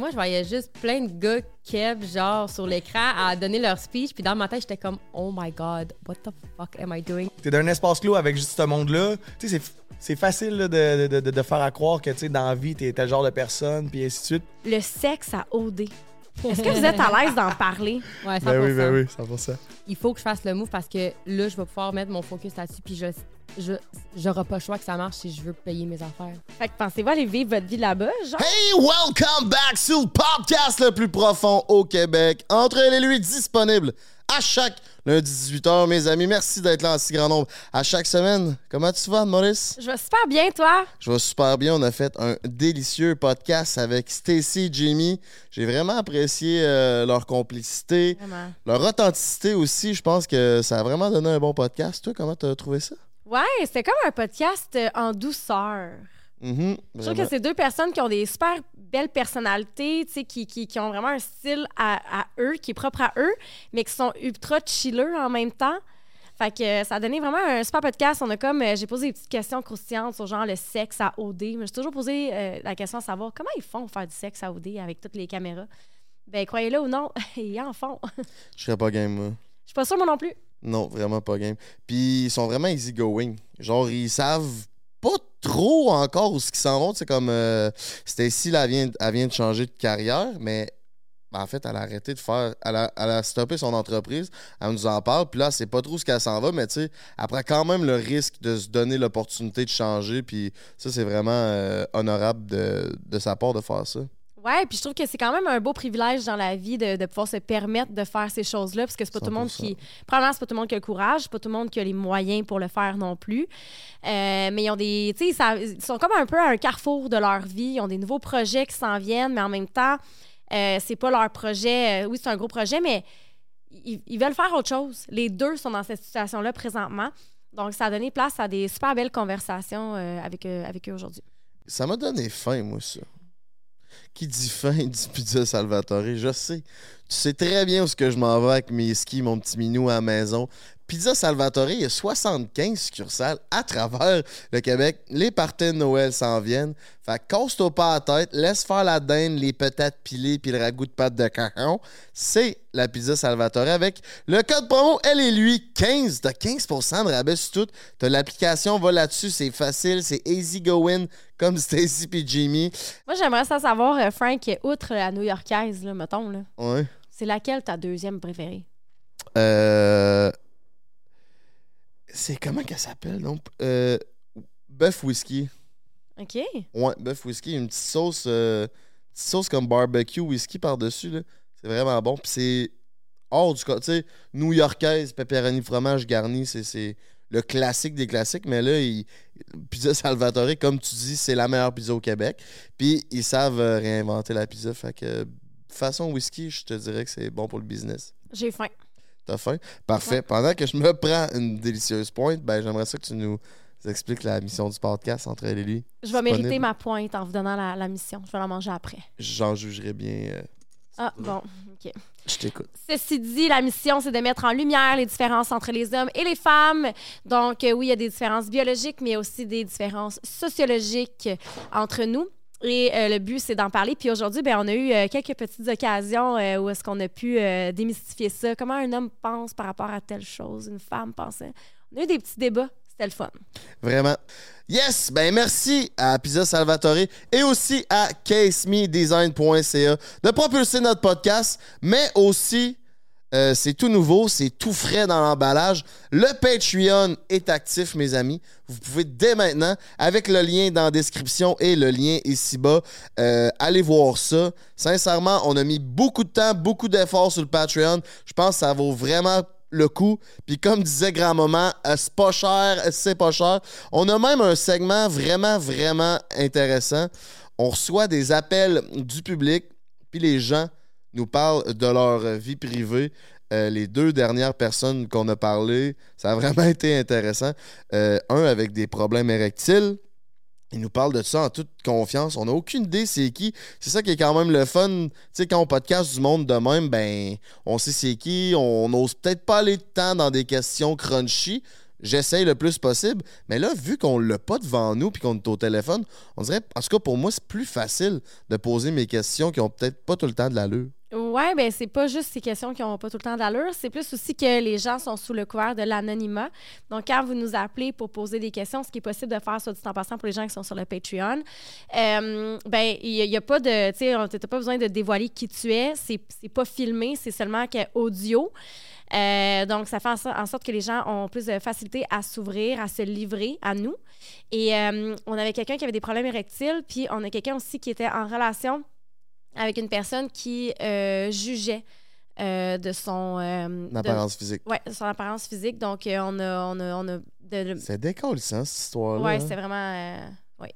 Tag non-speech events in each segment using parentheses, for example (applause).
moi, je voyais juste plein de gars Kev, genre, sur l'écran, à donner leur speech. Puis dans ma tête, j'étais comme, oh my god, what the fuck am I doing? T'es dans un espace clos avec juste ce monde-là. Tu sais, c'est- c'est facile là, de, de, de, de faire à croire que, tu sais, dans la vie, t'es tel genre de personne, puis ainsi de suite. Le sexe à OD. Est-ce que vous êtes à l'aise d'en parler? Ouais, 100%. Ben oui, ben oui, 100%. Il faut que je fasse le move parce que là, je vais pouvoir mettre mon focus là-dessus. Puis je, je, j'aurai pas le choix que ça marche si je veux payer mes affaires. Fait que pensez-vous aller vivre votre vie là-bas, genre? Hey, welcome back sur le podcast le plus profond au Québec. Entre elle et lui, disponible à chaque lundi 18h, mes amis. Merci d'être là en si grand nombre à chaque semaine. Comment tu vas, Maurice? Je vais super bien, toi? Je vais super bien. On a fait un délicieux podcast avec Stacy et Jamie. J'ai vraiment apprécié euh, leur complicité, Vraiment. leur authenticité aussi. Je pense que ça a vraiment donné un bon podcast. Toi, comment t'as trouvé ça? Ouais, c'était comme un podcast euh, en douceur. Mhm, Je trouve que c'est deux personnes qui ont des super belles personnalités, tu sais, qui, qui, qui ont vraiment un style à, à eux, qui est propre à eux, mais qui sont ultra chilleux en même temps. Fait que euh, ça a donné vraiment un super podcast. On a comme, euh, j'ai posé des petites questions croustillantes sur genre le sexe à OD. Mais j'ai toujours posé euh, la question à savoir comment ils font pour faire du sexe à OD avec toutes les caméras. Ben, croyez-le ou non, (laughs) ils en font. Je serais pas game, moi. Je suis pas sûre, moi non plus. Non, vraiment pas game. Puis ils sont vraiment easygoing. Genre, ils savent trop encore où ce qu'ils s'en vont. C'est comme euh, Stacy, elle vient, elle vient de changer de carrière, mais ben, en fait, elle a arrêté de faire. Elle a, stoppé son entreprise. Elle nous en parle. Puis là, c'est pas trop ce qu'elle s'en va, mais tu sais, elle quand même le risque de se donner l'opportunité de changer. Puis ça, c'est vraiment euh, honorable de sa part de faire ça. Ouais, puis je trouve que c'est quand même un beau privilège dans la vie de, de pouvoir se permettre de faire ces choses-là, parce que c'est pas tout le monde 100%. qui. Probablement, c'est pas tout le monde qui a le courage, c'est pas tout le monde qui a les moyens pour le faire non plus. Euh, mais ils ont des. Tu sais, ils sont comme un peu à un carrefour de leur vie. Ils ont des nouveaux projets qui s'en viennent, mais en même temps, euh, c'est pas leur projet. euh, oui, c'est un gros projet, mais ils, ils veulent faire autre chose. Les deux sont dans cette situation-là présentement. Donc, ça a donné place à des super belles conversations euh, avec, eux- avec eux aujourd'hui. Ça m'a donné faim, moi, ça. Qui dit faim (laughs) dit pizza Salvatore. Je sais. Tu sais très bien où ce que je m'en vais avec mes skis, mon petit minou à la maison. Pizza Salvatore, il y a 75 succursales à travers le Québec. Les parties de Noël s'en viennent. Fait que casse-toi pas la tête, laisse faire la dinde, les patates pilées puis le ragoût de pâte de caron. C'est la Pizza Salvatore avec le code promo Elle et lui 15. T'as 15% de rabais sur tout. T'as l'application, va là-dessus, c'est facile, c'est easy going comme Stacy puis Jimmy. Moi, j'aimerais ça savoir, euh, Frank, outre la new-yorkaise, là, mettons, là, Ouais. c'est laquelle ta deuxième préférée? Euh... C'est comment qu'elle s'appelle, donc? Euh... Bœuf whisky. OK. Ouais, bœuf whisky. Une petite sauce, euh, petite sauce comme barbecue whisky par-dessus. là. C'est vraiment bon. Puis c'est hors du cas. Tu sais, new-yorkaise, pepperoni fromage garni, c'est- c'est le classique des classiques. Mais là, il- pizza Salvatore, comme tu dis, c'est la meilleure pizza au Québec. Puis ils savent euh, réinventer la pizza. Fait que façon whisky, je te dirais que c'est bon pour le business. J'ai faim. T'as faim? Parfait. Ouais. Pendant que je me prends une délicieuse pointe, ben j'aimerais ça que tu nous expliques la mission du podcast entre elle et lui. Je vais mériter ma pointe en vous donnant la, la mission. Je vais la manger après. J'en jugerai bien. euh, Ah, bon, OK. je t'écoute. Ceci dit, la mission, c'est de mettre en lumière les différences entre les hommes et les femmes. Donc, euh, oui, il y a des différences biologiques, mais aussi des différences sociologiques entre nous. Et euh, le but, c'est d'en parler. Puis aujourd'hui, ben, on a eu euh, quelques petites occasions euh, où est-ce qu'on a pu démystifier ça. Comment un homme pense par rapport à telle chose, une femme pensait. On a eu des petits débats. C'était le fun. Vraiment. Yes! Ben merci à Pizza Salvatore et aussi à casemedesign.ca de propulser notre podcast, mais aussi. Euh, c'est tout nouveau, c'est tout frais dans l'emballage. Le Patreon est actif, mes amis. Vous pouvez dès maintenant, avec le lien dans la description et le lien ici-bas, euh, aller voir ça. Sincèrement, on a mis beaucoup de temps, beaucoup d'efforts sur le Patreon. Je pense que ça vaut vraiment le coup. Puis comme disait grand-maman, euh, c'est pas cher, c'est pas cher. On a même un segment vraiment, vraiment intéressant. On reçoit des appels du public, puis les gens nous parlent de leur vie privée. Euh, les deux dernières personnes qu'on a parlé, ça a (laughs) vraiment été intéressant. Euh, un avec des problèmes érectiles. Il nous parle de ça en toute confiance. On n'a aucune idée c'est qui. C'est ça qui est quand même le fun. Tu sais, quand on podcast du monde de même, ben, on sait c'est qui. On n'ose peut-être pas aller de temps dans des questions crunchy, j'essaye le plus possible. Mais là, vu qu'on l'a pas devant nous puis qu'on est au téléphone, on dirait, en tout cas pour moi, c'est plus facile de poser mes questions qui ont peut-être pas tout le temps de l'allure. Ouais, ben c'est pas juste ces questions qui n'ont pas tout le temps d'allure, c'est plus aussi que les gens sont sous le couvert de l'anonymat. Donc, quand vous nous appelez pour poser des questions, ce qui est possible de faire, soit dit en passant, pour les gens qui sont sur le Patreon, euh, ben il n'y a, pas de, tu sais, pas besoin de dévoiler qui tu es, c'est pas filmé, c'est seulement audio. Euh, donc, ça fait en so- en sorte que les gens ont plus de facilité à s'ouvrir, à se livrer à nous. Et euh, on avait quelqu'un qui avait des problèmes érectiles, puis on a quelqu'un aussi qui était en relation avec une personne qui euh, jugeait euh, de son... euh, de- L'apparence physique. De son apparence physique. Donc, euh, on a... On a, on a de- de- C'est décollissant, cette histoire-là. hein. c'est vraiment... ouais.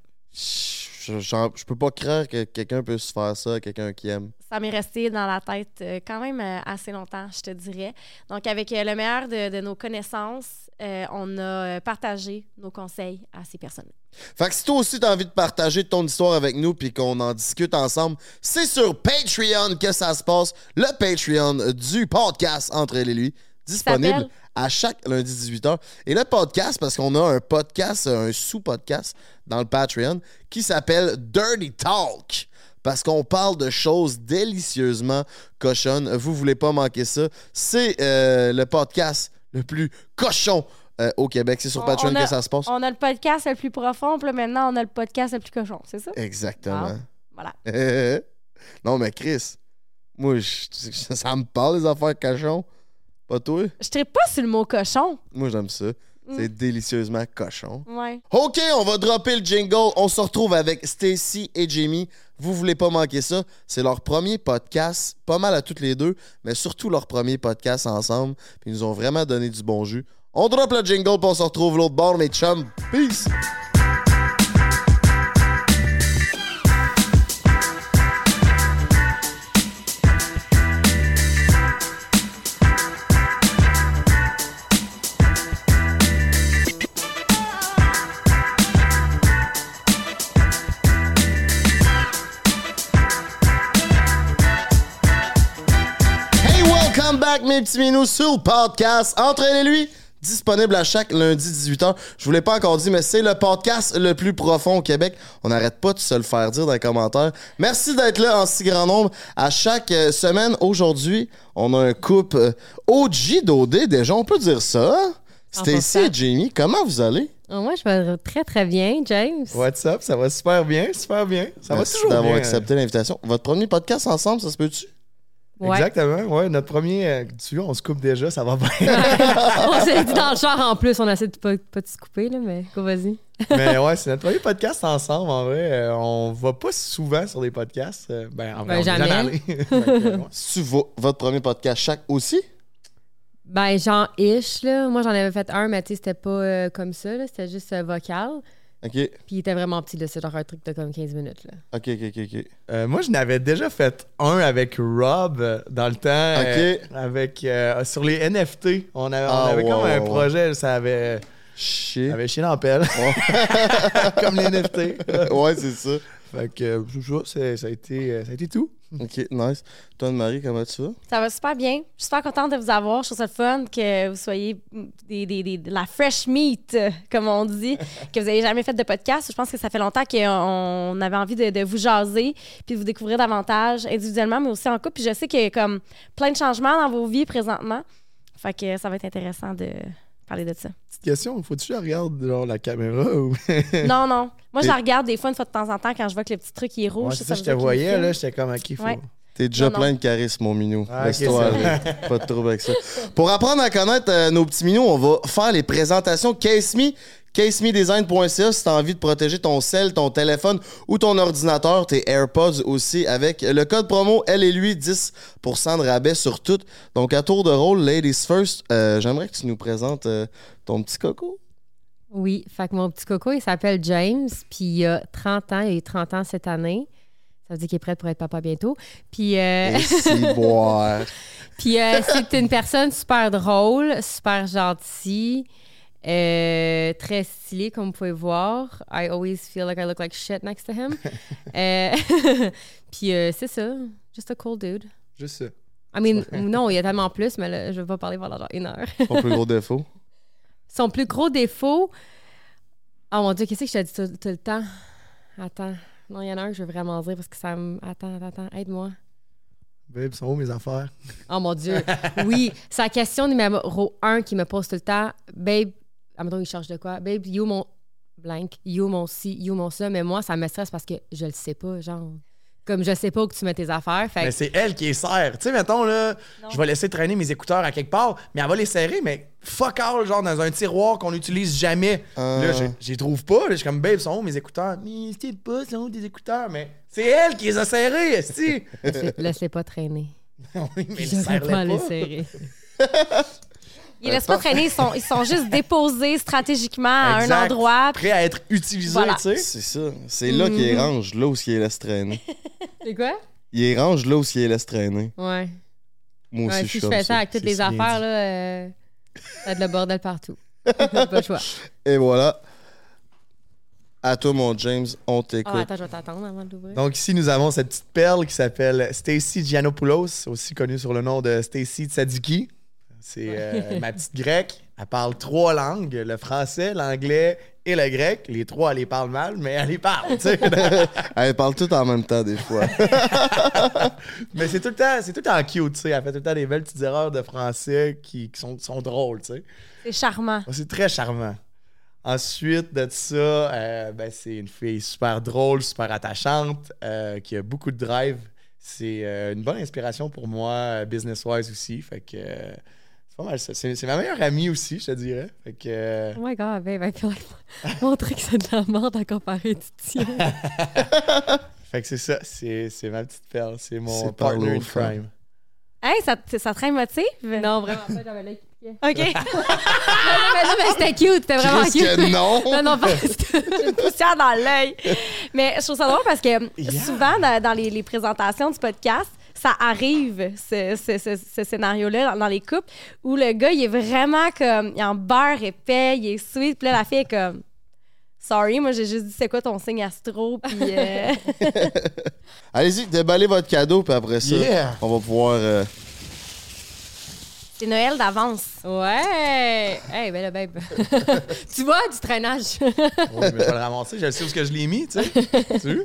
Je, je peux pas croire que quelqu'un puisse faire ça à quelqu'un qui aime. Ça m'est resté dans la tête euh, quand même euh, assez longtemps, je te dirais. Donc, avec euh, le meilleur de, de nos connaissances, euh, on a partagé nos conseils à ces personnes. Fait que si toi aussi t'as envie de partager ton histoire avec nous puis qu'on en discute ensemble, c'est sur Patreon que ça se passe. Le Patreon du podcast Entre elle et lui, disponible? À chaque lundi 18h. Et le podcast, parce qu'on a un podcast, un sous-podcast dans le Patreon qui s'appelle Dirty Talk. Parce qu'on parle de choses délicieusement cochonnes. Vous voulez pas manquer ça. C'est euh, le podcast le plus cochon euh, au Québec. C'est sur On- Patreon a- que ça se passe. On a le podcast le plus profond, puis là, maintenant, on a le podcast le plus cochon, c'est ça? Exactement. Voilà. (laughs) non, mais Chris, moi, je- ça me parle les affaires cochons. Pas toi? Je ne pas sur le mot cochon. Moi, j'aime ça. C'est délicieusement cochon. Ouais. OK, on va dropper le jingle. On se retrouve avec Stacy et Jamie. Vous voulez pas manquer ça? C'est leur premier podcast, pas mal à toutes les deux, mais surtout leur premier podcast ensemble. Puis ils nous ont vraiment donné du bon jus. On drop le jingle, puis on se retrouve l'autre bord, mes chums. Peace! Back, mes petits minous, sur le podcast Entre elle et lui. Disponible à chaque lundi 18h. Je vous l'ai pas encore dit, mais c'est le podcast le plus profond au Québec. On n'arrête pas de se le faire dire dans les commentaires. Merci d'être là en si grand nombre. À chaque euh, semaine, aujourd'hui, on a un couple euh, OG d'OD, déjà, on peut dire ça. hein? Stacy et Jamie, comment vous allez? Ah, Moi, je vais très, très bien, James. What's up? Ça va super bien, super bien. Ça Merci va toujours d'avoir bien. accepté l'invitation. Votre premier podcast ensemble, ça se peut-tu? Ouais. Exactement, ouais. Notre premier, euh, tu vois, on se coupe déjà, ça va bien. (laughs) on s'est dit dans le char en plus, on a essayé de pas, pas de se couper, là, mais go, vas-y. Mais ouais, c'est notre premier podcast ensemble, en vrai. Euh, on va pas souvent sur des podcasts. Euh, ben, en vrai, Ben, on jamais. (laughs) Fait que, (laughs) ouais. C'est votre premier podcast chaque aussi? Ben, genre, ish, là. Moi, j'en avais fait un, mais tu sais, c'était pas euh, comme ça, là. C'était juste euh, vocal. OK. Puis il était vraiment petit, là. C'est genre un truc de comme 15 minutes, là. OK, OK, OK, OK. Euh, moi, je n'avais déjà fait un avec Rob euh, dans le temps. euh, Ok. avec, euh, sur les NFT. On avait, on Ah, avait ouais, comme un ouais, projet, ça avait, Chier. ça avait chié dans la pelle. (laughs) comme les NFT. (laughs) ouais, c'est ça. fait que c'est ça, a été, ça a été tout. OK, nice. Toi, Marie, comment tu vas? Ça va super bien. Je suis super contente de vous avoir. Je trouve ça le fun que vous soyez des, des- des- de la fresh meat, comme on dit, (laughs) que vous n'ayez jamais fait de podcast. Je pense que ça fait longtemps qu'on avait envie de, de vous jaser puis de vous découvrir davantage individuellement, mais aussi en couple. Puis je sais qu'il y a comme plein de changements dans vos vies présentement. Fait que ça va être intéressant de parler de ça. Petite question, faut-tu que je regarde genre, la caméra ou. (laughs) non, non. Moi, je la regarde des fois, une fois de temps en temps, quand je vois que le petit truc il est rouge. Ouais, c'est ça ça, je te voyais, là, j'étais comme, faut? Ouais. T'es déjà Non, non. plein de charisme, mon minou. Ah, Laisse-toi aller. Pas de trouble avec ça. Pour apprendre à connaître euh, nos petits minous, on va faire les présentations Case Me. CaseMeDesign.ca si tu as envie de protéger ton cell, ton téléphone ou ton ordinateur, tes AirPods aussi, avec le code promo Elle et lui, 10% de rabais sur tout. Donc, à tour de rôle, Ladies First, euh, j'aimerais que tu nous présentes euh, ton petit coco. Oui, fait que mon petit coco, il s'appelle James, puis il a 30 ans, il a eu 30 ans cette année. Ça veut dire qu'il est prêt pour être papa bientôt. Puis, euh, (laughs) puis euh, c'est une personne super drôle, super gentille, euh, très stylée, comme vous pouvez voir. I always feel like I look like shit next to him. (laughs) Euh, (laughs) puis euh, c'est ça, just a cool dude. Juste ça. I mean, non, il y a tellement plus, mais là, je vais pas parler pendant genre une heure. Ton plus gros défaut. (laughs) Son plus gros défaut. Oh mon Dieu, qu'est-ce que je te dis tout, tout le temps? Attends. Non, il y en a un que je veux vraiment dire parce que ça me. Attends, attends, attends. Aide-moi. Babe, sont où mes affaires? Oh mon Dieu. Oui, c'est la question numéro un qui me pose tout le temps. Babe, admettons, il charge de quoi? Babe, you mon blank, you mon ci, you mon ça. Mais moi, ça me stresse parce que je le sais pas, genre. Comme je sais pas où tu mets tes affaires. Fait Mais c'est elle qui est serre. Tu sais, mettons, là, Non. je vais laisser traîner mes écouteurs à quelque part, mais elle va les serrer, mais fuck all, genre dans un tiroir qu'on n'utilise jamais. Ah. Là, je- j'y trouve pas. Là, je suis comme, babe, sont où mes écouteurs? Mais c'est pas, sont où tes écouteurs? Mais c'est elle qui les a serrés, laisse- laissez pas traîner. (laughs) oui, mais Je vais serre-les pas les pas. serrer. (laughs) Ils laissent pas traîner, ils sont, ils sont juste déposés stratégiquement à Exact. un endroit. Prêt à être utilisé, Voilà. tu sais. C'est ça. C'est là qu'il les range, là où il les laisse traîner. (laughs) C'est quoi? Il les range là où il les laisse traîner. Ouais. Moi aussi, Ouais, je si suis je fais ça ça. avec toutes les affaires, là, euh, ça va être le bordel partout. (laughs) pas le choix. Et voilà. À toi, mon James, on Oh, t'écoute. attends, je vais t'attendre avant d'ouvrir. Donc ici, nous avons cette petite perle qui s'appelle Stacy Giannopoulos, aussi connue sur le nom de Stacy Tsadiki. C'est euh, ma petite grecque. Elle parle trois langues, le français, l'anglais et le grec. Les trois, elle les parle mal, mais elle les parle, tu sais. (laughs) Elle parle tout en même temps, des fois. (laughs) mais c'est tout le temps, c'est tout le temps cute, tu sais. Elle fait tout le temps des belles petites erreurs de français qui, qui sont, sont drôles, tu sais. C'est charmant. C'est très charmant. Ensuite de ça, euh, ben, c'est une fille super drôle, super attachante, euh, qui a beaucoup de drive. C'est euh, une bonne inspiration pour moi, business-wise aussi. Fait que euh, c'est pas mal ça. C'est ma meilleure amie aussi, je te dirais. Fait que euh, Oh my god, babe, I feel like (laughs) montrer que c'est de la merde à comparer du tien. (laughs) fait que c'est ça. C'est c'est ma petite perle. C'est mon partner in crime. Hey, ça, te- ça te motive? non, vraiment pas, j'avais l'œil qui piquait. OK. (laughs) mais non, mais c'était cute, c'était vraiment Qu'est-ce cute. que non? Non, non, pas. J'ai une poussière dans l'œil. Mais je trouve ça drôle parce que Yeah. souvent, dans, dans les, les présentations du podcast, ça arrive, ce, ce- ce- ce scénario-là, dans, dans les couples, où le gars, il est vraiment comme, il est en beurre épais, il est sweet, puis là, la fille est comme, sorry, moi, j'ai juste dit, c'est quoi ton signe astro, puis... euh, (laughs) Allez-y, déballez votre cadeau, puis après ça, Yeah! on va pouvoir. euh, c'est Noël d'avance. Ouais! Hey, ben là, babe. (laughs) tu vois, du traînage. Mais je vais le ramasser. Je sais où que je l'ai mis, tu sais. Tu vois?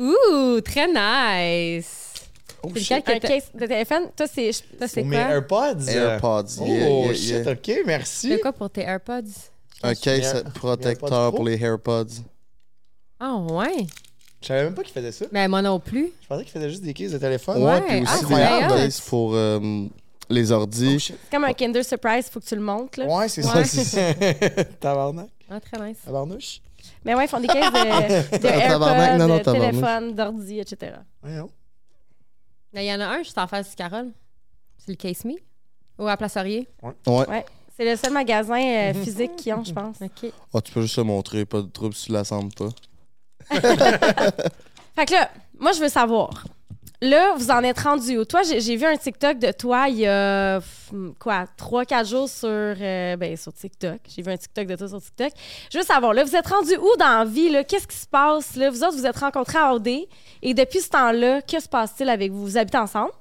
Ouh, très nice. Oh, C'est shit. Un case de téléphone, toi, c'est... Toi, c'est mes quoi? AirPods. AirPods. Oh, yeah, yeah, shit, yeah. OK, merci. C'est quoi pour tes AirPods? Un case protecteur AirPods pour les AirPods. Ah, ouais. Je savais même pas qu'il faisait ça. Mais moi non plus. Je pensais qu'il faisait juste des cases de téléphone. Ouais, puis aussi ah, des cases pour euh, les ordis. Oh. C'est comme un Kinder Surprise, il faut que tu le montes, là. Ouais, c'est Ouais. ça. c'est ça. (laughs) Tabarnak. Ah, très nice. Tabarnouche. Mais ouais, ils font des cases de, (laughs) de Tabarnak, AirPods, non, non, de tabarnak. téléphone, d'ordi, etc. Voyons. Il y en a un juste en face du Carole. C'est le Case Me. Ou à Place Laurier. Ouais. C'est le seul magasin euh, physique qu'ils ont, je pense. OK. Oh, tu peux juste le montrer, pas de trouble si tu l'assembles pas. Fait que là, moi, je veux savoir. Là, vous en êtes rendu où? Toi, j'ai vu un TikTok de toi il y a, quoi, 3-4 jours sur, euh, ben, sur TikTok. J'ai vu un TikTok de toi sur TikTok. Je veux savoir, là, vous êtes rendu où dans la vie? Qu'est-ce qui se passe? Là? Vous autres, vous êtes rencontrés à OD. Et depuis ce temps-là, que se passe-t-il avec vous? Vous habitez ensemble?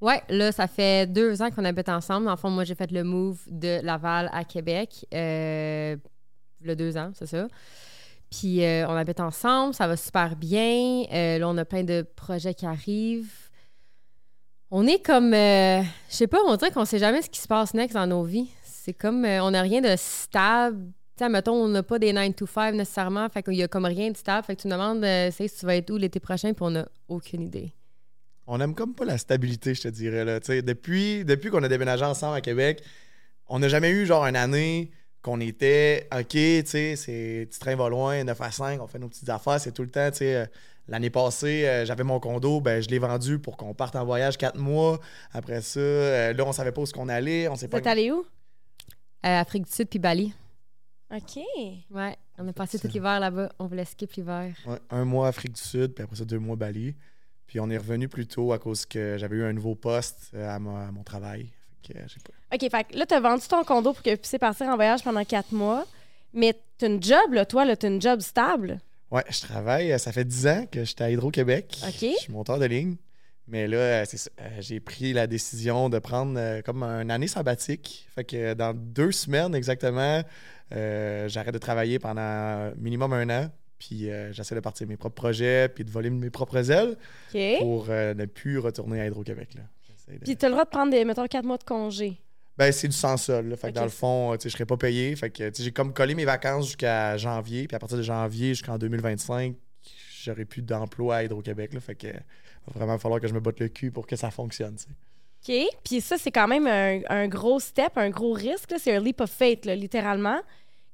Ouais, là, ça fait deux ans qu'on habite ensemble. En fond, moi, j'ai fait le move de Laval à Québec. Euh, le deux ans, c'est ça. Puis euh, on habite ensemble, ça va super bien. Euh, là, on a plein de projets qui arrivent. On est comme, euh, je sais pas, on dirait qu'on sait jamais ce qui se passe next dans nos vies. C'est comme, on n'a rien de stable. Sais, mettons, on n'a pas des 9 to 5 nécessairement. Fait qu'il y a comme rien de stable. Fait que tu me demandes, c'est si tu vas être où l'été prochain, puis on n'a aucune idée. On aime comme pas la stabilité, je te dirais. Là. Depuis, depuis qu'on a déménagé ensemble à Québec, on n'a jamais eu genre une année qu'on était OK, tu sais, c'est petit train va loin, 9 à 5, on fait nos petites affaires, c'est tout le temps, tu sais. euh, L'année passée, euh, j'avais mon condo, ben je l'ai vendu pour qu'on parte en voyage quatre mois. Après ça, euh, là, on savait pas où ce qu'on allait, on sait Vous pas. êtes allé où? Euh, Afrique du Sud puis Bali. OK. Ouais, on a passé tout l'hiver là-bas. On voulait skip l'hiver. Ouais, un mois Afrique du Sud, puis après ça, deux mois Bali. Puis on est revenu plus tôt à cause que j'avais eu un nouveau poste à, ma- à mon travail. Que, pas- OK, fait que là, t'as vendu ton condo pour que tu puisses partir en voyage pendant quatre mois. Mais t'as une job, là, toi, là, t'as une job stable. Ouais, je travaille. euh, Ça fait 10 ans que j'étais à Hydro-Québec. OK. Je suis monteur de ligne. Mais là, euh, c'est euh, j'ai pris la décision de prendre comme une année sabbatique. Fait que dans deux semaines exactement, euh, j'arrête de travailler pendant minimum un an. Puis euh, j'essaie de partir mes propres projets, puis de voler mes propres ailes pour euh, ne plus retourner à Hydro-Québec. J'essaie de- Puis tu as le droit de prendre, des, mettons, quatre mois de congé. Ben, c'est du sans-sol. là. Fait que dans le fond, tu sais, je serais pas payé. Fait que j'ai comme collé mes vacances jusqu'à janvier. Puis à partir de janvier jusqu'en 2025, j'aurai plus d'emploi à Hydro-Québec. Fait que va vraiment falloir que je me botte le cul pour que ça fonctionne. OK. Puis ça, c'est quand même un, un gros step, un gros risque. C'est un leap of faith, là, littéralement.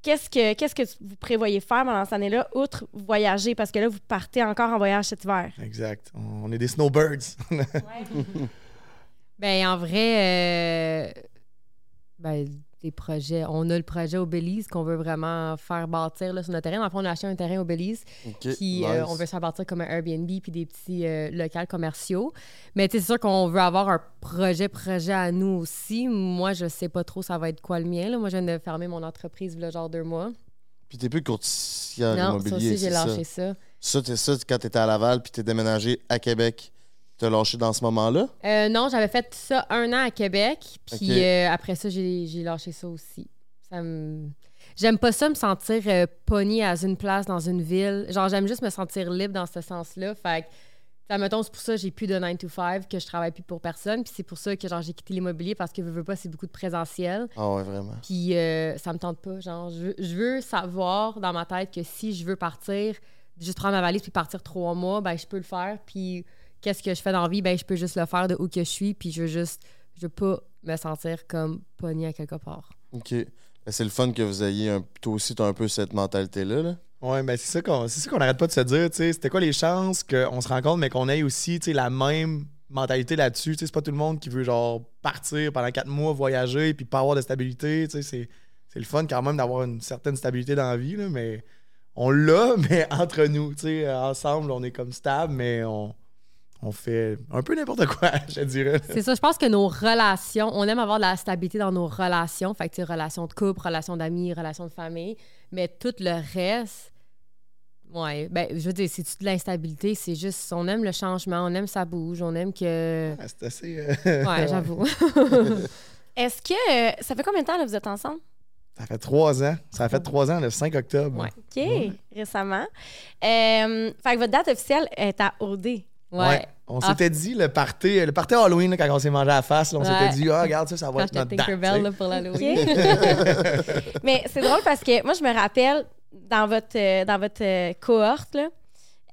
Qu'est-ce que, qu'est-ce que vous prévoyez faire pendant cette année-là, outre voyager? Parce que là, vous partez encore en voyage cet hiver. Exact. On est des snowbirds. (laughs) Ben, en vrai, euh, ben, des projets. On a le projet au Belize qu'on veut vraiment faire bâtir là, sur notre terrain. Le fond, on a acheté un terrain au Belize. OK, Puis euh, on veut se faire bâtir comme un Airbnb puis des petits euh, locaux commerciaux. Mais c'est sûr qu'on veut avoir un projet projet à nous aussi. Moi, je sais pas trop ça va être quoi le mien. Là. Moi, je viens de fermer mon entreprise a genre deux mois. Puis t'es plus courtier non, immobilier, ça aussi, j'ai c'est ça. lâché ça. Ça, t'es ça quand t'étais à Laval, puis t'es déménagé à Québec. T'as lâché dans ce moment-là? Euh, non, j'avais fait ça un an à Québec. Puis euh, après ça, j'ai lâché ça aussi. Ça me... J'aime pas ça me sentir euh, pognée à une place dans une ville. Genre, j'aime juste me sentir libre dans ce sens-là. Fait que, ça mettons, c'est pour ça que j'ai plus de 9 to 5, que je travaille plus pour personne. Puis c'est pour ça que genre j'ai quitté l'immobilier parce que veux, veux pas, c'est beaucoup de présentiel. Ah ouais, vraiment. Puis euh, ça me tente pas. Genre, je veux, je veux savoir dans ma tête que si je veux partir, juste prendre ma valise puis partir trois mois, ben je peux le faire. Puis qu'est-ce que je fais dans la vie, ben je peux juste le faire de où que je suis. Puis je veux juste, je veux pas me sentir comme pognée à quelque part. OK. Ben, c'est le fun que vous ayez un... toi aussi, t'as un peu cette mentalité-là. Là. Ouais, ben c'est ça qu'on c'est ça qu'on arrête pas de se dire, tu sais, c'était quoi les chances qu'on se rencontre mais qu'on ait aussi, tu sais, la même mentalité là-dessus, tu sais, c'est pas tout le monde qui veut genre partir pendant quatre mois voyager puis pas avoir de stabilité, tu sais, c'est c'est le fun quand même d'avoir une certaine stabilité dans la vie là, mais on l'a (laughs) mais entre nous, tu sais, ensemble, on est comme stable mais on on fait un peu n'importe quoi, (laughs) je dirais. C'est ça, je pense que nos relations, on aime avoir de la stabilité dans nos relations. Fait que, tu sais, relations de couple, relations d'amis, relations de famille. Mais tout le reste, ouais, ben, je veux dire, c'est de l'instabilité? C'est juste, on aime le changement, on aime ça bouge, on aime que. Ah, C'est assez euh, Ouais, (laughs) j'avoue. (laughs) Est-ce que. euh, ça fait combien de temps là, vous êtes ensemble? Ça fait trois ans. Ça a fait trois ans le 5 octobre. Ouais. OK, Ouais. récemment. Euh, fait que votre date officielle est à OD. Ouais. Ouais. On Ah. s'était dit le party, le party Halloween là, quand on s'est mangé à la face, là, on Ouais. s'était dit ah regarde ça, ça va Quand être notre date. Là, pour (laughs) l'Halloween. (laughs) Mais c'est drôle parce que moi, je me rappelle dans votre, euh, dans votre euh, cohorte, là,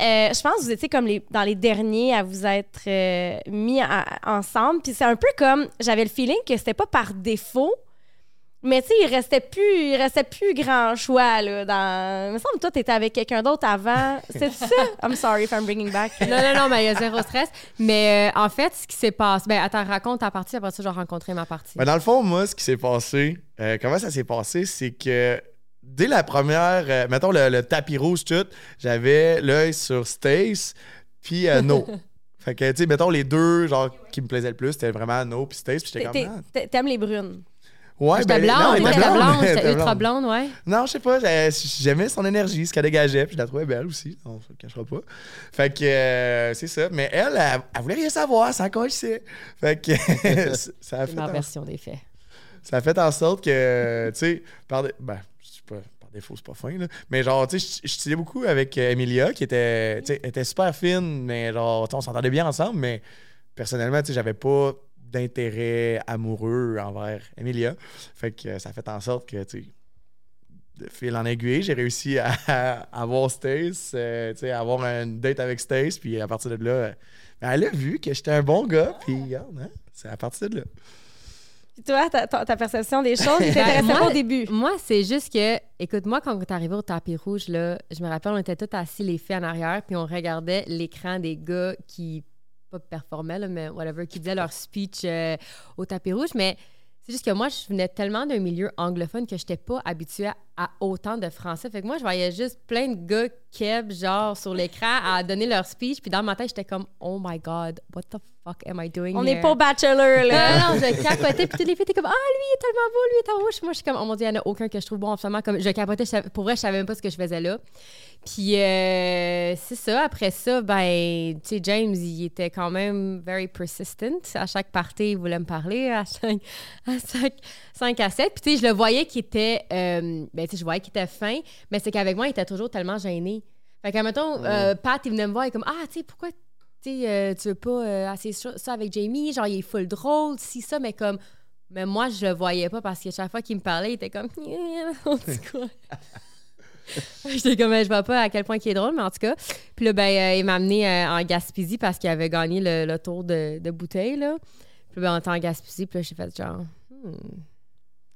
euh, je pense que vous étiez comme les, dans les derniers à vous être euh, mis à- ensemble. Puis c'est un peu comme, j'avais le feeling que c'était pas par défaut, mais tu sais, il restait plus, il restait plus grand choix, là. Dans... Il me semble que toi, t'étais avec quelqu'un d'autre avant. (laughs) C'est ça? I'm sorry if I'm bringing back. non, non, non, mais il y a zéro stress. Mais euh, en fait, ce qui s'est passé. Ben, attends, raconte ta partie, après ça, j'ai rencontré ma partie. Ben, dans le fond, moi, ce qui s'est passé, euh, comment ça s'est passé, c'est que dès la première, euh, mettons le, le tapis rouge, tout, j'avais l'œil sur Stace puis euh, No. (laughs) fait que, tu sais, mettons les deux, genre, qui me plaisaient le plus, c'était vraiment No puis Stace. Puis j'étais T'es- comme, ah, T'aimes les brunes. Ouais, ben, non, blonde, elle était j'étais blonde, elle j'étais était ultra blonde. ouais. Non, je sais pas, j'ai- j'aimais son énergie, ce qu'elle dégageait, puis je la trouvais belle aussi, on se le cachera pas. Fait que euh, c'est ça, mais elle, elle, elle voulait rien savoir, ça cochait. Fait que (laughs) ça a C'est fait ma en, version des faits. ça a fait en sorte que, tu sais, par, ben, je sais pas, par défaut, c'est pas fin, là, mais genre, tu sais, je- chillais beaucoup avec euh, Emilia, qui était, était super fine, mais genre, on s'entendait bien ensemble, mais personnellement, tu sais, j'avais pas d'intérêt amoureux envers Emilia. Fait que euh, ça fait en sorte que, tu sais, de fil en aiguille, j'ai réussi à, à avoir Stace, euh, tu sais, à avoir une date avec Stace, puis à partir de là, euh, ben, elle a vu que j'étais un bon gars, puis regarde, hein, c'est à partir de là. Puis toi, ta, ta- ta perception des choses, il Ben, t'intéressait moi- pas au début? Moi, c'est juste que, écoute, moi, quand on est arrivé au tapis rouge, là, je me rappelle, on était tous assis les filles en arrière, puis on regardait l'écran des gars qui, pas performaient, là, mais whatever, qui disaient leur speech euh, au tapis rouge. Mais c'est juste que moi, je venais tellement d'un milieu anglophone que je n'étais pas habituée à, à autant de Français. Fait que moi, je voyais juste plein de gars keb, genre, sur l'écran à donner leur speech. Puis dans ma tête, j'étais comme, oh my God, what the fuck am I doing On n'est pas au bachelor, là. Non, non, je capotais. Puis toutes les filles étaient comme, ah, lui, il est tellement beau, lui, il est tellement beau. Moi, je suis comme, oh mon Dieu, il n'y en a aucun que je trouve bon. Absolument, comme, je capotais. je savais- pour vrai, je savais même pas ce que je faisais là. Puis, euh, c'est ça. Après ça, ben, tu sais, James, il était quand même very persistent. À chaque partie, il voulait me parler. À chaque, à chaque 5 à 7. Puis, tu sais, je le voyais qu'il était, euh, ben, tu sais, je voyais qu'il était fin. Mais c'est qu'avec moi, il était toujours tellement gêné. Fait qu'à mettons, euh, Pat, il venait me voir, il est comme, ah, tu sais, pourquoi euh, tu veux pas euh, essayer ça avec Jamie? Genre, il est full drôle, si ça, mais comme. Mais moi, je le voyais pas parce que chaque fois qu'il me parlait, il était comme. (laughs) En tout cas. (laughs) J'étais comme, je vois pas à quel point il est drôle, mais en tout cas. Puis là, ben, euh, il m'a amené euh, en Gaspésie parce qu'il avait gagné le, le tour de, de bouteille, là. Puis ben, on était en Gaspésie, puis là, j'ai fait genre. hmm,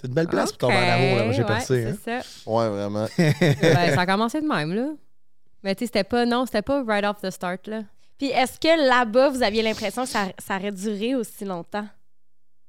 C'est une belle place pour tomber en amour, là. Moi, j'ai percé. ouais, hein. c'est ça. Ouais, vraiment. (laughs) Ben, ça a commencé de même, là. Mais tu sais, c'était pas. Non, c'était pas right off the start, là. Puis est-ce que là-bas, vous aviez l'impression que ça, ça aurait duré aussi longtemps?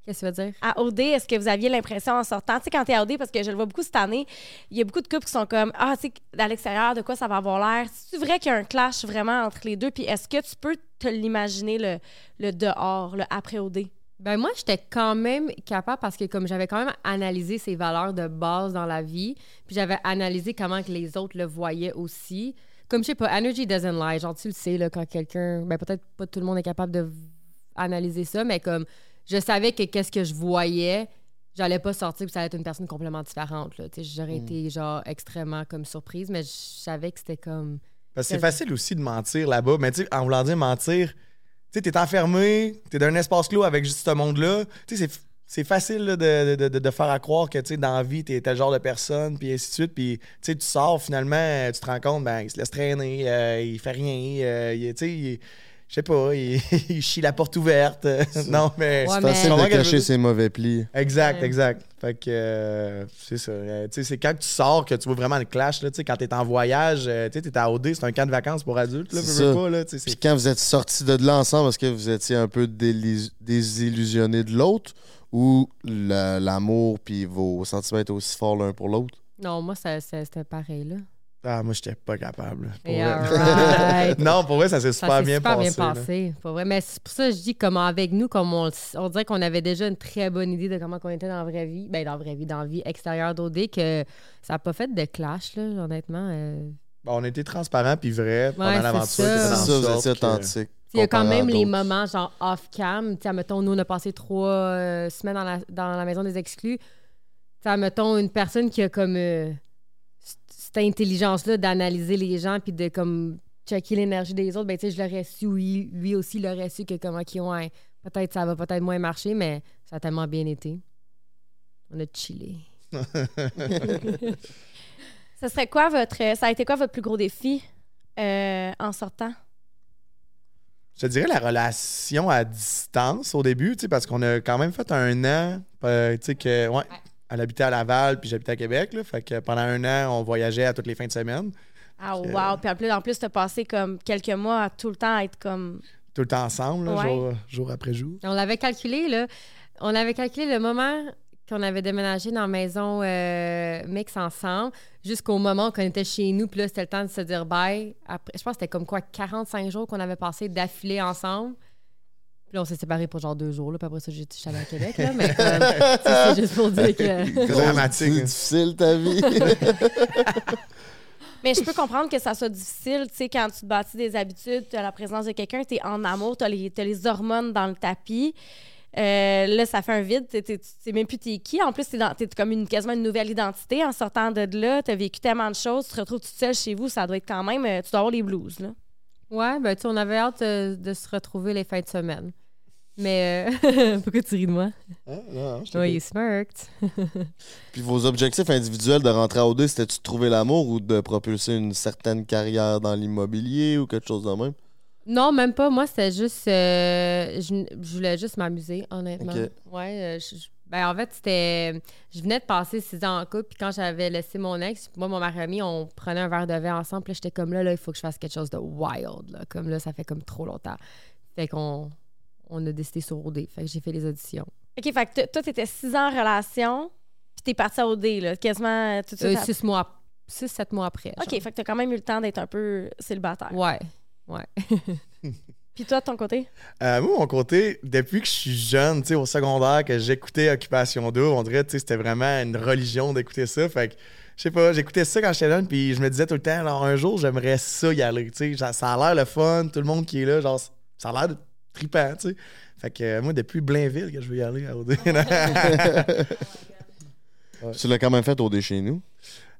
Qu'est-ce que tu veux dire? À OD, est-ce que vous aviez l'impression en sortant, tu sais, quand t'es à OD, parce que je le vois beaucoup cette année, il y a beaucoup de couples qui sont comme, ah, tu sais, à l'extérieur, de quoi ça va avoir l'air? C'est vrai qu'il y a un clash vraiment entre les deux? Puis est-ce que tu peux te l'imaginer, le, le dehors, le après OD? Ben moi, j'étais quand même capable parce que comme j'avais quand même analysé ses valeurs de base dans la vie, puis j'avais analysé comment que les autres le voyaient aussi. Comme je sais pas, energy doesn't lie. Genre tu le sais là quand quelqu'un, ben peut-être pas tout le monde est capable de analyser ça, mais comme je savais que qu'est-ce que je voyais, j'allais pas sortir puis ça allait être une personne complètement différente là. Tu sais, j'aurais été genre extrêmement comme surprise, mais je savais que c'était comme Parce que c'est facile aussi de mentir là-bas. Mais tu sais, en voulant dire mentir, sais, t'es enfermé, t'es dans un espace clos avec juste ce monde-là. Tu sais, c'est- facile de, de, de, de faire à croire que, tu sais, dans la vie, t'es tel genre de personne, puis ainsi de suite. Puis, tu sais, tu sors, finalement, tu te rends compte, ben, il se laisse traîner, euh, il fait rien, euh, je sais pas, il, (laughs) il chie la porte ouverte. non, mais... Ouais, C'est facile de cacher ses mauvais plis. Exact, Ouais. exact. Fait que euh, c'est ça. Euh, tu sais, c'est quand tu sors que tu vois vraiment le clash. Là, tu sais, quand t'es en voyage, euh, tu sais, t'es à OD, c'est un camp de vacances pour adultes. Là, ça. pas, là, Puis quand vous êtes sortis de là ensemble, est-ce que vous étiez un peu désillusionné de l'autre ou l'amour puis vos sentiments étaient aussi forts l'un pour l'autre? non, moi c'était pareil là. Ah, moi, j'étais pas capable. pour Yeah, vrai. right. (laughs) non, pour vrai, ça s'est Ça super, s'est bien, super passé. bien passé. Pas vrai. Mais c'est pour ça que je dis comme avec nous, comme on, on dirait qu'on avait déjà une très bonne idée de comment on était dans la vraie vie. Ben, dans la vraie vie, dans la vie extérieure d'OD, que ça n'a pas fait de clash, là, honnêtement. euh. Bon, on était transparents puis vrais pendant Ouais, l'aventure. C'est ça, vous étiez que- authentique. Il y a quand même les moments genre off-cam. Tu sais, mettons, nous, on a passé trois euh, semaines dans la, dans la maison des exclus. Tu sais, mettons, une personne qui a comme euh, cette intelligence-là d'analyser les gens puis de comme checker l'énergie des autres, ben tu sais, je l'aurais su, oui, lui aussi l'aurait su que comme, OK, ouais, peut-être ça va peut-être moins marcher, mais ça a tellement bien été. On a chillé. (laughs) Ce serait quoi votre. Ça a été quoi votre plus gros défi euh, en sortant? Je te dirais la relation à distance au début, tu sais, parce qu'on a quand même fait un an, euh, tu sais, que, ouais, elle habitait à Laval, puis j'habitais à Québec, là, fait que pendant un an, on voyageait à toutes les fins de semaine, Ah, wow! Puis en plus, en plus, t'as passé comme quelques mois à tout le temps être comme. tout le temps ensemble, là, Ouais. jour, jour après jour. On l'avait calculé, là. On avait calculé le moment qu'on avait déménagé dans la maison euh, mix ensemble jusqu'au moment qu'on était chez nous. Puis là, c'était le temps de se dire bye. Après, je pense que c'était comme quoi, 45 jours qu'on avait passé d'affilée ensemble. Puis là, on s'est séparés pour genre deux jours. Là. Puis après ça, suis allée à Québec. Là, mais sais, c'est (laughs) juste pour dire que... Dramatique, C'est difficile ta vie. (laughs) Mais je peux comprendre que ça soit difficile, tu sais, quand tu te bâtis des habitudes, tu as la présence de quelqu'un, tu es en amour, tu as, les les hormones dans le tapis. Euh, là, ça fait un vide, tu sais même plus t'es qui. En plus, t'es, comme une, quasiment une nouvelle identité en sortant de là. Tu as vécu tellement de choses, tu te retrouves toute seule chez vous, ça doit être quand même. euh, Tu dois avoir les blues, là. Ouais, ben tu sais, on avait hâte euh, de se retrouver les fins de semaine. Mais euh, (laughs) pourquoi tu ris de moi? Ah, non, je you smirked. (laughs) Puis vos objectifs individuels de rentrer à OD, c'était-tu de trouver l'amour ou de propulser une certaine carrière dans l'immobilier ou quelque chose de même? Non, même pas. Moi, c'était juste. euh, je, je voulais juste m'amuser, honnêtement. Ok. Ouais. euh, je- ben, en fait, c'était. Je venais de passer six ans en couple, puis quand j'avais laissé mon ex, moi, mon mari ami, on prenait un verre de vin ensemble, puis là, j'étais comme là, là, il faut que je fasse quelque chose de wild, là. Comme là, ça fait comme trop longtemps. Fait qu'on on a décidé sur OD. Fait que j'ai fait les auditions. OK, fait que toi, tu étais six ans en relation, puis t'es parti à OD, là, quasiment tout de suite. Euh, six mois, six, sept mois après. OK, genre. fait que t'as quand même eu le temps d'être un peu célibataire. Ouais, ouais. (laughs) Puis toi, de ton côté? Euh, moi, mon côté, depuis que je suis jeune, tu sais, au secondaire, que j'écoutais Occupation Double, on dirait, tu sais, c'était vraiment une religion d'écouter ça. Fait que, je sais pas, j'écoutais ça quand j'étais jeune, puis je me disais tout le temps, alors un jour, j'aimerais ça y aller, tu sais. Ça a l'air le fun, tout le monde qui est là, genre, ça a l'air de trippant, tu sais. Fait que, euh, moi, depuis Blainville que je veux y aller à OD. (laughs) Tu l'as quand même fait au dé chez nous?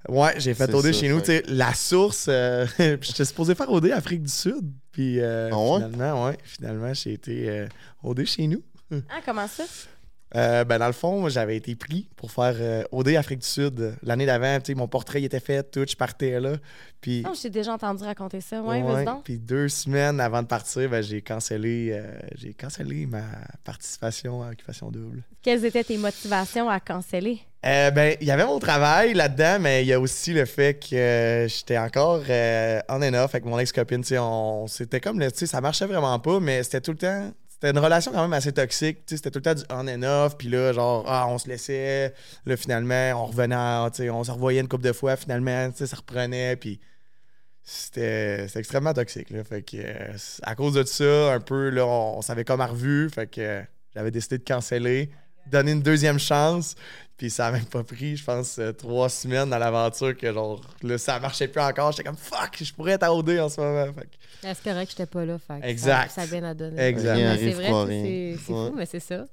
ouais, j'ai fait OD ça, chez nous, tu fait sais. La source, euh, (laughs) j'étais supposé faire OD Afrique du Sud, puis euh, Ah ouais? finalement, ouais, finalement, j'ai été euh, OD chez nous. Ah, comment ça? Euh, ben dans le fond, j'avais été pris pour faire euh, OD Afrique du Sud euh, l'année d'avant. Mon portrait il était fait, tout, je partais là. Puis, Non, j'ai déjà entendu raconter ça. Ouais, ouais, puis deux semaines avant de partir, ben, j'ai cancellé, euh, j'ai cancellé ma participation à Occupation Double. Quelles étaient tes motivations à canceller? Ben, il y avait mon travail là-dedans, mais il y a aussi le fait que j'étais encore on and off avec mon ex-copine. On, c'était comme, le- tu sais, ça marchait vraiment pas, mais c'était tout le temps. C'était une relation quand même assez toxique. C'était tout le temps du on and off. Puis là, genre, ah, on se laissait. Là, finalement, on revenait, à- on se revoyait une couple de fois. Finalement, ça reprenait. Puis c'était extrêmement toxique. Là. Fait que, euh, à cause de ça, un peu, là, on, s'avait comme revu. Fait que euh, j'avais décidé de canceller, donner une deuxième chance. Puis ça a même pas pris, je pense, euh, trois semaines dans l'aventure que genre là, ça marchait plus encore. J'étais comme fuck, je pourrais être à OD en ce moment. Fait que- C'est correct que j'étais pas là. Fait que Exact. Ça, ça a bien à donner. Exact. C'est vrai, ça, c'est c'est Ouais. fou, mais c'est ça.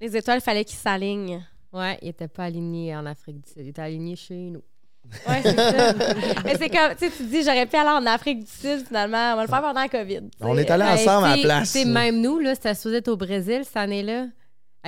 Les étoiles, fallait qu'ils s'alignent. Ouais, il était pas aligné en Afrique du Sud. Il était aligné chez nous. Ouais, c'est ça. (laughs) Mais c'est comme, tu sais, tu te dis, j'aurais pu aller en Afrique du Sud, finalement. On va le faire pendant la COVID. On est allé Hey, ensemble à la place. t'sais, même nous, là, c'était supposé être au Brésil cette année-là.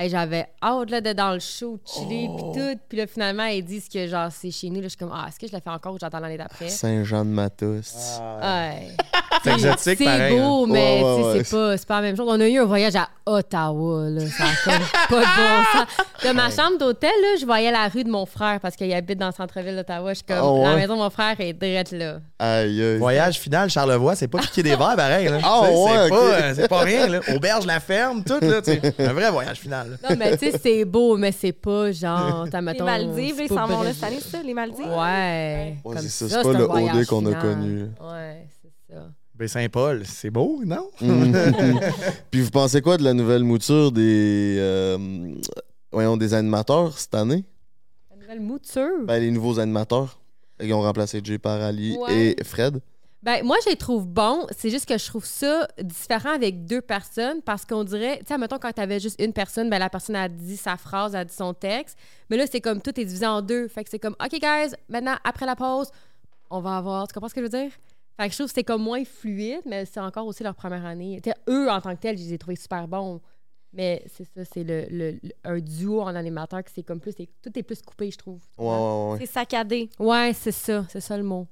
Hey, J'avais hâte là, de dans le show, de chiller, puis Oh. tout. Puis là, finalement, ils disent que genre c'est chez nous. Là, je suis comme, ah, est-ce que je le fais encore ou j'attends l'année d'après? Saint-Jean-de-Matos. Ah, Ouais. (laughs) c'est exotique C'est hein. beau, mais Ouais, ouais, tu sais, ouais. c'est pas, c'est pas la même chose. On a eu un voyage à Ottawa, là. Ça a comme pas de bon (laughs) sens. De ma chambre d'hôtel, là, je voyais la rue de mon frère parce qu'il habite dans le centre-ville d'Ottawa. Je suis comme, Ah ouais? la maison de mon frère est direct là. Aïe, aïe. Voyage final, Charlevoix, c'est pas piquer des verres pareil. Là. Ah, ouais, c'est, pas, euh, c'est pas rien. Là. Auberge la ferme, tout. Là, un vrai voyage final. Là. Non, mais tu sais, c'est beau, mais c'est pas genre, t'as, Les Maldives, c'est ils s'en vont là cette année, c'est ça, les Maldives? Ouais. Ouais, Comme c'est ça, ça, c'est pas le OD qu'on a connu. Ouais, c'est ça. Ben, Saint-Paul, c'est beau, non? (laughs) Puis vous pensez quoi de la nouvelle mouture des, euh, voyons, des animateurs cette année? La nouvelle mouture? Ben, les nouveaux animateurs. Ils ont remplacé Jay par Ali Ouais. et Fred. Ben, moi, je les trouve bons. C'est juste que je trouve ça différent avec deux personnes parce qu'on dirait, tu sais, mettons, quand t'avais juste une personne, ben, la personne a dit sa phrase, a dit son texte. Mais là, c'est comme tout est divisé en deux. Fait que c'est comme, OK, guys, maintenant, après la pause, on va avoir. Tu comprends ce que je veux dire? Fait que je trouve que c'est comme moins fluide, mais c'est encore aussi leur première année. Tu sais, eux, en tant que tels, je les ai trouvés super bons. Mais c'est ça, c'est le, le- le- un duo en animateur qui c'est comme plus. Tout est plus coupé, je trouve. Ouais, ouais, ouais. C'est saccadé. Ouais, c'est ça. C'est ça le mot.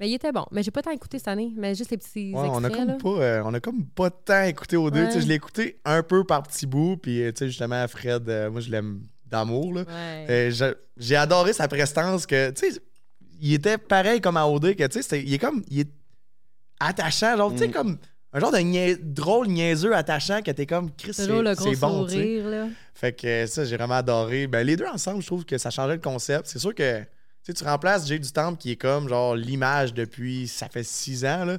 Mais il était bon. Mais j'ai pas tant écouté cette année, mais juste les petits Ouais, on, a là. comme pas, euh, on a comme pas tant écouté aux deux. Ouais. Tu sais, Je l'ai écouté un peu par petits bouts. Puis, euh, tu sais, justement, Fred, euh, moi, je l'aime d'amour. Là. Ouais. Euh, je- J'ai adoré sa prestance. que Tu sais, il était pareil comme à OD. Que, tu sais, c'était- il est comme. Il est attachant. Genre, tu sais, Mm. comme. Un genre de drôle niaiseux attachant que t'es comme Chris, c'est bon. sourire, là. Fait que ça, j'ai vraiment adoré. Ben, les deux ensemble, je trouve que ça changeait le concept. C'est sûr que sais, tu remplaces Jay du Temple qui est comme genre l'image depuis ça fait six ans. là.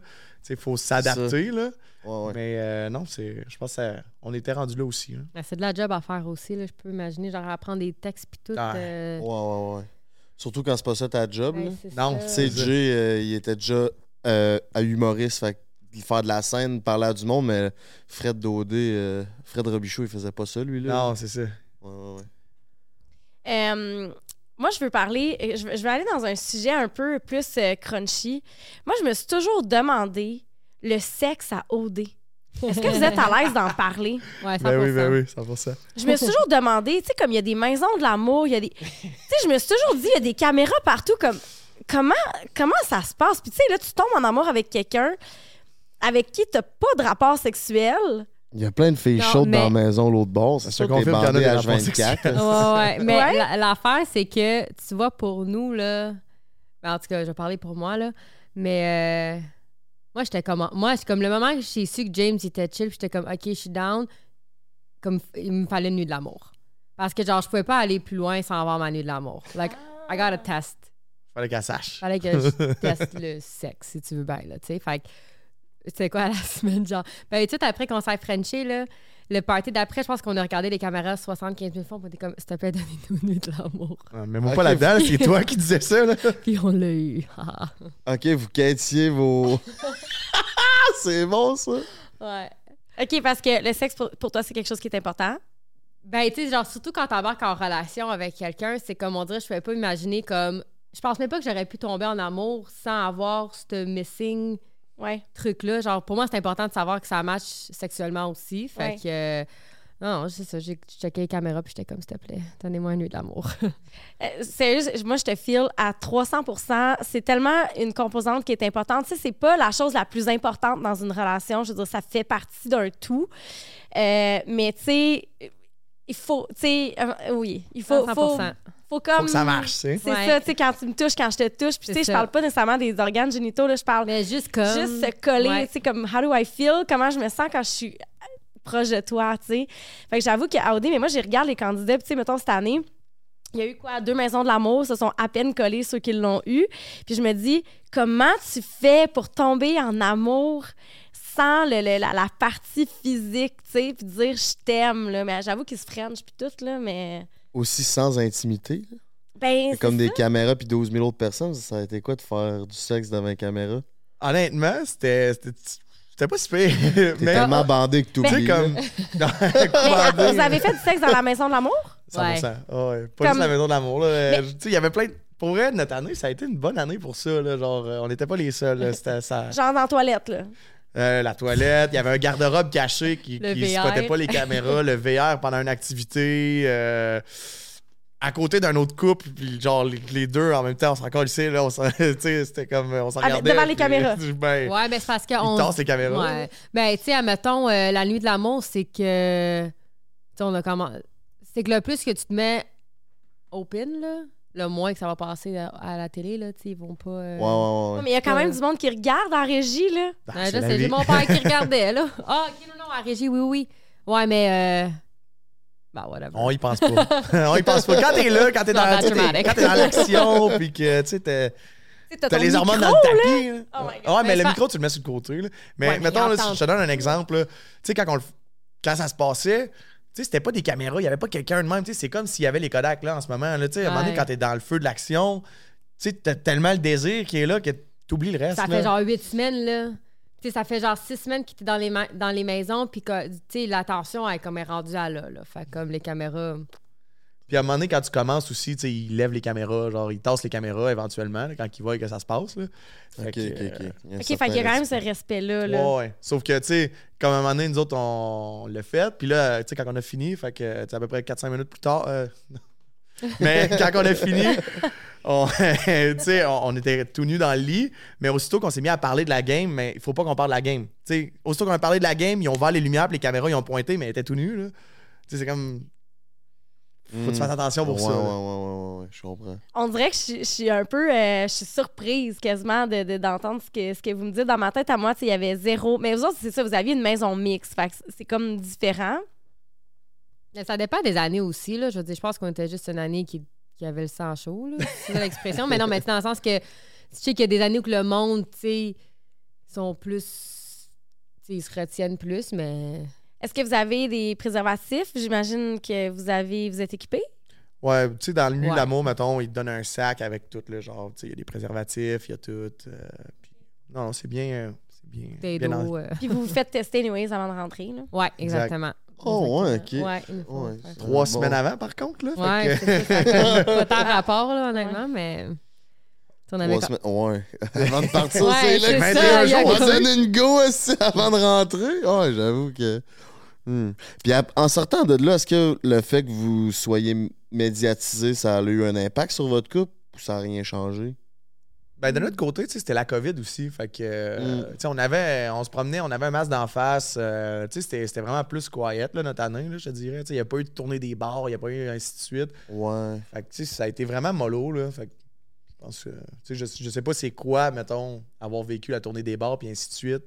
Il faut s'adapter. là. Ouais, ouais. Mais euh, non, c'est. Je pense qu'on était rendu là aussi. là. Ben, c'est de la job à faire aussi, là. Je peux imaginer, genre, apprendre des textes puis tout. Ouais. euh, Ouais, ouais, ouais. Surtout quand c'est pas ça ta job. ben, là. c'est Non. Tu sais. Jay, euh, il était déjà euh, à humoriste, fait faire de la scène, parler à du monde, mais Fred Daudé, euh, Fred Robichaud, il faisait pas ça, lui, là. Non, c'est ça. Ouais, ouais, ouais. Euh, moi, je veux parler, euh, je veux aller dans un sujet un peu plus euh, crunchy. Moi, je me suis toujours demandé le sexe à OD. Est-ce que vous êtes à l'aise d'en parler? (laughs) Ouais, 100%. Ben oui, ben oui, 100%. Je me suis toujours demandé, tu sais, comme il y a des maisons de l'amour, il y a des. Tu sais, je me suis toujours dit, il y a des caméras partout, comme. Comment, comment ça se passe? Puis, tu sais, là, tu tombes en amour avec quelqu'un avec qui tu pas de rapport sexuel. Il y a plein de filles Non, chaudes mais- dans la maison, l'autre bord. C'est sûr en a bandé des à rapports 24. sexuels. Ouais, ouais. Mais Ouais. l'affaire, c'est que, tu vois, pour nous, là. ben, en tout cas, je vais parler pour moi, là. Mais euh, moi, j'étais comme. Moi, c'est comme le moment que j'ai su que James était chill, puis j'étais comme, OK, je suis down. Comme il me fallait une nuit de l'amour. Parce que, genre, je pouvais pas aller plus loin sans avoir ma nuit de l'amour. Like, I gotta test. Fallait qu'elle sache. Fallait que je (laughs) teste le sexe, si tu veux bien, là, tu sais. Fait que, c'était quoi la (laughs) semaine, genre? Ben, tout après qu'on s'est Frenché, là, le party d'après, je pense qu'on a regardé les caméras 75 000 fois, on était comme, s'il te plaît, (laughs) donnez-nous une nuit de l'amour. Ah, Mais moi pas là-dedans, là, c'est toi qui disais ça. Là. (laughs) Puis on l'a eu. Ok, vous quêtiez vos. c'est bon, ça. ouais. OK, parce que le sexe, pour, pour toi, c'est quelque chose qui est important? Ben, tu sais, genre, surtout quand t'embarques en relation avec quelqu'un, c'est comme, on dirait, je pouvais pas imaginer comme. Je pense même pas que j'aurais pu tomber en amour sans avoir ce missing Ouais. truc-là. Genre, pour moi, c'est important de savoir que ça match sexuellement aussi. Fait Ouais. que. euh, non, c'est ça. J'ai checké les caméras puis j'étais comme, s'il te plaît, donnez-moi une nuit d'amour. (laughs) Euh, sérieux, moi, je te file à 300 C'est tellement une composante qui est importante. Tu sais, c'est pas la chose la plus importante dans une relation. Je veux dire, ça fait partie d'un tout. Euh, mais, tu sais, il faut, tu sais, euh, oui, il faut, 100%. faut, faut comme... Faut que ça marche, tu sais. C'est Ouais. ça, tu sais, quand tu me touches, quand je te touche. Puis, tu sais, je parle pas nécessairement des organes génitaux, là, je parle Mais juste comme. juste se coller, Ouais. tu sais, comme how do I feel, comment je me sens quand je suis proche de toi, tu sais. Fait que j'avoue qu'à OD, mais moi, j'ai regardé les candidats, puis tu sais, mettons, cette année, il y a eu quoi? Deux maisons de l'amour, se sont à peine collés ceux qui l'ont eu. Puis je me dis, comment tu fais pour tomber en amour sans le- le- la, la partie physique, tu sais, puis dire je t'aime, là? Mais j'avoue qu'ils se freinent, puis tout, là, mais... Aussi sans intimité. là. Ben, comme des caméras puis 12 000 autres personnes. Ça a été quoi de faire du sexe devant une caméra? Honnêtement, c'était. c'était- pas si pire. T'es (laughs) Mais. tellement bandé que sais, t'oublies. comme. (laughs) Non, Mais, (laughs) bandé. vous avez fait du sexe dans la maison de l'amour? 100%. Ouais. Ah ouais. Pas Comme- juste la maison de l'amour. là. Euh, Mais- Tu sais, il y avait plein de. Pour vrai, notre année, ça a été une bonne année pour ça. Là. Genre, euh, on n'était pas les seuls. là. Ça. Genre dans la toilette, là. Euh, la toilette, il y avait un garde-robe caché qui VR. spottait pas les caméras, le VR pendant une activité. euh, à côté d'un autre couple, puis genre les, les deux en même temps, on s'en calissait, là, on s'en- (laughs) c'était comme, on s'en Ah, regardait. devant les caméras. (laughs) ben, Ouais, mais c'est parce ils qu'on. tassent les caméras. Ouais. Ben, tu sais, admettons, euh, la nuit de l'amour, c'est que. Tu sais, on a comment. C'est que le plus que tu te mets open, là, le moins que ça va passer à, à la télé, là, tu ils vont pas. euh, Ouais, ouais, ouais. Ouais, mais il y a quand même du monde qui regarde en régie, là. Ah, Ouais, c'est là, mon père qui (laughs) regardait, là. Ah, ok, non, non, à régie, oui, oui. Ouais, mais. Euh... Ben, whatever. On y pense pas. (laughs) on y pense pas. Quand t'es là, quand t'es dans, t'es dans l'action, (laughs) puis que tu sais, t'as les hormones micro, dans le tapis. là. Oh ouais, mais, Mais le ça- micro, tu le mets sur le côté. là. Mais Ouais, mais mettons, là, je te donne un exemple. Tu sais, quand, on le- quand ça se passait, sais, c'était pas des caméras, il y avait pas quelqu'un de même. Tu sais, C'est comme s'il y avait les Kodak là en ce moment. Là, Tu sais, à un moment donné, quand t'es dans le feu de l'action, tu sais, t'as tellement le désir qui est là que t'oublies le reste. Ça là. fait genre huit semaines, là. Tu sais, ça fait genre six semaines qu'il était dans les, ma- dans les maisons, puis que, tu sais, l'attention, elle, comme, est rendue à là, là. Fait comme les caméras. Puis à un moment donné, quand tu commences aussi, tu sais, il lève les caméras, genre, il tasse les caméras éventuellement là, quand il voit que ça se passe. Là. Fait Ok, que, ok, ok. euh, Il y a un OK, fait certain qu'il y a quand même ce respect. respect-là, là. Ouais, ouais. Sauf que, tu sais, comme à un moment donné, nous autres, on, l'a fait. Puis là, tu sais, quand on a fini, fait que, tu sais, à peu près 4-5 minutes plus tard. euh, (laughs) mais quand on a fini, on, (laughs) tu sais, on, on était tout nus dans le lit. Mais aussitôt qu'on s'est mis à parler de la game, mais il faut pas qu'on parle de la game. Tu sais, aussitôt qu'on a parlé de la game, ils ont ouvert les lumières, puis les caméras, ils ont pointé, mais ils étaient tout nus, là. Tu sais, c'est comme. Faut que tu fasses attention pour ouais, ça. Ouais, là. ouais, ouais, ouais, ouais, je comprends. On dirait que je, suis- je suis un peu... euh, je suis surprise quasiment de- de- d'entendre ce, que, ce que vous me dites. Dans ma tête, à moi, il y avait zéro... Mais vous autres, c'est ça, vous aviez une maison mixte. Fait que c'est comme différent. Mais ça dépend des années aussi, là. Je veux dire, je pense qu'on était juste une année qui, qui avait le sang chaud, là. C'est ça l'expression. mais non, mais c'est dans le sens que, tu sais, qu'il y a des années où le monde, tu sais, sont plus. Tu sais, ils se retiennent plus, mais. Est-ce que vous avez des préservatifs? J'imagine que vous avez vous êtes équipé? Ouais, tu sais, dans le de Ouais. l'amour, mettons, ils te donnent un sac avec tout, le genre, tu sais, il y a des préservatifs, il y a tout. euh, puis- non, non, c'est bien. euh, c'est bien. Des bien dos. en- euh, Puis vous vous faites tester anyways avant de rentrer. Là. Ouais, exactement. Oh, ouais, ok. Ouais. Trois Bon. semaines avant, par contre, là. fait Ouais, que- c'est ça, ça fait pas tant (laughs) rapport, là, honnêtement, mais. On avait Trois semaines- Ouais. (laughs) Avant de (laughs) partir, Ouais, c'est là que ça, c'est un il y a jour. On donne une go aussi avant de rentrer. Ouais, j'avoue que. Hmm. Puis en sortant de là, est-ce que le fait que vous soyez médiatisé, ça a eu un impact sur votre couple ou ça n'a rien changé? Ben, de notre côté, c'était la COVID aussi. Fait que, euh, Mm. sais, on avait, on se promenait, on avait un masque d'en face. euh, c'était- vraiment plus quiet, là, notre année, là, je te dirais. Il n'y a pas eu de tournée des bars, il n'y a pas eu ainsi de suite. Ouais. Fait que, ça a été vraiment mollo, là. Fait que, je pense que, je, je sais pas c'est quoi, mettons, avoir vécu la tournée des bars, puis ainsi de suite.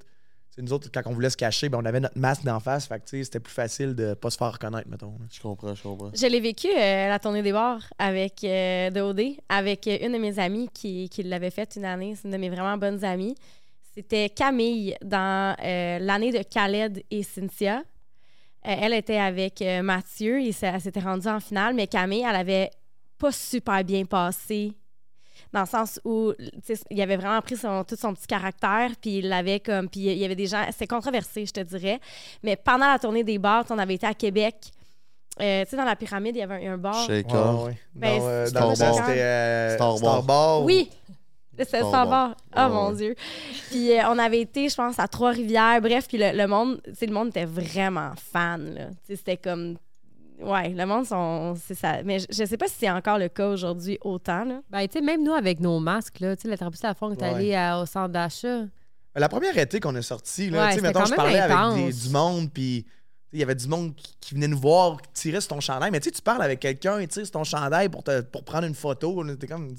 Nous autres, quand on voulait se cacher, ben, on avait notre masque d'en face. Fait que, tu sais, c'était plus facile de pas se faire reconnaître, mettons. là. Je comprends, je comprends. Je l'ai vécu, euh, la tournée des bars avec euh, de OD, avec euh, une de mes amies qui, qui l'avait faite une année. C'est une de mes vraiment bonnes amies. C'était Camille dans euh, l'année de Khaled et Cynthia. Euh, elle était avec euh, Mathieu et ça- elle s'était rendue en finale, mais Camille, elle avait pas super bien passé. Dans le sens où il avait vraiment pris son, tout son petit caractère, puis il l'avait comme. Puis il y avait des gens. C'était controversé, je te dirais. Mais pendant la tournée des bars, on avait été à Québec. euh, tu sais, dans la pyramide, il y avait un, bar. Shaker. Ouais, ouais. Ben, Dans, euh, c'est- dans Star Bar. c'était euh, Star Star Bar. Bar. Oui! C'était Star Bar. Oh Ouais, mon. Dieu. Puis euh, on avait été, je pense, à Trois-Rivières. Bref, puis le, le monde, tu sais, le monde était vraiment fan. C'était comme. Ouais, le monde, sont, c'est ça. Mais je, je sais pas si c'est encore le cas aujourd'hui autant. Là. Ben, tu sais, même nous, avec nos masques, là, tu sais, la Trappiste la fois, on est Ouais. allé à- au centre d'achat. La première été qu'on a sorti, là, Ouais, tu sais, mettons, quand je parlais avec des- du monde, puis tu sais, il y avait du monde qui, qui venait nous voir, qui tirait sur ton chandail. Mais tu sais, tu parles avec quelqu'un, il tire sur ton chandail pour, te, pour prendre une photo. T'es comme.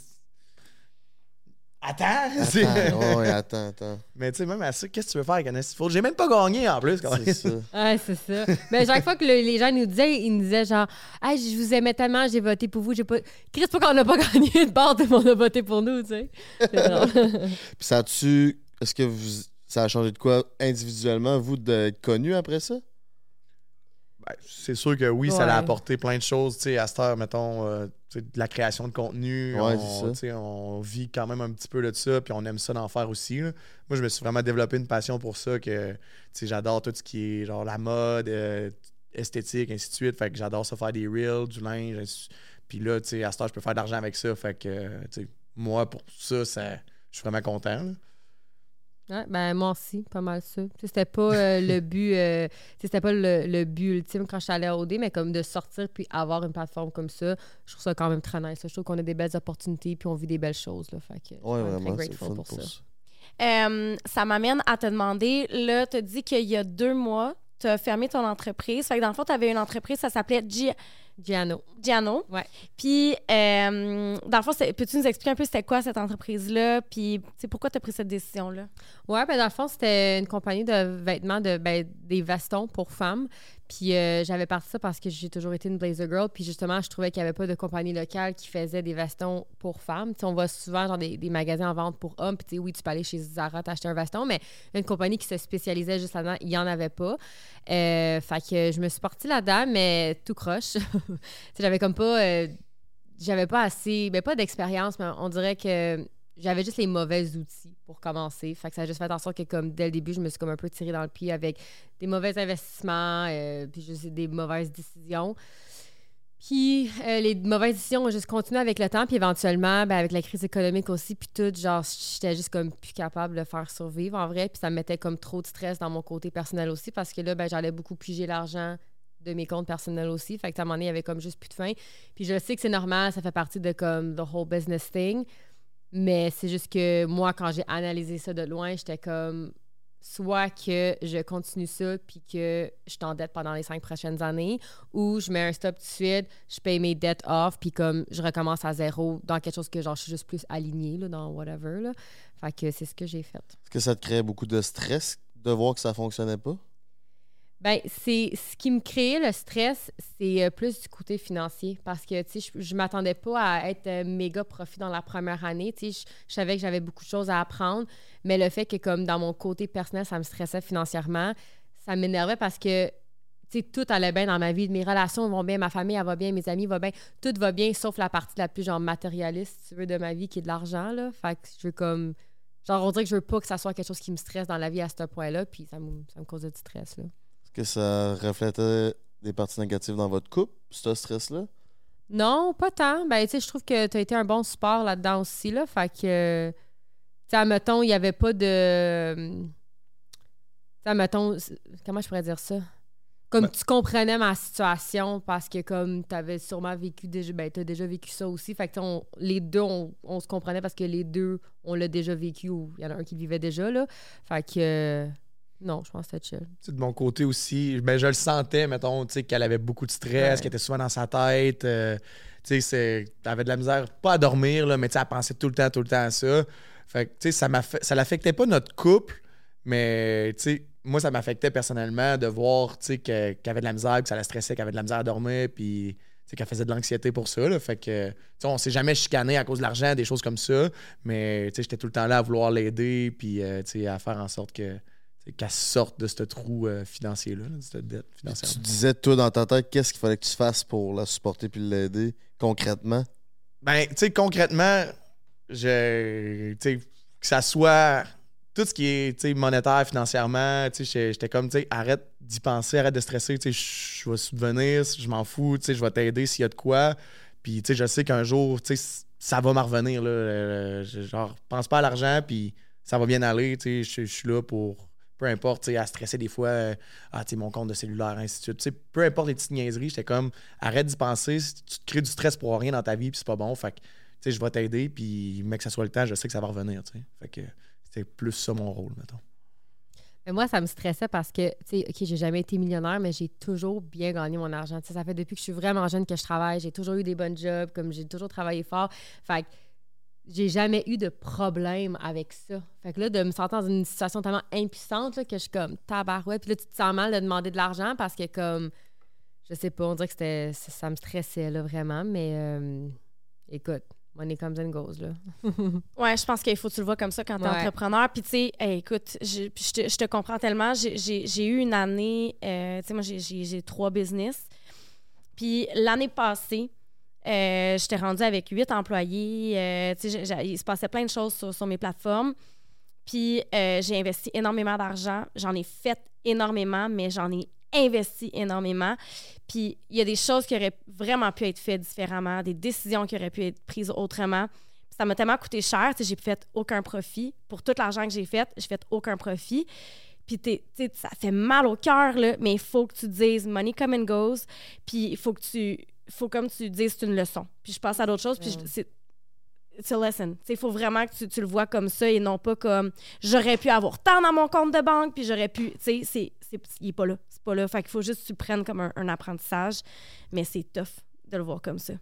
Attends! Attends, ouais, attends, attends. Mais tu sais, même à ça, qu'est-ce que tu veux faire avec un? J'ai même pas gagné en plus. quand C'est ça. (laughs) Ouais, c'est ça. Mais chaque fois que le- les gens nous disaient, ils nous disaient genre, hey, je vous aimais tellement, j'ai voté pour vous, j'ai pas. Chris, pas qu'on n'a pas gagné de bord, tout le monde a voté pour nous, tu sais? (laughs) Puis ça a-tu. Est-ce que vous, ça a changé de quoi individuellement, vous, d'être connu après ça? Ben, c'est sûr que oui, ça a apporté plein de choses. Tu sais, à cette heure, mettons, euh, tu sais, de la création de contenu. Ouais, on, on vit quand même un petit peu de ça, puis on aime ça d'en faire aussi. là. Moi, je me suis vraiment développé une passion pour ça, que tu sais, j'adore tout ce qui est genre la mode, euh, esthétique, ainsi de suite. Fait que j'adore ça faire des reels, du linge. ainsi- Puis là, tu sais, à cette heure, je peux faire de l'argent avec ça. Fait que, moi, pour ça, ça je suis vraiment content. là. Ouais, ben, moi aussi, pas mal ça. Tu sais, C'était pas euh, le (laughs) but, euh, tu sais, c'était pas le, le but ultime quand je suis allée à OD, mais comme de sortir puis avoir une plateforme comme ça, je trouve ça quand même très nice. Je trouve qu'on a des belles opportunités puis on vit des belles choses. Là, fait que Ouais, vraiment, très grateful pour, pour ça. ça. Euh, ça m'amène à te demander, là, tu as dit qu'il y a deux mois, tu as fermé ton entreprise. Fait que dans le fond, tu avais une entreprise, ça s'appelait Gi- Giano. Giano. Ouais. Puis, euh, dans le fond, peux-tu nous expliquer un peu c'était quoi cette entreprise-là? Puis, pourquoi tu as pris cette décision-là? Ouais, ben dans le fond, c'était une compagnie de vêtements, de, ben, des vestons pour femmes. Puis euh, j'avais parti ça parce que j'ai toujours été une blazer girl. Puis justement, je trouvais qu'il n'y avait pas de compagnie locale qui faisait des vestons pour femmes. On voit souvent dans des, magasins en vente pour hommes. Puis oui, tu peux aller chez Zara t'acheter un veston, mais une compagnie qui se spécialisait juste là-dedans, il n'y en avait pas. Euh, fait que je me suis partie là-dedans, mais tout croche. (laughs) J'avais comme pas... euh, j'avais pas assez... Ben pas d'expérience, mais on dirait que j'avais juste les mauvais outils pour commencer. Fait que ça a juste fait en sorte que, comme dès le début, je me suis comme un peu tirée dans le pied avec des mauvais investissements, euh, puis juste des mauvaises décisions. Puis euh, les mauvaises décisions ont juste continué avec le temps, puis éventuellement, ben, avec la crise économique aussi, puis tout, genre, j'étais juste comme plus capable de faire survivre en vrai, puis ça me mettait comme trop de stress dans mon côté personnel aussi, parce que là, ben, j'allais beaucoup piger l'argent de mes comptes personnels aussi. Fait que à un moment donné, il y avait comme juste plus de fin. Puis je sais que c'est normal, ça fait partie de comme the whole business thing. Mais c'est juste que moi, quand j'ai analysé ça de loin, j'étais comme soit que je continue ça puis que je t'endette pendant les cinq prochaines années ou je mets un stop tout de suite, je paye mes dettes off puis comme je recommence à zéro dans quelque chose que genre je suis juste plus alignée dans whatever. Là. Fait que c'est ce que j'ai fait. Est-ce que ça te créait beaucoup de stress de voir que ça fonctionnait pas? Ben, c'est ce qui me créait le stress, c'est euh, plus du côté financier parce que tu sais, je, je m'attendais pas à être euh, méga profit dans la première année. Tu sais, je, savais que j'avais beaucoup de choses à apprendre, mais le fait que comme dans mon côté personnel, ça me stressait financièrement, ça m'énervait parce que tu sais, tout allait bien dans ma vie, mes relations vont bien, ma famille elle va bien, mes amis vont bien, tout va bien sauf la partie la plus genre matérialiste, si tu veux, de ma vie qui est de l'argent là. Fait que je veux comme genre on dirait que je veux pas que ça soit quelque chose qui me stresse dans la vie à ce point-là, puis ça me, ça me causait du stress là. Est-ce que ça reflétait des parties négatives dans votre couple, ce stress-là? Non, pas tant. Ben, tu sais, je trouve que tu as été un bon support là-dedans aussi, là. Fait que, tu sais, admettons, il n'y avait pas de. Tu sais, admettons, comment je pourrais dire ça? Comme Ben- tu comprenais ma situation parce que, comme tu avais sûrement vécu déjà, ben, tu as déjà vécu ça aussi. Fait que, on- les deux, on, on se comprenait parce que les deux, on l'a déjà vécu ou il y en a un qui le vivait déjà, là. Fait que, euh, non, je pense que c'était chill. De mon côté aussi, ben, je le sentais, mettons, tu sais, qu'elle avait beaucoup de stress, Ouais. qu'elle était souvent dans sa tête. euh, tu sais, elle avait de la misère, pas à dormir, là, mais tu sais, elle pensait tout le temps, tout le temps à ça. Fait que, tu sais, ça, l'affectait pas notre couple, Mais, tu sais, moi, ça m'affectait personnellement de voir, tu sais, que- qu'elle avait de la misère, que ça la stressait, qu'elle avait de la misère à dormir, puis, tu sais, qu'elle faisait de l'anxiété pour ça, là. Fait que, tu sais, on s'est jamais chicané à cause de l'argent, des choses comme ça. Mais, tu sais, j'étais tout le temps là à vouloir l'aider, puis, euh, tu sais, à faire en sorte que, qu'elle sorte de ce trou euh, financier-là, là, de cette dette financière. Tu disais, toi, dans ta tête, qu'est-ce qu'il fallait que tu fasses pour la supporter puis l'aider concrètement? Ben, tu sais, concrètement, je, tu sais, que ça soit tout ce qui est, tu sais, monétaire, financièrement, tu sais, j'étais- comme, tu sais, arrête d'y penser, arrête de stresser, tu sais, je- vais subvenir, je m'en fous, tu sais, je vais t'aider s'il y a de quoi. Puis, tu sais, je sais qu'un jour, tu sais, ça va m'en revenir, là. Euh, je- genre, pense pas à l'argent, puis ça va bien aller, tu sais, je je suis là pour, peu importe, à stresser des fois, euh, ah, mon compte de cellulaire, ainsi de suite. Peu importe les petites niaiseries, j'étais comme, arrête d'y penser, tu te crées du stress pour rien dans ta vie, puis c'est pas bon, fait que, je vais t'aider, puis, mais que ça soit le temps, je sais que ça va revenir. Fait que c'était plus ça mon rôle, mettons. Mais moi, ça me stressait parce que, tu sais, OK, j'ai jamais été millionnaire, mais j'ai toujours bien gagné mon argent. Ça fait depuis que je suis vraiment jeune que je travaille. J'ai toujours eu des bonnes jobs, comme j'ai toujours travaillé fort. Fait que j'ai jamais eu de problème avec ça. Fait que là, de me sentir dans une situation tellement impuissante, là, que je suis comme tabarouette. Puis là, tu te sens mal de demander de l'argent parce que, comme, je sais pas, on dirait que c'était, ça, ça me stressait, là, vraiment. Mais euh, écoute, money comes and goes, là. (laughs) Ouais, je pense qu'il faut que tu le vois comme ça quand tu es Ouais. entrepreneur. Puis, tu sais, hey, écoute, je, je, te, je te comprends tellement. J'ai- J'ai j'ai eu une année, euh, tu sais, moi, j'ai- j'ai j'ai trois business. Puis, l'année passée, euh, j'étais rendue avec huit employés. euh, il se passait plein de choses sur, mes plateformes. Puis, euh, j'ai investi énormément d'argent. J'en ai fait énormément, mais j'en ai investi énormément. Puis, il y a des choses qui auraient vraiment pu être faites différemment, des décisions qui auraient pu être prises autrement. Ça m'a tellement coûté cher, j'ai fait aucun profit. Pour tout l'argent que j'ai fait, j'ai fait aucun profit. Puis ça fait mal au cœur, mais il faut que tu dises money come and goes. Puis il faut que tu. Faut comme tu dises c'est une leçon. Puis je passe à d'autres choses, puis c'est. It's a lesson. Tu sais, Il faut vraiment que tu, tu le vois comme ça et non pas comme j'aurais pu avoir tant dans mon compte de banque, puis j'aurais pu. Tu sais, c'est- c'est- il est pas là. C'est pas là. Fait qu'il faut juste que tu le prennes comme un, un apprentissage. Mais c'est tough de le voir comme ça.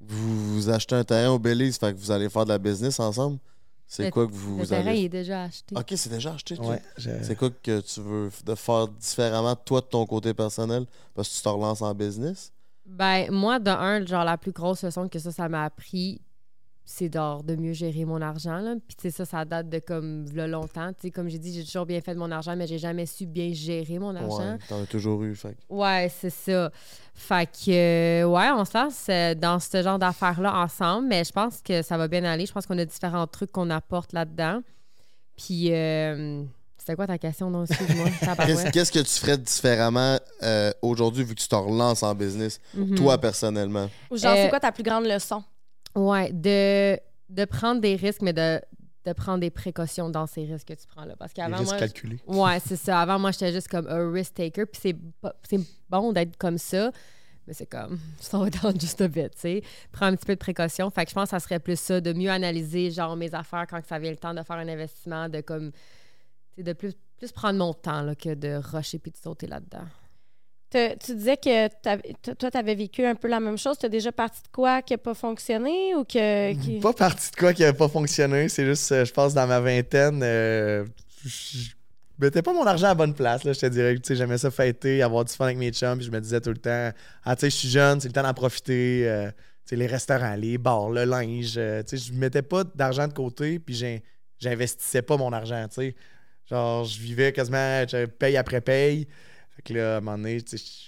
Vous, vous achetez un terrain au Belize, fait que vous allez faire de la business ensemble? C'est quoi que vous Le terrain, allez... est déjà acheté. OK, c'est déjà acheté? Ouais, je- C'est quoi que tu veux de faire différemment, toi, de ton côté personnel, parce que tu te relances en business? Ben, moi, de un, genre, la plus grosse leçon que ça, ça m'a appris, c'est genre de mieux gérer mon argent. Là. Puis, tu sais, ça, ça date de comme là, longtemps. Tu sais, comme j'ai dit, j'ai toujours bien fait de mon argent, mais j'ai jamais su bien gérer mon argent. Ouais, t'en as toujours eu, fait Ouais, c'est ça. Fait que, euh, ouais, on se lance euh, dans ce genre d'affaires-là ensemble, mais je pense que ça va bien aller. Je pense qu'on a différents trucs qu'on apporte là-dedans. Puis, euh, c'était quoi ta question? Non, excuse-moi. Qu'est-ce que tu ferais différemment euh, aujourd'hui, vu que tu te relances en business, Mhm. toi, personnellement? Ou genre, Euh, c'est quoi ta plus grande leçon? Ouais, de, de prendre des risques, mais de, de prendre des précautions dans ces risques que tu prends là. Parce les qu'avant, risques moi. calculés. Ouais, c'est ça. Avant, moi, j'étais juste comme un risk taker. Puis c'est pas- c'est bon d'être comme ça. Mais c'est comme, (laughs) slow down just a bit, tu sais. Prends un petit peu de précaution. Fait que je pense que ça serait plus ça, de mieux analyser, genre, mes affaires quand que ça vient le temps de faire un investissement, de comme, de plus, plus prendre mon temps, là, que de rusher puis de sauter là-dedans. Te- tu disais que toi, tu avais vécu un peu la même chose. Tu as déjà parti de quoi qui n'a pas fonctionné ou que. qui- Pas partie de quoi qui n'avait pas fonctionné. C'est juste, euh, je pense, dans ma vingtaine, euh, je mettais pas mon argent à la bonne place. Là, je te dirais, tu sais, j'aimais ça fêter, avoir du fun avec mes chums. Puis je me disais tout le temps, ah, tu sais, je suis jeune, c'est le temps d'en profiter. euh, tu sais, les restaurants, les bars, le linge. euh, tu sais, je mettais pas d'argent de côté, puis j'ai- j'investissais pas mon argent, tu sais. Genre, je vivais quasiment paye après paye. Fait que là, à un moment donné,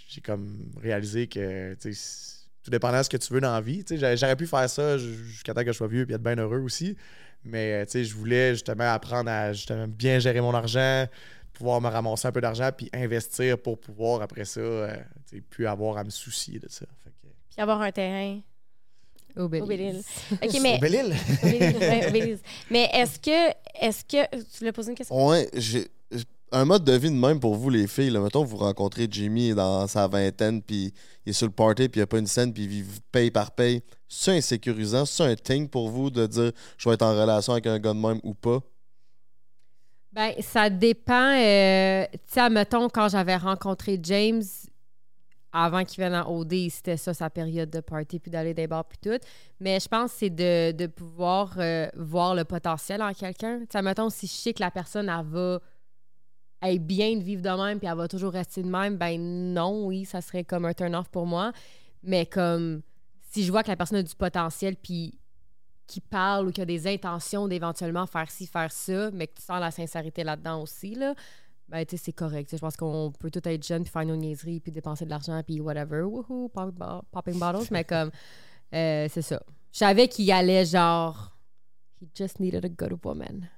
j'ai comme réalisé que, tout dépendant de ce que tu veux dans la vie. J'aurais- pu faire ça jusqu'à temps que je sois vieux et être bien heureux aussi. Mais je voulais justement apprendre à justement bien gérer mon argent, pouvoir me ramasser un peu d'argent puis investir pour pouvoir après ça, euh, plus avoir à me soucier de ça. Puis avoir un terrain. Au (laughs) Belize. OK, mais. Au Belize. Mais est-ce que. Est-ce que. Tu voulais poser une question? Ouais, j'ai un mode de vie de même pour vous, les filles. Là. Mettons, vous rencontrez Jimmy dans sa vingtaine, puis il est sur le party, puis il n'y a pas une scène, puis il vit paye par paye. C'est insécurisant? C'est un thing pour vous de dire je vais être en relation avec un gars de même ou pas? Ben, ça dépend. euh, tu sais, mettons, quand j'avais rencontré James, avant qu'il vienne en OD, c'était ça sa période de party, puis d'aller des bars, puis tout. Mais je pense que c'est de, de pouvoir euh, voir le potentiel en quelqu'un. Tu sais, mettons, si je sais que la personne, elle va elle est bien de vivre de même puis elle va toujours rester de même, ben non, oui, ça serait comme un turn-off pour moi. Mais comme si je vois que la personne a du potentiel puis qui parle ou qui a des intentions d'éventuellement faire ci, faire ça, mais que tu sens la sincérité là-dedans aussi, là, ben, tu sais, c'est correct. Je pense qu'on peut tout être jeune puis faire nos niaiseries puis dépenser de l'argent puis whatever, woohoo, pop- popping bottles, mais comme, (laughs) euh, c'est ça. Je savais qu'il allait genre, he just needed a good woman.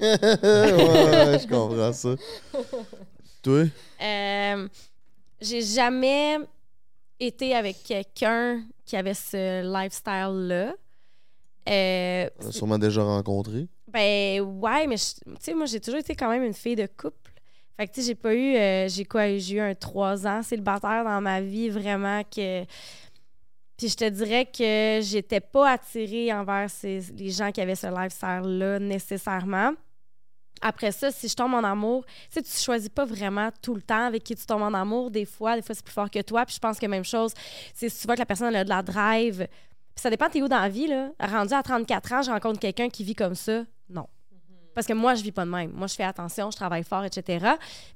ouais, (laughs) ouais, je comprends ça. Toi? Euh, j'ai jamais été avec quelqu'un qui avait ce lifestyle-là. Euh, On a sûrement déjà rencontré. ben ouais, mais tu sais, moi j'ai toujours été quand même une fille de couple. Fait que tu sais, j'ai pas eu, euh, j'ai quoi, j'ai eu un trois ans célibataire dans ma vie vraiment que. Puis je te dirais que j'étais pas attirée envers ces, les gens qui avaient ce lifestyle-là nécessairement. Après ça, si je tombe en amour, tu sais, tu choisis pas vraiment tout le temps avec qui tu tombes en amour. Des fois, des fois, c'est plus fort que toi. Puis je pense que même chose, c'est si tu vois que la personne a de la drive. Puis ça dépend, t'es où dans la vie, là? Rendu à 34 ans, je rencontre quelqu'un qui vit comme ça. Parce que moi, je vis pas de même. Moi, je fais attention, je travaille fort, etc.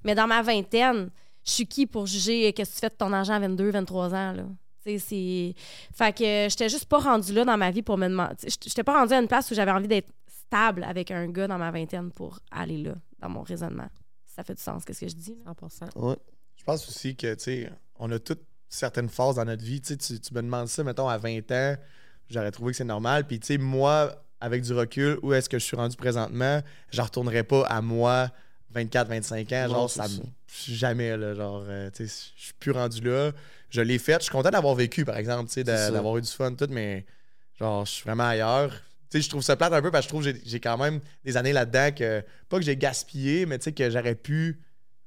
Mais dans ma vingtaine, je suis qui pour juger qu'est-ce que tu fais de ton argent à 22, 23 ans, là? C'est... Fait que j'étais juste pas rendue là dans ma vie pour me demander... J'étais pas rendue à une place où j'avais envie d'être stable avec un gars dans ma vingtaine pour aller là, dans mon raisonnement. Ça fait du sens, qu'est-ce que je dis, là? 100%. Ouais. Je pense aussi que, tu sais, on a toutes certaines phases dans notre vie. Tu sais, tu, tu me demandes ça, mettons, à 20 ans, j'aurais trouvé que c'est normal. Puis, tu sais, moi, avec du recul, où est-ce que je suis rendu présentement, je retournerai pas à moi 24, 25 ans. Non, Genre, ça, ça. me- jamais, là. Genre, euh, tu sais, je suis plus rendu là. Je l'ai fait. Je suis content d'avoir vécu, par exemple, tu sais, d'avoir eu du fun, tout, mais genre, je suis vraiment ailleurs. Tu sais, je trouve ça plate un peu parce que je trouve que j'ai- j'ai quand même des années là-dedans que, pas que j'ai gaspillé, mais tu sais, que j'aurais pu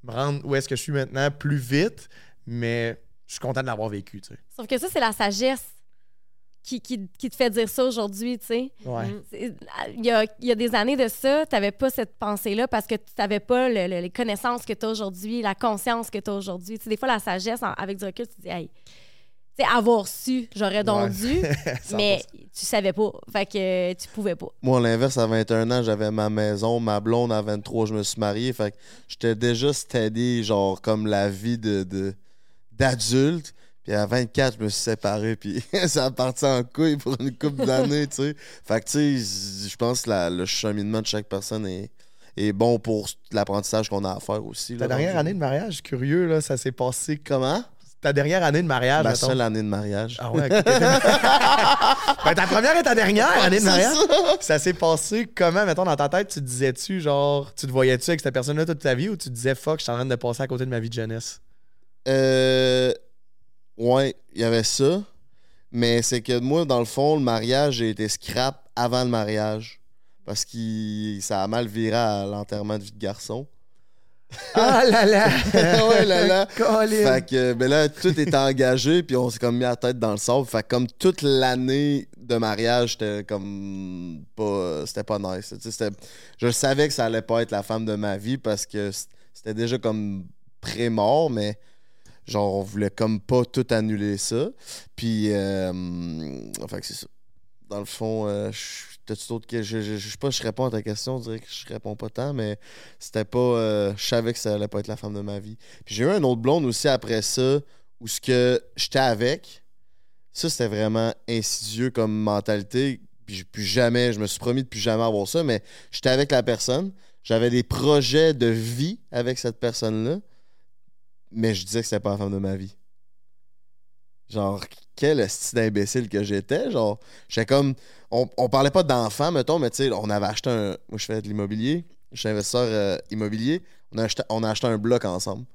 me rendre où est-ce que je suis maintenant plus vite, mais je suis content de l'avoir vécu, tu sais. Sauf que ça, c'est la sagesse qui, qui, qui te fait dire ça aujourd'hui, tu sais. Ouais. Mm. Il y a, il y a des années de ça, tu n'avais pas cette pensée-là parce que tu n'avais pas le- le- les connaissances que tu as aujourd'hui, la conscience que tu as aujourd'hui. Tu sais, des fois, la sagesse, en- avec du recul, tu te dis, hey, tu sais, avoir su, j'aurais donc Ouais. dû, (laughs) 100%. mais tu savais pas. Fait que euh, tu pouvais pas. Moi, à l'inverse, à 21 ans, j'avais ma maison. Ma blonde, à 23, je me suis marié. Fait que j'étais déjà steady, genre, comme la vie de, de- d'adulte. Puis à 24, je me suis séparé. Puis (laughs) ça a parti en couille pour une couple d'années, tu sais. Fait que, tu sais, je pense que la- le cheminement de chaque personne est, est bon pour l'apprentissage qu'on a à faire aussi. Ta dernière année de mariage, curieux, là, ça s'est passé. Comment? Ta dernière année de mariage, Ma mettons. seule année de mariage. Ah ouais, (laughs) ben, ta première et ta dernière année de mariage, ça. ça s'est passé comment, mettons, dans ta tête, tu disais-tu, genre, tu te voyais-tu avec cette personne-là toute ta vie ou tu te disais, fuck, je suis en train de passer à côté de ma vie de jeunesse? Euh, ouais, il y avait ça. Mais c'est que moi, dans le fond, le mariage, j'ai été scrap avant le mariage. Parce que ça a mal viré à l'enterrement de vie de garçon. Ah là là! (laughs) ouais, là, là. (laughs) Fait que ben là, tout était engagé, puis on s'est comme mis la tête dans le sable. Fait que comme toute l'année de mariage, j'étais comme pas. C'était pas nice. Je savais que ça allait pas être la femme de ma vie parce que c'était déjà comme pré-mort, mais genre on voulait comme pas tout annuler ça. Puis euh, que c'est ça. Dans le fond, euh, je- je, je, je sais pas, je réponds à ta question, on dirait que je réponds pas tant, mais c'était pas. euh, je savais que ça allait pas être la femme de ma vie. Puis j'ai eu un autre blonde aussi après ça, où ce que j'étais avec, ça c'était vraiment insidieux comme mentalité. Puis plus jamais, je me suis promis de plus jamais avoir ça, mais j'étais avec la personne, j'avais des projets de vie avec cette personne-là, mais je disais que c'était pas la femme de ma vie. Genre, quel style d'imbécile que j'étais. Genre, j'étais comme. On, on parlait pas d'enfants, mettons, mais tu sais, on avait acheté un. Moi, je fais de l'immobilier. Je suis investisseur euh, immobilier. On a, acheté, on a acheté un bloc ensemble.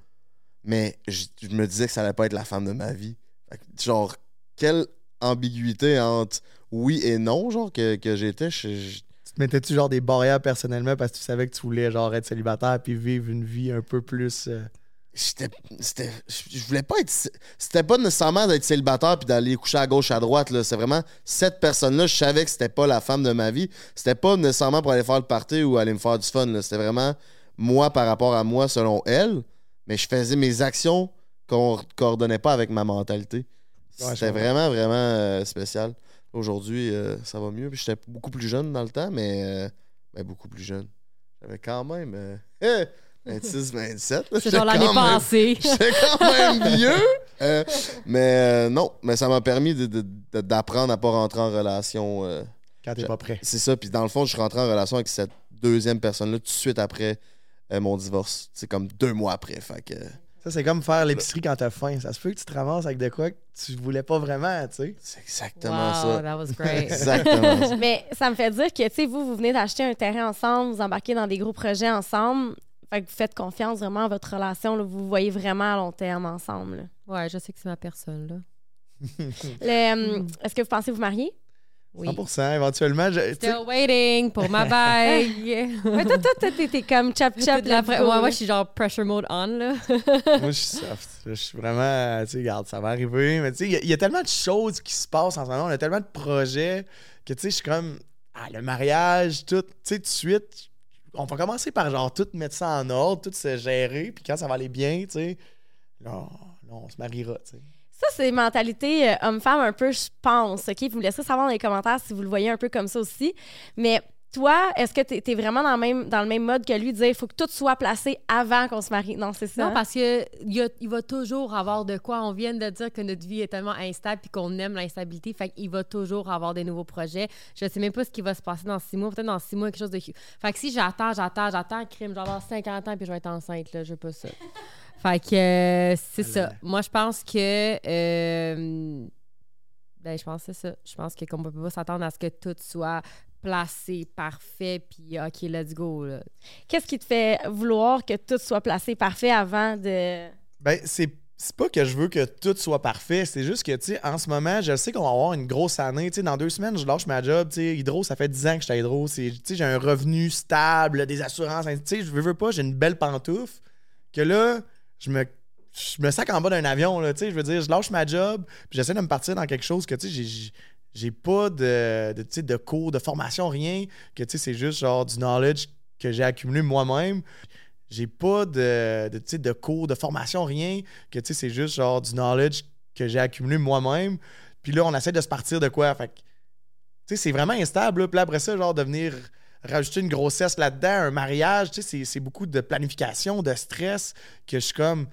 Mais je, me disais que ça allait pas être la femme de ma vie. Que, genre, quelle ambiguïté entre oui et non, genre, que, que j'étais. Tu te mettais-tu genre des barrières personnellement parce que tu savais que tu voulais genre être célibataire puis vivre une vie un peu plus. euh, j'étais c'était je voulais pas être c'était pas nécessairement d'être célibataire puis d'aller coucher à gauche à droite là. C'est vraiment cette personne là je savais que c'était pas la femme de ma vie. C'était pas nécessairement pour aller faire le party ou aller me faire du fun là. c'était vraiment moi par rapport à moi selon elle. Mais je faisais mes actions qu'on coordonnait pas avec ma mentalité. Ouais, c'était vraiment vraiment euh, spécial. Aujourd'hui euh, ça va mieux. Puis j'étais beaucoup plus jeune dans le temps mais euh, ben, beaucoup plus jeune. J'avais quand même (laughs) 26, 27. C'est genre l'année passée. (laughs) J'étais quand même (laughs) vieux. Euh, mais euh, non, mais ça m'a permis d'apprendre à pas rentrer en relation. euh, Quand t'es pas prêt. c'est ça. Puis dans le fond, je suis rentré en relation avec cette deuxième personne-là tout de suite après euh, mon divorce. C'est comme deux mois après. Fait que Ça, c'est comme faire l'épicerie quand t'as faim. Ça se peut que tu te ramasses avec de quoi que tu voulais pas vraiment, tu sais. c'est exactement wow, ça. that was great. (laughs) Exactement ça. Mais ça me fait dire que, tu sais, vous, vous venez d'acheter un terrain ensemble, vous embarquez dans des gros projets ensemble. Fait que vous faites confiance vraiment à votre relation. là. Vous vous voyez vraiment à long terme ensemble. là. Ouais, je sais que c'est ma personne, là. (laughs) Euh, Est-ce que vous pensez vous marier? Oui. 100%, éventuellement. je- Still waiting pour ma (laughs) bague. Ouais, toi, toi, toi, t'es- comme chap chap. La go, moi, je suis genre pressure mode on, là. (laughs) moi, je suis soft. Je suis vraiment. Tu sais, regarde, ça va arriver. Mais tu sais, il y y, a tellement de choses qui se passent en ce moment. On a tellement de projets que, tu sais, je suis comme. Ah, le mariage, tout. Tu sais, tout de suite, on va commencer par genre tout mettre ça en ordre, tout se gérer. Puis quand ça va aller bien, tu sais, là, on se mariera, tu sais. Ça, c'est mentalité euh, homme-femme un peu, je pense. OK? Vous me laisserez savoir dans les commentaires si vous le voyez un peu comme ça aussi. Mais toi, est-ce que tu es, vraiment dans le, même, dans le même mode que lui, dire il faut que tout soit placé avant qu'on se marie? Non, c'est ça. Non, hein? parce que il y a- il va toujours avoir de quoi. On vient de dire que notre vie est tellement instable puis qu'on aime l'instabilité. Fait qu'il va toujours avoir des nouveaux projets. Je sais même pas ce qui va se passer dans six mois. Peut-être dans six mois, quelque chose de. Fait que si j'attends, j'attends, j'attends, crime, je vais avoir 50 ans puis je vais être enceinte, là. Je veux pas ça. (laughs) Fait que euh, c'est ça. Moi, je pense que. euh, ben, je pense que c'est ça. Je pense que qu'on peut pas s'attendre à ce que tout soit placé, parfait, puis OK, let's go. Là. Qu'est-ce qui te fait vouloir que tout soit placé parfait avant de. Ben, c'est. C'est pas que je veux que tout soit parfait, c'est juste que, tu sais, en ce moment, je sais qu'on va avoir une grosse année. Tu sais, dans deux semaines, je lâche ma job. Tu sais, Hydro, ça fait 10 ans que je suis à Hydro. C'est- Tu sais, j'ai un revenu stable, des assurances. Tu sais, je veux, veux pas, j'ai une belle pantoufle. Que là, je me, je me sac en bas d'un avion, là. Tu sais, je veux dire, je lâche ma job, puis j'essaie de me partir dans quelque chose que, tu sais, j'ai- pas de, de, de cours, de formation, rien. Que, c'est juste genre du knowledge que j'ai accumulé moi-même. J'ai pas de, de, de cours, de formation, rien. Que c'est juste genre du knowledge que j'ai accumulé moi-même. Puis là, on essaie de se partir de quoi? Fait tu sais, c'est vraiment instable. là. Après ça, genre, de venir rajouter une grossesse là-dedans, un mariage, c'est beaucoup de planification, de stress, que je suis comme,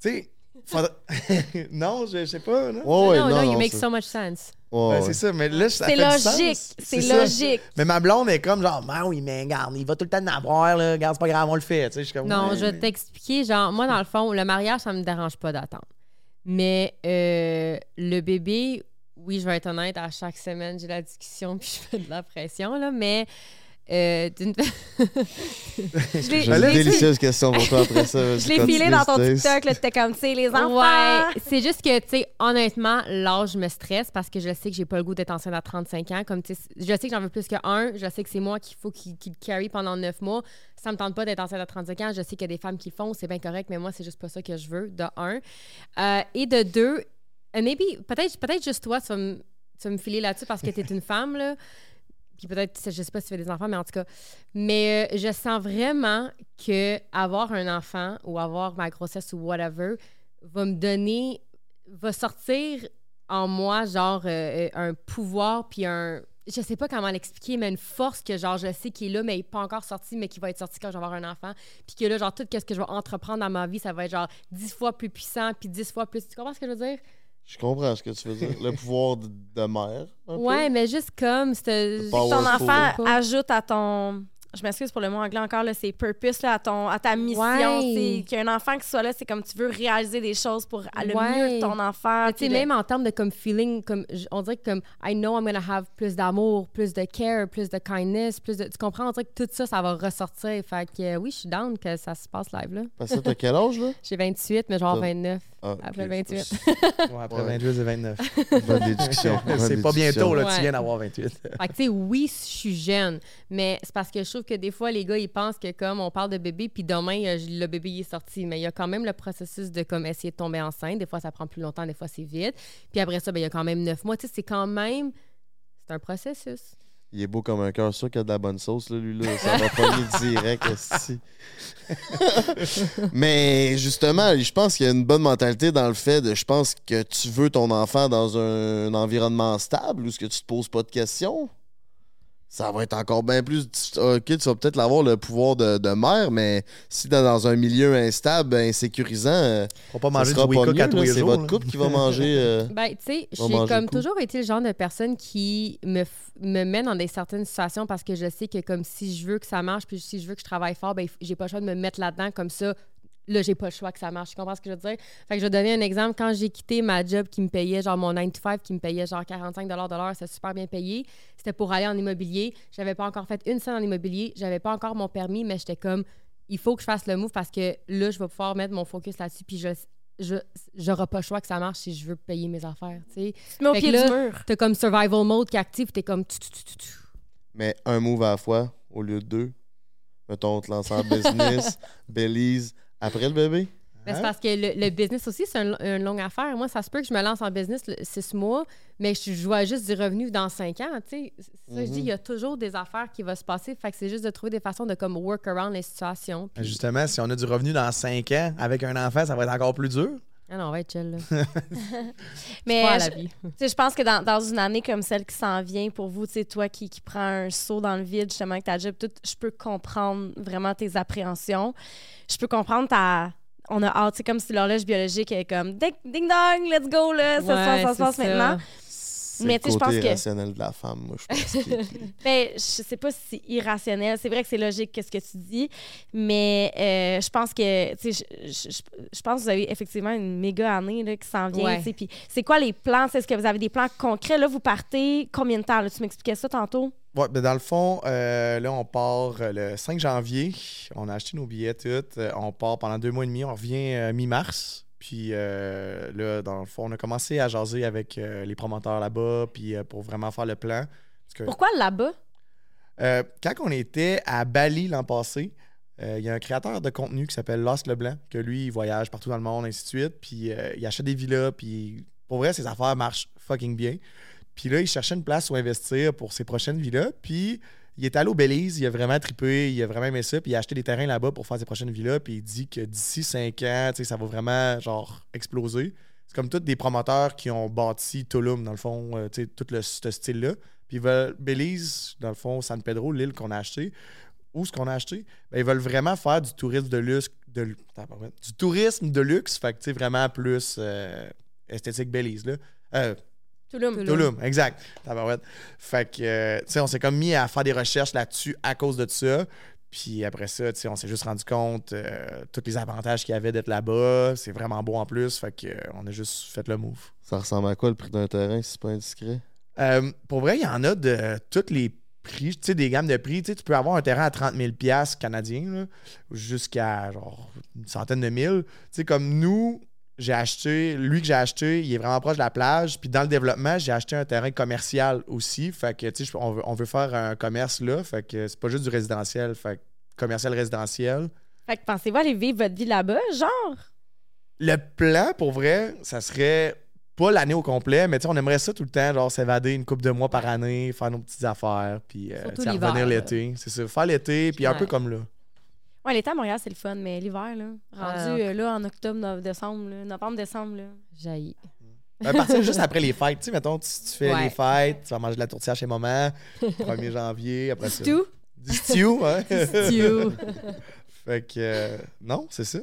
tu sais, faudra- (laughs) non, je, je sais pas, non? Ouais, non, non, non, you make c'est- so much sense. ouais. c'est ça, mais là, ça C'est logique. C'est ça. logique. Mais ma blonde est comme genre, ben oui, mais regarde, il va tout le temps en avoir, là. Regarde, c'est pas grave, on le fait. Tu sais, je suis comme, Non, ouais, je vais mais- t'expliquer. Genre, moi, dans le fond, le mariage, ça me dérange pas d'attendre. Mais euh, le bébé, oui, je vais être honnête, à chaque semaine, j'ai la discussion (laughs) puis je fais de la pression, là, mais euh, d'une... (laughs) J'ai délicieuse question pour toi après ça. Je l'ai filé dans ton TikTok, là, t'étais comme, tu sais, les enfants. Ouais, c'est juste que, tu sais, honnêtement, l'âge me stresse parce que je sais que j'ai pas le goût d'être enceinte à 35 ans. Comme, tu sais, je sais que j'en veux plus que un. Je sais que c'est moi qu'il faut qu'il carry pendant 9 mois. Ça me tente pas d'être enceinte à 35 ans. Je sais qu'il y a des femmes qui le font, c'est bien correct, mais moi, c'est juste pas ça que je veux, de un. Euh, et de deux, maybe, peut-être peut juste toi, tu vas me, tu vas me filer là-dessus parce que tu es une femme, là. Puis peut-être, je sais pas si tu fais des enfants, mais en tout cas. Mais euh, je sens vraiment que avoir un enfant ou avoir ma grossesse ou whatever va me donner, va sortir en moi, genre, euh, euh, un pouvoir, puis un. Je sais pas comment l'expliquer, mais une force que, genre, je sais qui est là, mais pas encore sortie, mais qui va être sortie quand je vais avoir un enfant. Puis que là, genre, tout ce que je vais entreprendre dans ma vie, ça va être, genre, dix fois plus puissant, puis dix fois plus. Tu comprends ce que je veux dire? Je comprends ce que tu veux dire. Le pouvoir de, de mère. un peu. Ouais, mais juste comme. Power. Ton enfant ajoute à ton. Je m'excuse pour le mot anglais encore, là, c'est purpose, là, à, ton, à ta mission. Ouais. C'est qu'il y a un enfant qui soit là, c'est comme tu veux réaliser des choses pour le Ouais. mieux de ton enfant. Tu sais, le- même en termes de comme feeling, comme j- on dirait que comme I know I'm gonna have plus d'amour, plus de care, plus de kindness, plus de. Tu comprends? On dirait que tout ça, ça va ressortir. Fait que euh, oui, je suis down que ça se passe live là. Parce que t'as quel (laughs) âge, là? J'ai 28, mais genre T'as- 29. Ah, Après ok. 28. Ouais, après Ouais. 28 et 29. Bonne déduction. (laughs) c'est pas bientôt, là, Ouais. tu viens d'avoir 28. (laughs) Fait que, tu sais, oui, je suis jeune, mais c'est parce que je trouve que des fois, les gars, ils pensent que comme on parle de bébé, puis demain, euh, le bébé il est sorti. Mais il y a quand même le processus de comme essayer de tomber enceinte. Des fois, ça prend plus longtemps, des fois, c'est vite. Puis après ça, ben, il y a quand même neuf mois. Tu sais, c'est quand même. C'est un processus. Il est beau comme un cœur, sûr qu'il a de la bonne sauce, là, lui, là. Ça va pas (laughs) direct, esti. Mais justement, je pense qu'il y a une bonne mentalité dans le fait de, je pense que tu veux ton enfant dans un, environnement stable ou est-ce que tu te poses pas de questions? Ça va être encore bien plus. Ok, tu vas peut-être avoir le pouvoir de, de mère, mais si t'es dans un milieu instable, insécurisant, euh, Faut pas ça manger du sera pas mieux, là. les C'est votre couple qui va manger. euh, (laughs) Ben, tu sais, On j'ai comme toujours été le genre de personne qui me, me met dans des certaines situations parce que je sais que comme si je veux que ça marche, puis si je veux que je travaille fort, ben, j'ai pas le choix de me mettre là-dedans comme ça. Là, j'ai pas le choix que ça marche. Tu comprends ce que je veux dire? Fait que je vais donner un exemple. Quand j'ai quitté ma job qui me payait, genre mon 9 to 5, qui me payait genre 45 de l'heure, c'était super bien payé. C'était pour aller en immobilier. J'avais pas encore fait une scène en immobilier. J'avais pas encore mon permis, mais j'étais comme, il faut que je fasse le move parce que là, je vais pouvoir mettre mon focus là-dessus. Puis je je j'aurai pas le choix que ça marche si je veux payer mes affaires, tu sais. Au pied là, du mur. T'as comme survival mode qui active, t'es comme tu, tu, tu, tu, tu. mais un move à la fois au lieu de deux. Mettons, on te lance en business, (laughs) Belize, après le bébé? Mais c'est Hein? parce que le, le business aussi, c'est un- une longue affaire. Moi, ça se peut que je me lance en business le- six mois, mais je, je vois juste du revenu dans cinq ans. Tu sais, je dis, il y a toujours des affaires qui vont se passer. Fait que c'est juste de trouver des façons de comme work around les situations. Justement, si on a du revenu dans 5 ans avec un enfant, ça va être encore plus dur? Ah non, on va être chill. Là. (laughs) (laughs) Mais je, la vie. tu sais, je pense que dans, dans une année comme celle qui s'en vient pour vous, tu sais, toi qui, qui prends un saut dans le vide, justement, avec ta job, tout, je peux comprendre vraiment tes appréhensions. Je peux comprendre ta. On a hâte, c'est comme si l'horloge biologique est comme ding, ding dong, let's go, là, ça se passe, ça se passe maintenant. Mais tu sais, je pense que- irrationnel de la femme, moi, je pense. (laughs) Ben, je sais pas si c'est irrationnel. C'est vrai que c'est logique qu'est-ce que tu dis, mais euh, je pense que, tu sais, je, je- je- je pense que vous avez effectivement une méga année là, qui s'en vient. Ouais. tu sais. Puis c'est quoi les plans? Est-ce que vous avez des plans concrets? Là, vous partez combien de temps? là? Tu m'expliquais ça tantôt? Ouais, ben dans le fond, euh, là, on part euh, le 5 janvier. On a acheté nos billets tout. Euh, on part pendant deux mois et demi. On revient euh, mi-mars. Puis euh, là, dans le fond, on a commencé à jaser avec euh, les promoteurs là-bas, puis euh, pour vraiment faire le plan. Parce que, Pourquoi là-bas? quand on était à Bali l'an passé, il y a un créateur de contenu qui s'appelle Lost Leblanc, que lui, il voyage partout dans le monde, ainsi de suite. Puis il achète des villas, puis pour vrai, ses affaires marchent fucking bien. Puis là, il cherchait une place où investir pour ses prochaines villas. Puis il est allé au Belize, il a vraiment trippé, il a vraiment aimé ça. Puis il a acheté des terrains là-bas pour faire ses prochaines villas. Puis il dit que d'ici 5 ans, ça va vraiment, genre, exploser. C'est comme tous des promoteurs qui ont bâti Tulum, dans le fond, euh, tout le, ce style-là. Puis ils veulent, Belize, dans le fond, San Pedro, l'île qu'on a acheté, où ce qu'on a acheté, ben, ils veulent vraiment faire du tourisme de luxe, de, du tourisme de luxe, fait que vraiment plus euh, esthétique Belize, là. Euh, Tulum. Tulum. Exact. Tabarouette. Fait que, euh, tu sais, on s'est comme mis à faire des recherches là-dessus à cause de ça. Puis après ça, tu sais, on s'est juste rendu compte euh, tous les avantages qu'il y avait d'être là-bas. C'est vraiment beau en plus. Fait que, euh, on a juste fait le move. Ça ressemble à quoi le prix d'un terrain si c'est pas indiscret? Euh, pour vrai, il y en a de euh, tous les prix, tu sais, des gammes de prix. Tu sais, tu peux avoir un terrain à 30 000 canadiens, jusqu'à genre une centaine de mille. Tu sais, comme nous, j'ai acheté, lui que j'ai acheté, il est vraiment proche de la plage. Puis dans le développement, j'ai acheté un terrain commercial aussi. Fait que, tu sais, on veut, on veut faire un commerce là. Fait que c'est pas juste du résidentiel. Fait que commercial résidentiel. Fait que pensez-vous aller vivre votre vie là-bas, genre? Le plan, pour vrai, ça serait pas l'année au complet, mais tu sais, on aimerait ça tout le temps, genre s'évader une couple de mois par année, faire nos petites affaires, puis euh, revenir l'été. C'est ça, faire l'été, puis un peu comme là. Ouais, l'été à Montréal, c'est le fun, mais l'hiver, là, rendu Ah. euh, là en octobre, no- décembre, là, novembre, décembre, là. Jaillit. À partir juste après les fêtes, tu sais, mettons, tu, tu fais Ouais. les fêtes, tu vas manger de la tourtière chez maman, 1er janvier, après ça. Tout. Du stew, hein? Stew. (laughs) fait que, euh, non, c'est ça.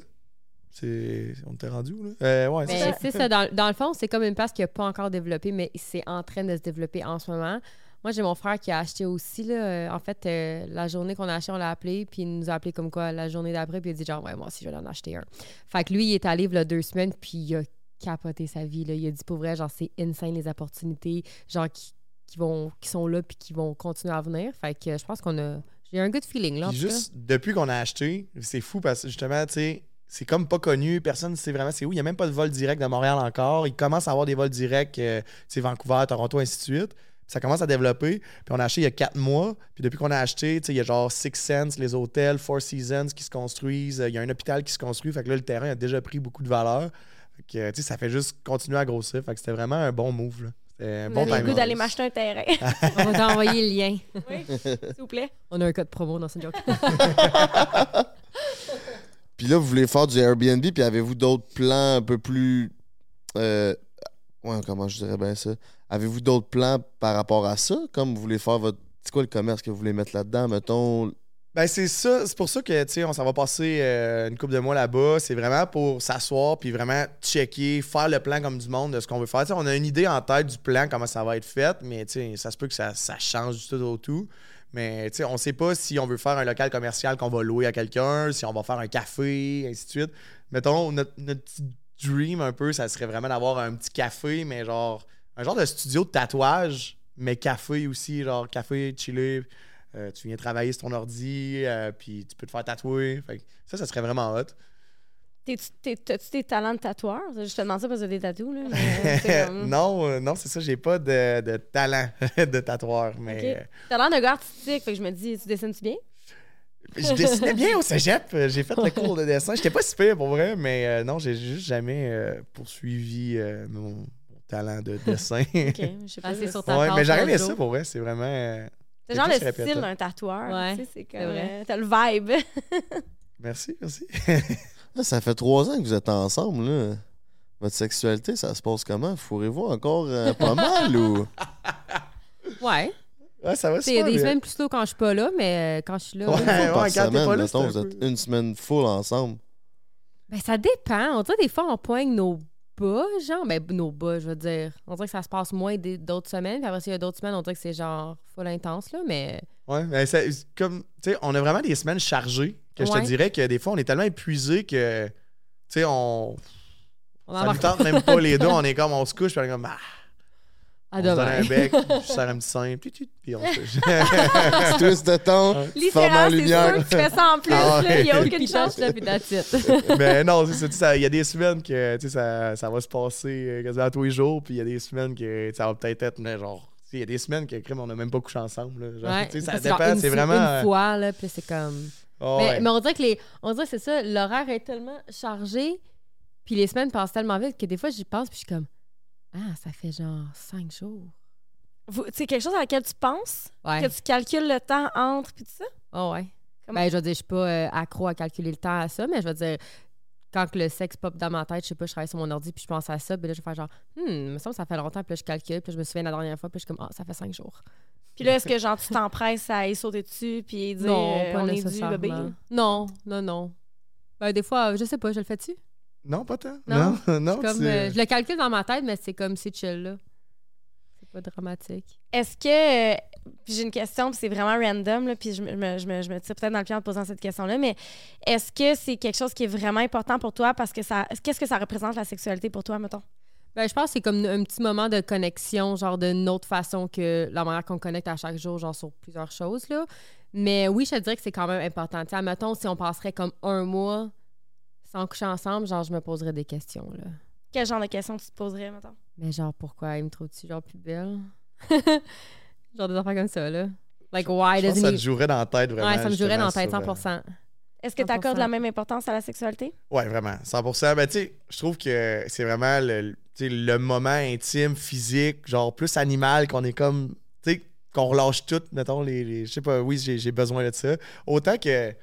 C'est... On t'est rendu, où, là? Euh, ouais, c'est Mais ça. Dans, dans le fond, c'est comme une place qui n'a pas encore développé, mais c'est en train de se développer en ce moment. Moi, j'ai mon frère qui a acheté aussi. Là, euh, en fait, euh, la journée qu'on a acheté, on l'a appelé, puis il nous a appelé comme quoi la journée d'après, puis il a dit genre, ouais, moi aussi, je vais en acheter un. Fait que lui, il est allé il y a deux semaines, puis il a capoté sa vie. Là. Il a dit pour vrai, genre, c'est insane les opportunités, genre, qui, qui, vont, qui sont là, puis qui vont continuer à venir. Fait que euh, je pense qu'on a. J'ai un good feeling, là. en cas. juste depuis qu'on a acheté, c'est fou parce que justement, tu sais, c'est comme pas connu, personne ne sait vraiment c'est où. Il n'y a même pas de vol direct de Montréal encore. Il commence à avoir des vols directs, euh, sais, Vancouver, Toronto, ainsi de suite. Ça commence à développer. Puis on a acheté il y a quatre mois. Puis depuis qu'on a acheté, tu sais, il y a genre Six Sense, les hôtels, Four Seasons qui se construisent. Il y a un hôpital qui se construit. Fait que là, le terrain a déjà pris beaucoup de valeur. Fait que, tu sais, ça fait juste continuer à grossir. Fait que c'était vraiment un bon move. là. C'était un Vous bon le timing. goût d'aller m'acheter un terrain. (laughs) On va t'envoyer le lien. (laughs) oui, s'il vous plaît. On a un code promo dans ce joke. (laughs) Puis là, vous voulez faire du Airbnb, puis avez-vous d'autres plans un peu plus. Euh, ouais, comment je dirais bien ça? Avez-vous d'autres plans par rapport à ça? Comme vous voulez faire votre c'est quoi le commerce que vous voulez mettre là-dedans, mettons? Ben, c'est ça. C'est pour ça que, tu sais, on s'en va passer euh, une couple de mois là-bas. C'est vraiment pour s'asseoir puis vraiment checker, faire le plan comme du monde de ce qu'on veut faire. On a une idée en tête du plan, comment ça va être fait, mais, tu sais, ça se peut que ça, ça change du tout au tout. Mais, tu sais, on sait pas si on veut faire un local commercial qu'on va louer à quelqu'un, si on va faire un café, ainsi de suite. Mettons, notre, notre petit dream un peu, ça serait vraiment d'avoir un petit café, mais genre, un genre de studio de tatouage, mais café aussi, genre café, chiller. Euh, tu viens travailler sur ton ordi, euh, puis tu peux te faire tatouer. Fait que ça, ça serait vraiment hot. T'es- T'as-tu des talents de tatoueur? Je te demande ça parce que t'as des tatous, là. mais (laughs) c'est comme- non, euh, non, c'est ça, j'ai pas de, de talent (laughs) de tatoueur, mais Ok. euh, T'as l'air d'un gars artistique, fait que je me dis, tu dessines-tu bien? je dessinais bien au (laughs) cégep. J'ai fait le cours de dessin. J'étais pas si pire pour vrai, mais euh, non, j'ai juste jamais poursuivi mon talent de (laughs) dessin. Ok, je sais pas. Ah, c'est sur ta ouais, mais aimé Mojo. ça pour vrai, c'est vraiment. euh, C'est genre le style d'un tatoueur. Ouais, tu sais, c'est comme. euh, T'as le vibe. (laughs) Merci, merci. (laughs) Là, ça fait trois ans que vous êtes ensemble, là. Votre sexualité, ça se passe comment? Fourrez-vous encore euh, pas mal ou? Ouais. Ouais, ça va Il y a des bien. semaine plus tôt quand je suis pas là, mais euh, quand je suis là. Ouais. ouais, par quand semaine, pas là, mettons, vous êtes peu- une semaine full ensemble. Ben, ça dépend. On dirait des fois, on poigne nos bas, genre. Ben, nos bas, je veux dire. On dirait que ça se passe moins d'autres semaines. Puis après, s'il y a d'autres semaines, on dirait que c'est genre full intense, là. Mais Ouais, mais c'est comme, tu sais, on a vraiment des semaines chargées que je te Ouais. dirais que des fois, on est tellement épuisé que, tu sais, on. on Ça nous embarque tente même pas les deux. (laughs) On est comme, on se couche, puis on est comme, ah, à on se donne un bec, (laughs) je serre un petit sein, puis, on se (laughs) twist de ton, forme en Littéralement, c'est lumière. sûr que tu fais ça en plus. (laughs) Ah. Il y a aucune chance. là, puis that's it. mais non, c'est ça, tu sais, ça. Il y a des semaines que, tu sais, ça, ça va se passer euh, quasiment tous les jours, puis il y a des semaines que ça va peut-être être, mais genre, il y a des semaines que, crime, on n'a même pas couché ensemble. Là, genre, Ouais. ça dépend, c'est vraiment. Une fois, là, puis c'est comme. Oh, mais, ouais. mais on dirait que les. On dirait c'est ça, l'horaire est tellement chargé, puis les semaines passent tellement vite que des fois, j'y pense, puis je suis comme. Ah, ça fait genre cinq jours. C'est quelque chose à laquelle tu penses? Ouais. Que tu calcules le temps entre puis tout ça? Oh, ouais. Comment- Ben, je veux dire, je suis pas euh, accro à calculer le temps à ça, mais je veux dire, quand que le sexe pop dans ma tête, je sais pas, je travaille sur mon ordi, puis je pense à ça, puis là, je vais faire genre, hmm, il me semble ça fait longtemps, puis là, je calcule, puis là, je me souviens la dernière fois, puis je suis comme, ah, ça fait cinq jours. Puis là, est-ce que genre tu t'empresses à y sauter dessus puis dire non, euh, pas on est du nécessairement. bébé? Non, non, non. Ben, des fois, euh, je sais pas, je le fais-tu? Non, pas tant. Non, Non, (laughs) non. Comme, c'est- euh, je le calcule dans ma tête, mais c'est comme c'est chill, là. C'est pas dramatique. Est-ce que. euh, puis j'ai une question, puis c'est vraiment random, là, puis je me, je me, je me, je me tire peut-être dans le pied en te posant cette question-là, mais est-ce que c'est quelque chose qui est vraiment important pour toi? Parce que ça. Qu'est-ce que ça représente la sexualité pour toi, mettons? Ben, je pense que c'est comme un petit moment de connexion, genre d'une autre façon que la manière qu'on connecte à chaque jour, genre sur plusieurs choses, là. Mais oui, je te dirais que c'est quand même important. Tu sais, mettons, si on passerait comme un mois sans coucher ensemble, genre, je me poserais des questions, là. Quel genre de questions tu te poserais, mettons? Mais genre, pourquoi il me trouve-tu, genre, plus belle? (laughs) genre des affaires comme ça, là. Like, why je pense que ça te jouerait dans la tête, vraiment. Ouais, ça me jouerait dans la tête, sur, euh, 100 Est-ce que tu 100%. accordes la même importance à la sexualité? Ouais, vraiment, 100%. Ben, tu sais, je trouve que c'est vraiment le, tu sais, le moment intime, physique, genre plus animal, qu'on est comme, tu sais, qu'on relâche tout, mettons, les, les- je sais pas, oui, j'ai besoin de ça. Autant que, tu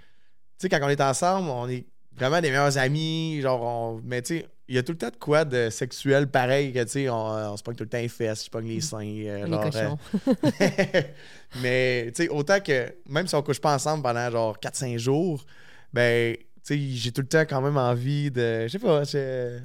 sais, quand on est ensemble, on est vraiment des meilleurs amis, genre, on, mais tu sais, il y a tout le temps de quoi de sexuel pareil, que, tu sais, on, on se pogne tout le temps les fesses, je pogne les seins, euh, Les genre, cochons. euh, (laughs) mais, tu sais, autant que, même si on couche pas ensemble pendant, genre, 4-5 jours, ben, j'ai tout le temps quand même envie de, je sais pas,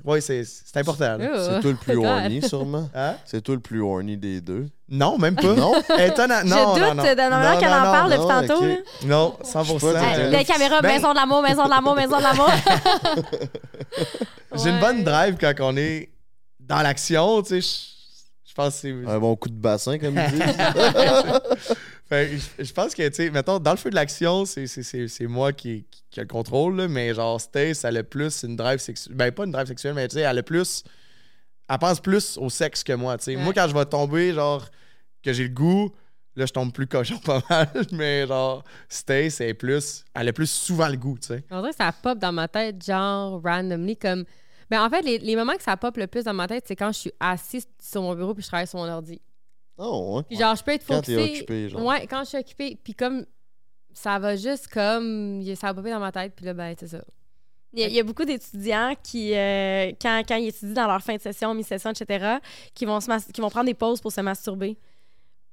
ouais, c'est c'est important, là. Oh, C'est toi le plus (laughs) horny, sûrement. Hein? C'est toi le plus horny des deux. Non, même pas. Non? (laughs) Étonnant. Non, je doute non. la manière Non, qu'elle en parle depuis tantôt. là. Non, Je 100%. sais pas, Hey, Euh, les caméras, ben- maison de l'amour, maison de l'amour, maison de l'amour. (laughs) J'ai une bonne drive quand on est dans l'action, tu sais. je- Je pense que c'est. Un bon coup de bassin, comme ils disent. Fait que je, pense que, tu sais, mettons, dans le feu de l'action, c'est- moi qui, qui, qui a le contrôle, là, mais genre, Stace, elle a plus une drive sexuelle. Ben, pas une drive sexuelle, mais tu sais, elle a plus. Elle pense plus au sexe que moi, tu sais. Ouais. Moi, quand je vais tomber, genre, que j'ai le goût, là, je tombe plus cochon (laughs) pas mal, mais genre, Stace, elle est plus. Elle a plus souvent le goût, tu sais. On dirait que ça pop dans ma tête, genre, randomly, comme... Ben, en fait, les, les moments que ça pop le plus dans ma tête, c'est quand je suis assise sur mon bureau puis je travaille sur mon ordi. Oh, ouais. Puis genre, je peux être Quand focusée... t'es occupé, genre. Ouais, quand je suis occupée. Puis comme... Ça va juste comme... Ça va popper dans ma tête, puis là, ben, c'est ça. Il y, a, il y a beaucoup d'étudiants qui, euh, quand, quand ils étudient dans leur fin de session, mi-session, etc., qui vont, se mas- qui vont prendre des pauses pour se masturber.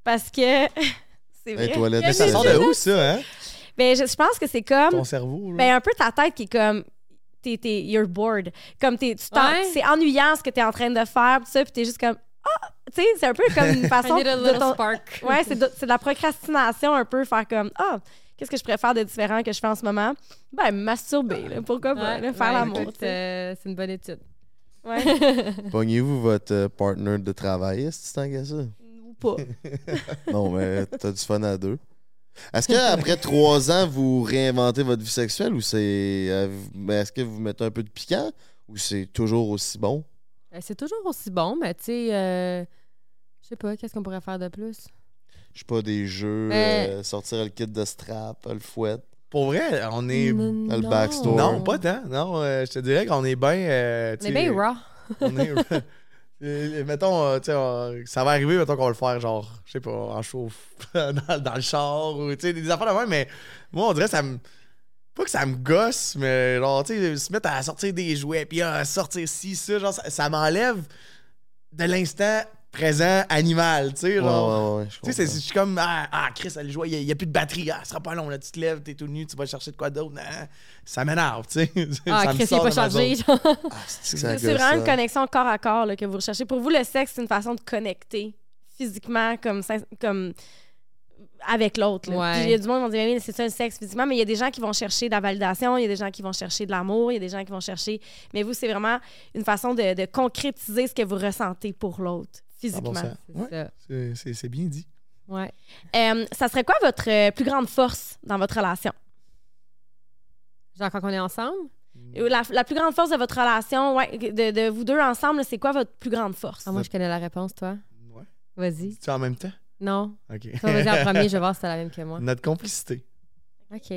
Parce que (laughs) c'est Hey, vrai. toilette, Mais ça sort de où, ça, hein? Ben, je, je pense que c'est comme. Ton cerveau, là. Ben, un peu ta tête qui est comme. T'es, t'es, you're bored. Comme t'es, tu t'en- Ouais. c'est ennuyant ce que t'es en train de faire, tout ça, puis t'es juste comme. Ah! Tu sais, c'est un peu comme une (laughs) I façon need a de little ton- spark. Ouais, c'est de, c'est de la procrastination un peu, faire comme Ah, qu'est-ce que je préfère de différent que je fais en ce moment? Ben, me masturber, là, pourquoi pas, Ouais, là, faire ouais, l'amour. euh, c'est une bonne étude. Ouais. (laughs) Pognez-vous votre euh, partner de travail, est-ce tant qu'à ça? Ou pas. (laughs) Non, mais t'as du fun à deux. Est-ce qu'après trois ans, vous réinventez votre vie sexuelle ou c'est. euh, ben, Est-ce que vous mettez un peu de piquant ou c'est toujours aussi bon? Euh, C'est toujours aussi bon, mais tu sais, euh, je sais pas, qu'est-ce qu'on pourrait faire de plus? Je sais pas, des jeux, Mais- euh, sortir le kit de strap, le fouet. Pour vrai, on est. Mm, le backstore. Non, pas tant. Non, euh, je te dirais qu'on est bien. euh, On est bien raw. On est. (laughs) Mettons, tu sais, ça va arriver, mettons qu'on va le faire, genre, je sais pas, en chauffe, (laughs) dans, dans le char, ou tu sais, des affaires de même, mais moi, on dirait que ça me. Pas que ça me gosse, mais genre, tu sais, se mettre à sortir des jouets, puis à sortir ci, ça, genre, ça, ça m'enlève de l'instant présent animal, tu sais, Ouais, genre. ouais, ouais, je Tu sais, je suis comme, ah, ah, Chris, elle joue, il n'y a, plus de batterie, ah, ce sera pas long, là, tu te lèves, t'es tout nu, tu vas chercher de quoi d'autre, Ah, ça m'énerve, tu sais. (laughs) Ah, Ça Chris, il sort est de pas chargé. genre. Ah, c'est vraiment une hein. connexion corps à corps là, que vous recherchez. Pour vous, le sexe, c'est une façon de connecter physiquement comme, comme avec l'autre. Ouais. Il y a du monde qui vont dire, oui, c'est ça le sexe physiquement, mais il y a des gens qui vont chercher de la validation, il y a des gens qui vont chercher de l'amour, il y a des gens qui vont chercher. Mais vous, c'est vraiment une façon de, de concrétiser ce que vous ressentez pour l'autre Ah, physiquement. bon, ça, C'est ouais, bien dit. Ouais. Euh, ça serait quoi votre euh, plus grande force dans votre relation? Genre quand on est ensemble? Euh, La, la plus grande force de votre relation, ouais, de, de vous deux ensemble, c'est quoi votre plus grande force? Ah, moi, je connais la réponse, toi. Ouais. Vas-y. Tu en même temps? Non. OK. Toi, vas-y en premier, je vais voir si t'as la même que moi. Notre complicité. OK.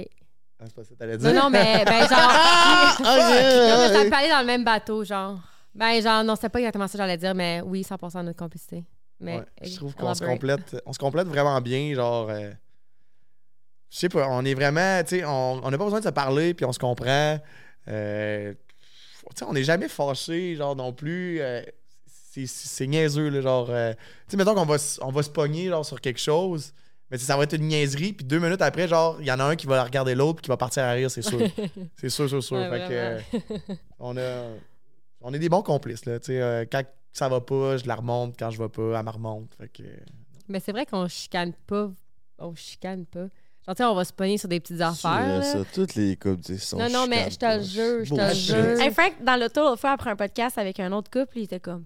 Ah, c'est pas ça que t'allais dire? Non, non, mais ben, genre. (laughs) Ah, Non, mais ça ok, peut aller dans le même bateau, genre. Ben, genre, non, c'est pas exactement ça que j'allais dire, mais oui, 100% de notre complicité. Mais, Ouais, je trouve qu'on se complète, on se complète vraiment bien, genre. euh, je sais pas, on est vraiment, tu sais, on on n'a pas besoin de se parler, puis on se comprend. Euh, tu sais, on n'est jamais fâché, genre non plus. euh, c'est- niaiseux, là, genre. euh, tu sais, mettons qu'on va, on va se pogner, genre, sur quelque chose, mais tu sais, ça va être une niaiserie, puis deux minutes après, genre, il y en a un qui va regarder l'autre, puis qui va partir à rire, c'est sûr. (laughs) c'est sûr, sûr, sûr. Ouais, Fait que, euh, on, a, on est des bons complices, là. Tu sais, euh, quand ça va pas, je la remonte. Quand je vais pas, elle me remonte. Fait que. Mais c'est vrai qu'on chicane pas. On chicane pas. Genre, tu sais, on va se pogner sur des petites affaires. ça, toutes les couples disent sont Non, non, mais je te le jure, je te le jure. Hey, Frank, dans l'auto, l'autre fois, après un podcast avec un autre couple, il était comme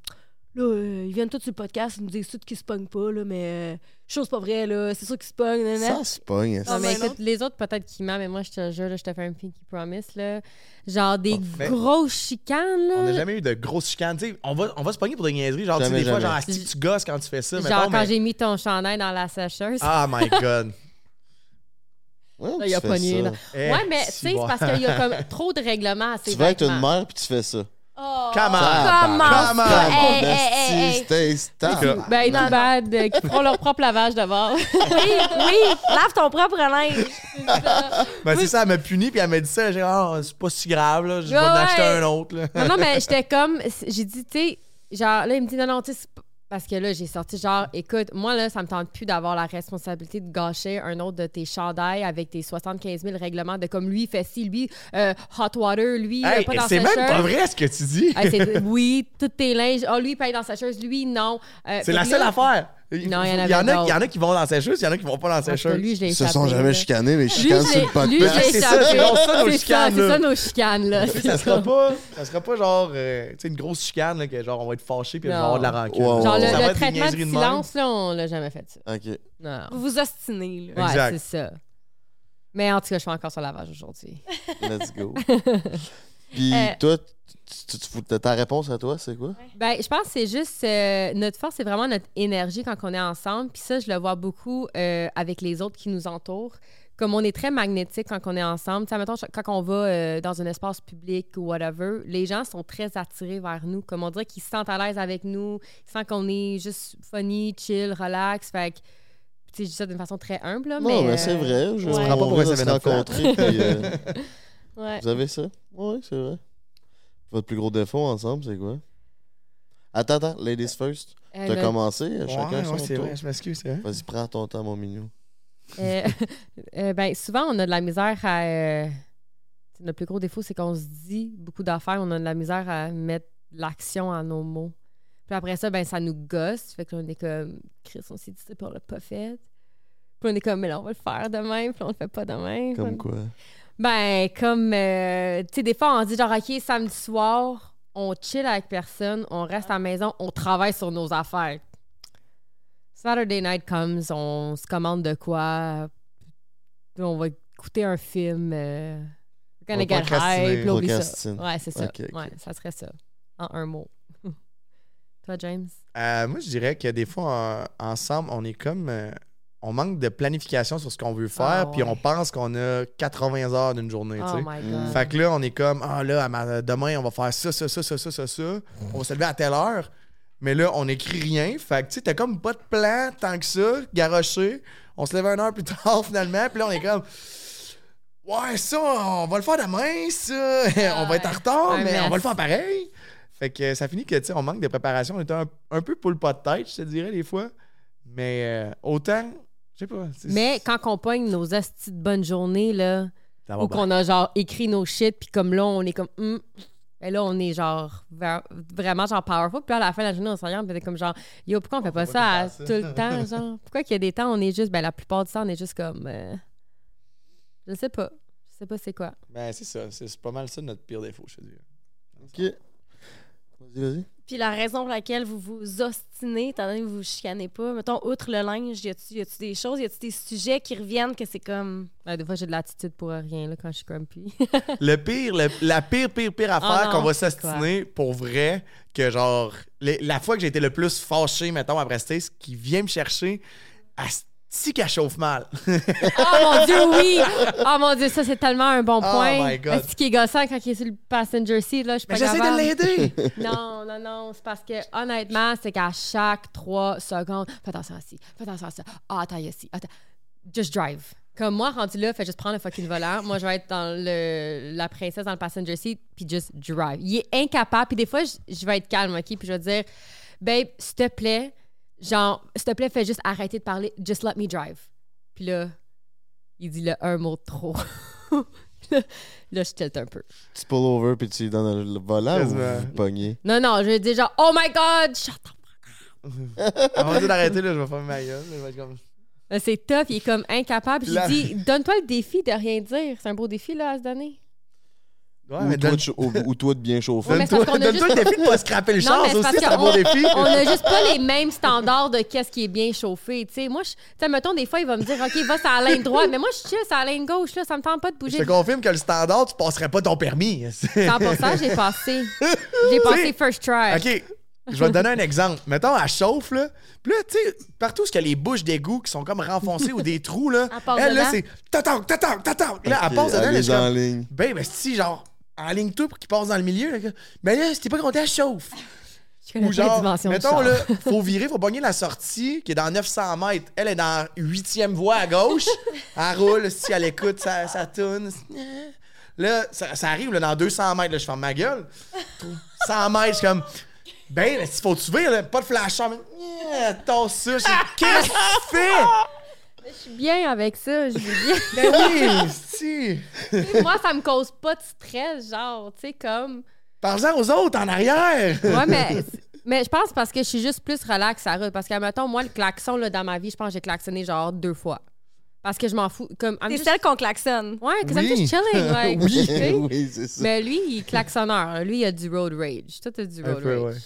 Là, euh, ils viennent tous sur le podcast, ils nous disent tous qu'ils se pognent pas, là, mais euh, chose pas vraie, là, c'est sûr qu'ils se pognent. nan, nan. Ça se pogne. Non, mais ben, écoute, les autres, peut-être qu'ils mentent, mais moi, je te jure, là, je te fais un pinky promise, là. Genre des mais- grosses chicanes, là. On n'a jamais eu de grosses chicanes. Tu sais, on va, on va se pogner pour des niaiseries. Genre, tu sais, Jamais, des fois, jamais. genre, si tu gosses quand tu fais ça. Genre, mettons, quand mais- j'ai mis ton chandail dans la sécheuse. Ah, my (laughs) God. Ouais, Là, il a pogné, là. Eh, ouais, mais tu sais, c'est parce qu'il y a comme (laughs) trop de règlements à ces Tu vas être une vêtements. mère puis tu fais ça. Oh, Come on. Comment Come on. Hey, hey, hey, hey. Cas, Ben, Non, bad, euh, qui feront leur propre lavage de bord. (laughs) Oui, oui, lave ton propre linge. Ben, c'est ça, elle m'a puni, puis elle m'a dit ça. J'ai dit, ah, c'est pas si grave, là. Je vais Ouais, en acheter un autre, là. non, non, mais (laughs) j'étais comme. J'ai dit, tu sais, genre, là, il me dit, non, non, tu sais, c'est pas- parce que là, j'ai sorti, genre, écoute, moi, là, ça me tente plus d'avoir la responsabilité de gâcher un autre de tes chandails avec tes 75 000 règlements de comme lui, il fait ci, lui, euh, hot water, lui, euh, Hey, pas dans c'est même pas vrai ce que tu dis. Hey, (laughs) oui, tous tes linges. Ah, lui, il paye dans sa cheuse, lui, non. Euh, C'est la seule là- affaire. Il Non, il y en y, avait en a, il y en a qui vont dans ses choses, il y en a qui vont pas dans ses choses. lui, je l'ai Ils se sont jamais chicanés, mais je sur le l'ai- lui, podcast. l'ai C'est ça, ça, nos C'est chicanes, C'est ça, nos chicanes, là. Ça sera (laughs) pas ça sera pas genre euh, tu sais, une grosse chicane là, que genre on va être fâché puis on va avoir de la rancune. Ouais, ouais, Genre, ouais. le, le traitement de silence, là, on l'a jamais fait ça. Ok. Non. Vous vous ostinez, là. Ouais, Exact. c'est ça. Mais en tout cas, je fais encore sur lavage aujourd'hui. Let's go. (laughs) Puis Euh, toi, tu, tu- tu- ta réponse à toi, c'est quoi? Ben, je pense que c'est juste euh, notre force, c'est vraiment notre énergie quand on est ensemble. Puis ça, je le vois beaucoup euh, avec les autres qui nous entourent. Comme on est très magnétique quand on est ensemble. Mettons, quand on va euh, dans un espace public ou whatever, les gens sont très attirés vers nous. Comme on dirait qu'ils se sentent à l'aise avec nous, ils sentent qu'on est juste funny, chill, relax. Fait que, je dis ça d'une façon très humble, là, Non, mais... mais, c'est vrai. Je, Ouais. on prends pas pour vient un de se seven up flat. rencontrer. puis, Ouais. vous avez ça? Oui, c'est vrai. Votre plus gros défaut ensemble, c'est quoi? Attends, attends, ladies first. euh, T'as le- commencé, chacun Ouais, son c'est tour. vrai, je m'excuse, vrai. Vas-y, prends ton temps, mon mignon. Euh, (laughs) euh, ben, souvent, on a de la misère à. euh, notre plus gros défaut, c'est qu'on se dit beaucoup d'affaires, on a de la misère à mettre l'action à nos mots. Puis après ça, ben, ça nous gosse. Fait que là, on est comme, Chris, on s'est dit ça, puis on l'a pas fait. Puis on est comme, mais là, on va le faire demain, puis on le fait pas demain. Puis on- Comme quoi? Ben, comme, euh, tu sais, des fois, on dit genre, OK, samedi soir, on chill avec personne, on reste à la maison, on travaille sur nos affaires. Saturday night comes, on se commande de quoi, puis on va écouter un film, euh, we're gonna On va get high, puis oublie ça. Ouais, c'est ça. Ouais, ça serait ça. En un mot. (laughs) Toi, James? Euh, moi, je dirais que des fois, en- ensemble, on est comme. euh, on manque de planification sur ce qu'on veut faire, Ah, puis ouais. on pense qu'on a 80 heures d'une journée. Oh Mm. Fait que là, on est comme, ah là, demain, on va faire ça, ça, ça, ça, ça, ça, ça. On va se lever à telle heure. Mais là, on écrit rien. Fait que, tu sais, t'as comme pas de plan tant que ça, garoché. On se lève une heure plus tard, (laughs) finalement. Puis là, on est comme, ouais, ça, on va le faire demain, ça. (laughs) on va être en retard, mais on va le faire pareil. Fait que ça finit que, tu sais, on manque de préparation. On est un, un peu pour le pas de tête, je te dirais, des fois. Mais euh, autant, je sais pas. Mais quand on pogne nos astis de bonne journée, là, Ou qu'on a genre écrit nos shit, puis comme là, on est comme. Hum. Et là, on est genre vraiment genre powerful. Puis là, à la fin de la journée, on se regarde, on est comme genre, yo, pourquoi on fait pas ça, à- tout le temps, genre? (laughs) Pourquoi qu'il y a des temps, on est juste, ben la plupart du temps, on est juste comme. euh, je sais pas. Je sais pas c'est quoi. Ben, c'est ça. C'est pas mal ça notre pire défaut, je te dirais. Ok. Vas-y, vas-y. Puis la raison pour laquelle vous vous ostinez, étant donné que vous vous chicanez pas, mettons, outre le linge, y a-tu des choses, y a-tu des sujets qui reviennent que c'est comme. Ben, des fois, j'ai de l'attitude pour rien, là, quand je suis grumpy. (laughs) Le pire, le- la pire, pire, pire affaire Oh non, qu'on va s'ostiner pour vrai, que genre, les- la fois que j'ai été le plus fâché, mettons, après Stace, qui vient me chercher, si qu'elle chauffe mal. (laughs) oh mon Dieu, oui! Oh mon Dieu, ça, c'est tellement un bon Oh point. my God. Ce qui est gossant quand il est sur le passenger seat, là, je suis pas Mais j'essaie de l'aider! (laughs) Non, non, non. C'est parce que, honnêtement, c'est qu'à chaque trois secondes, fais attention à ci, fais attention à ça. Ah, attends, il y. Attends. Just drive. Comme moi, rendu là, fais juste prendre le fucking volant. Moi, je vais être dans le, la princesse dans le passenger seat, puis just drive. Il est incapable. Puis des fois, je, je vais être calme, OK? Puis je vais dire, babe, s'il te plaît, genre, s'il te plaît, fais juste arrêter de parler. Just let me drive. Puis là, il dit le un mot de trop. (laughs) là, là, je tilte un peu. Tu pull over puis tu lui donnes le volant ou Quasiment. vous pognez? Non, non, je vais dire genre, oh my God, shut up. (laughs) Avant d'arrêter, là, je vais faire ma gueule. Comme... Là, C'est tough, il est comme incapable. Lui dis, donne-toi le défi de rien dire. C'est un beau défi là, à se donner. Ouais, ou, mais toi donne- de ou, ou toi de bien chauffer? Ouais, Donne-toi juste- le défi de pas scraper le Non, char, aussi, parce c'est un beau qu'on- défi. On a juste pas les mêmes standards de qu'est-ce qui est bien chauffé. Tu sais, moi, je, tu sais, mettons, des fois, il va me dire, OK, va sur la ligne droite. Mais moi, je chill sur la ligne gauche, là. Ça me tente pas de Je bouger. te confirme que le standard, tu passerais pas ton permis. (laughs) 100%, j'ai passé. J'ai passé first try. OK. Je vais te donner un exemple. Mettons, elle chauffe, là. Puis là, tu sais, partout où il y a les bouches d'égout qui sont comme renfoncées ou des trous, là. Elle là, c'est tatank, tatank, tatank. Là, elle passe dedans, elle là, est je suis en ligne. Ben, ben, si, genre, en ligne tout pour qu'il passe dans le milieu, là. Ben là, si t'es pas content, elle chauffe. (laughs) Je Ou genre, mettons, là, (laughs) faut virer, faut pogner la sortie qui est dans 900 mètres. Elle est dans 8e voie à gauche. (laughs) Elle roule, si elle écoute, ça, ça tourne. Là, ça, ça arrive là, dans 200 mètres, là, je ferme ma gueule. 100 mètres, je suis comme, ben, il faut là, pas de flasheur, mais yeah, ça. Qu'est-ce que tu fais? Je suis bien avec ça, je suis bien. (laughs) Ben oui, si. (laughs) Moi, ça me cause pas de stress, genre, tu sais, comme. Parle-en aux autres en arrière. Ouais, mais, (laughs) mais je pense parce que je suis juste plus relax à route. Parce que, mettons, moi, le klaxon, là, dans ma vie, je pense que j'ai klaxonné genre deux fois. Parce que je m'en fous. Comme, I'm C'est just- celle qu'on klaxonne. Ouais, que Oui. I'm just chilling. Like, oui, oui, c'est ça. Mais lui, il est klaxonneur. Lui, il a du road rage. Toi, t'as du road peu, rage. ouais.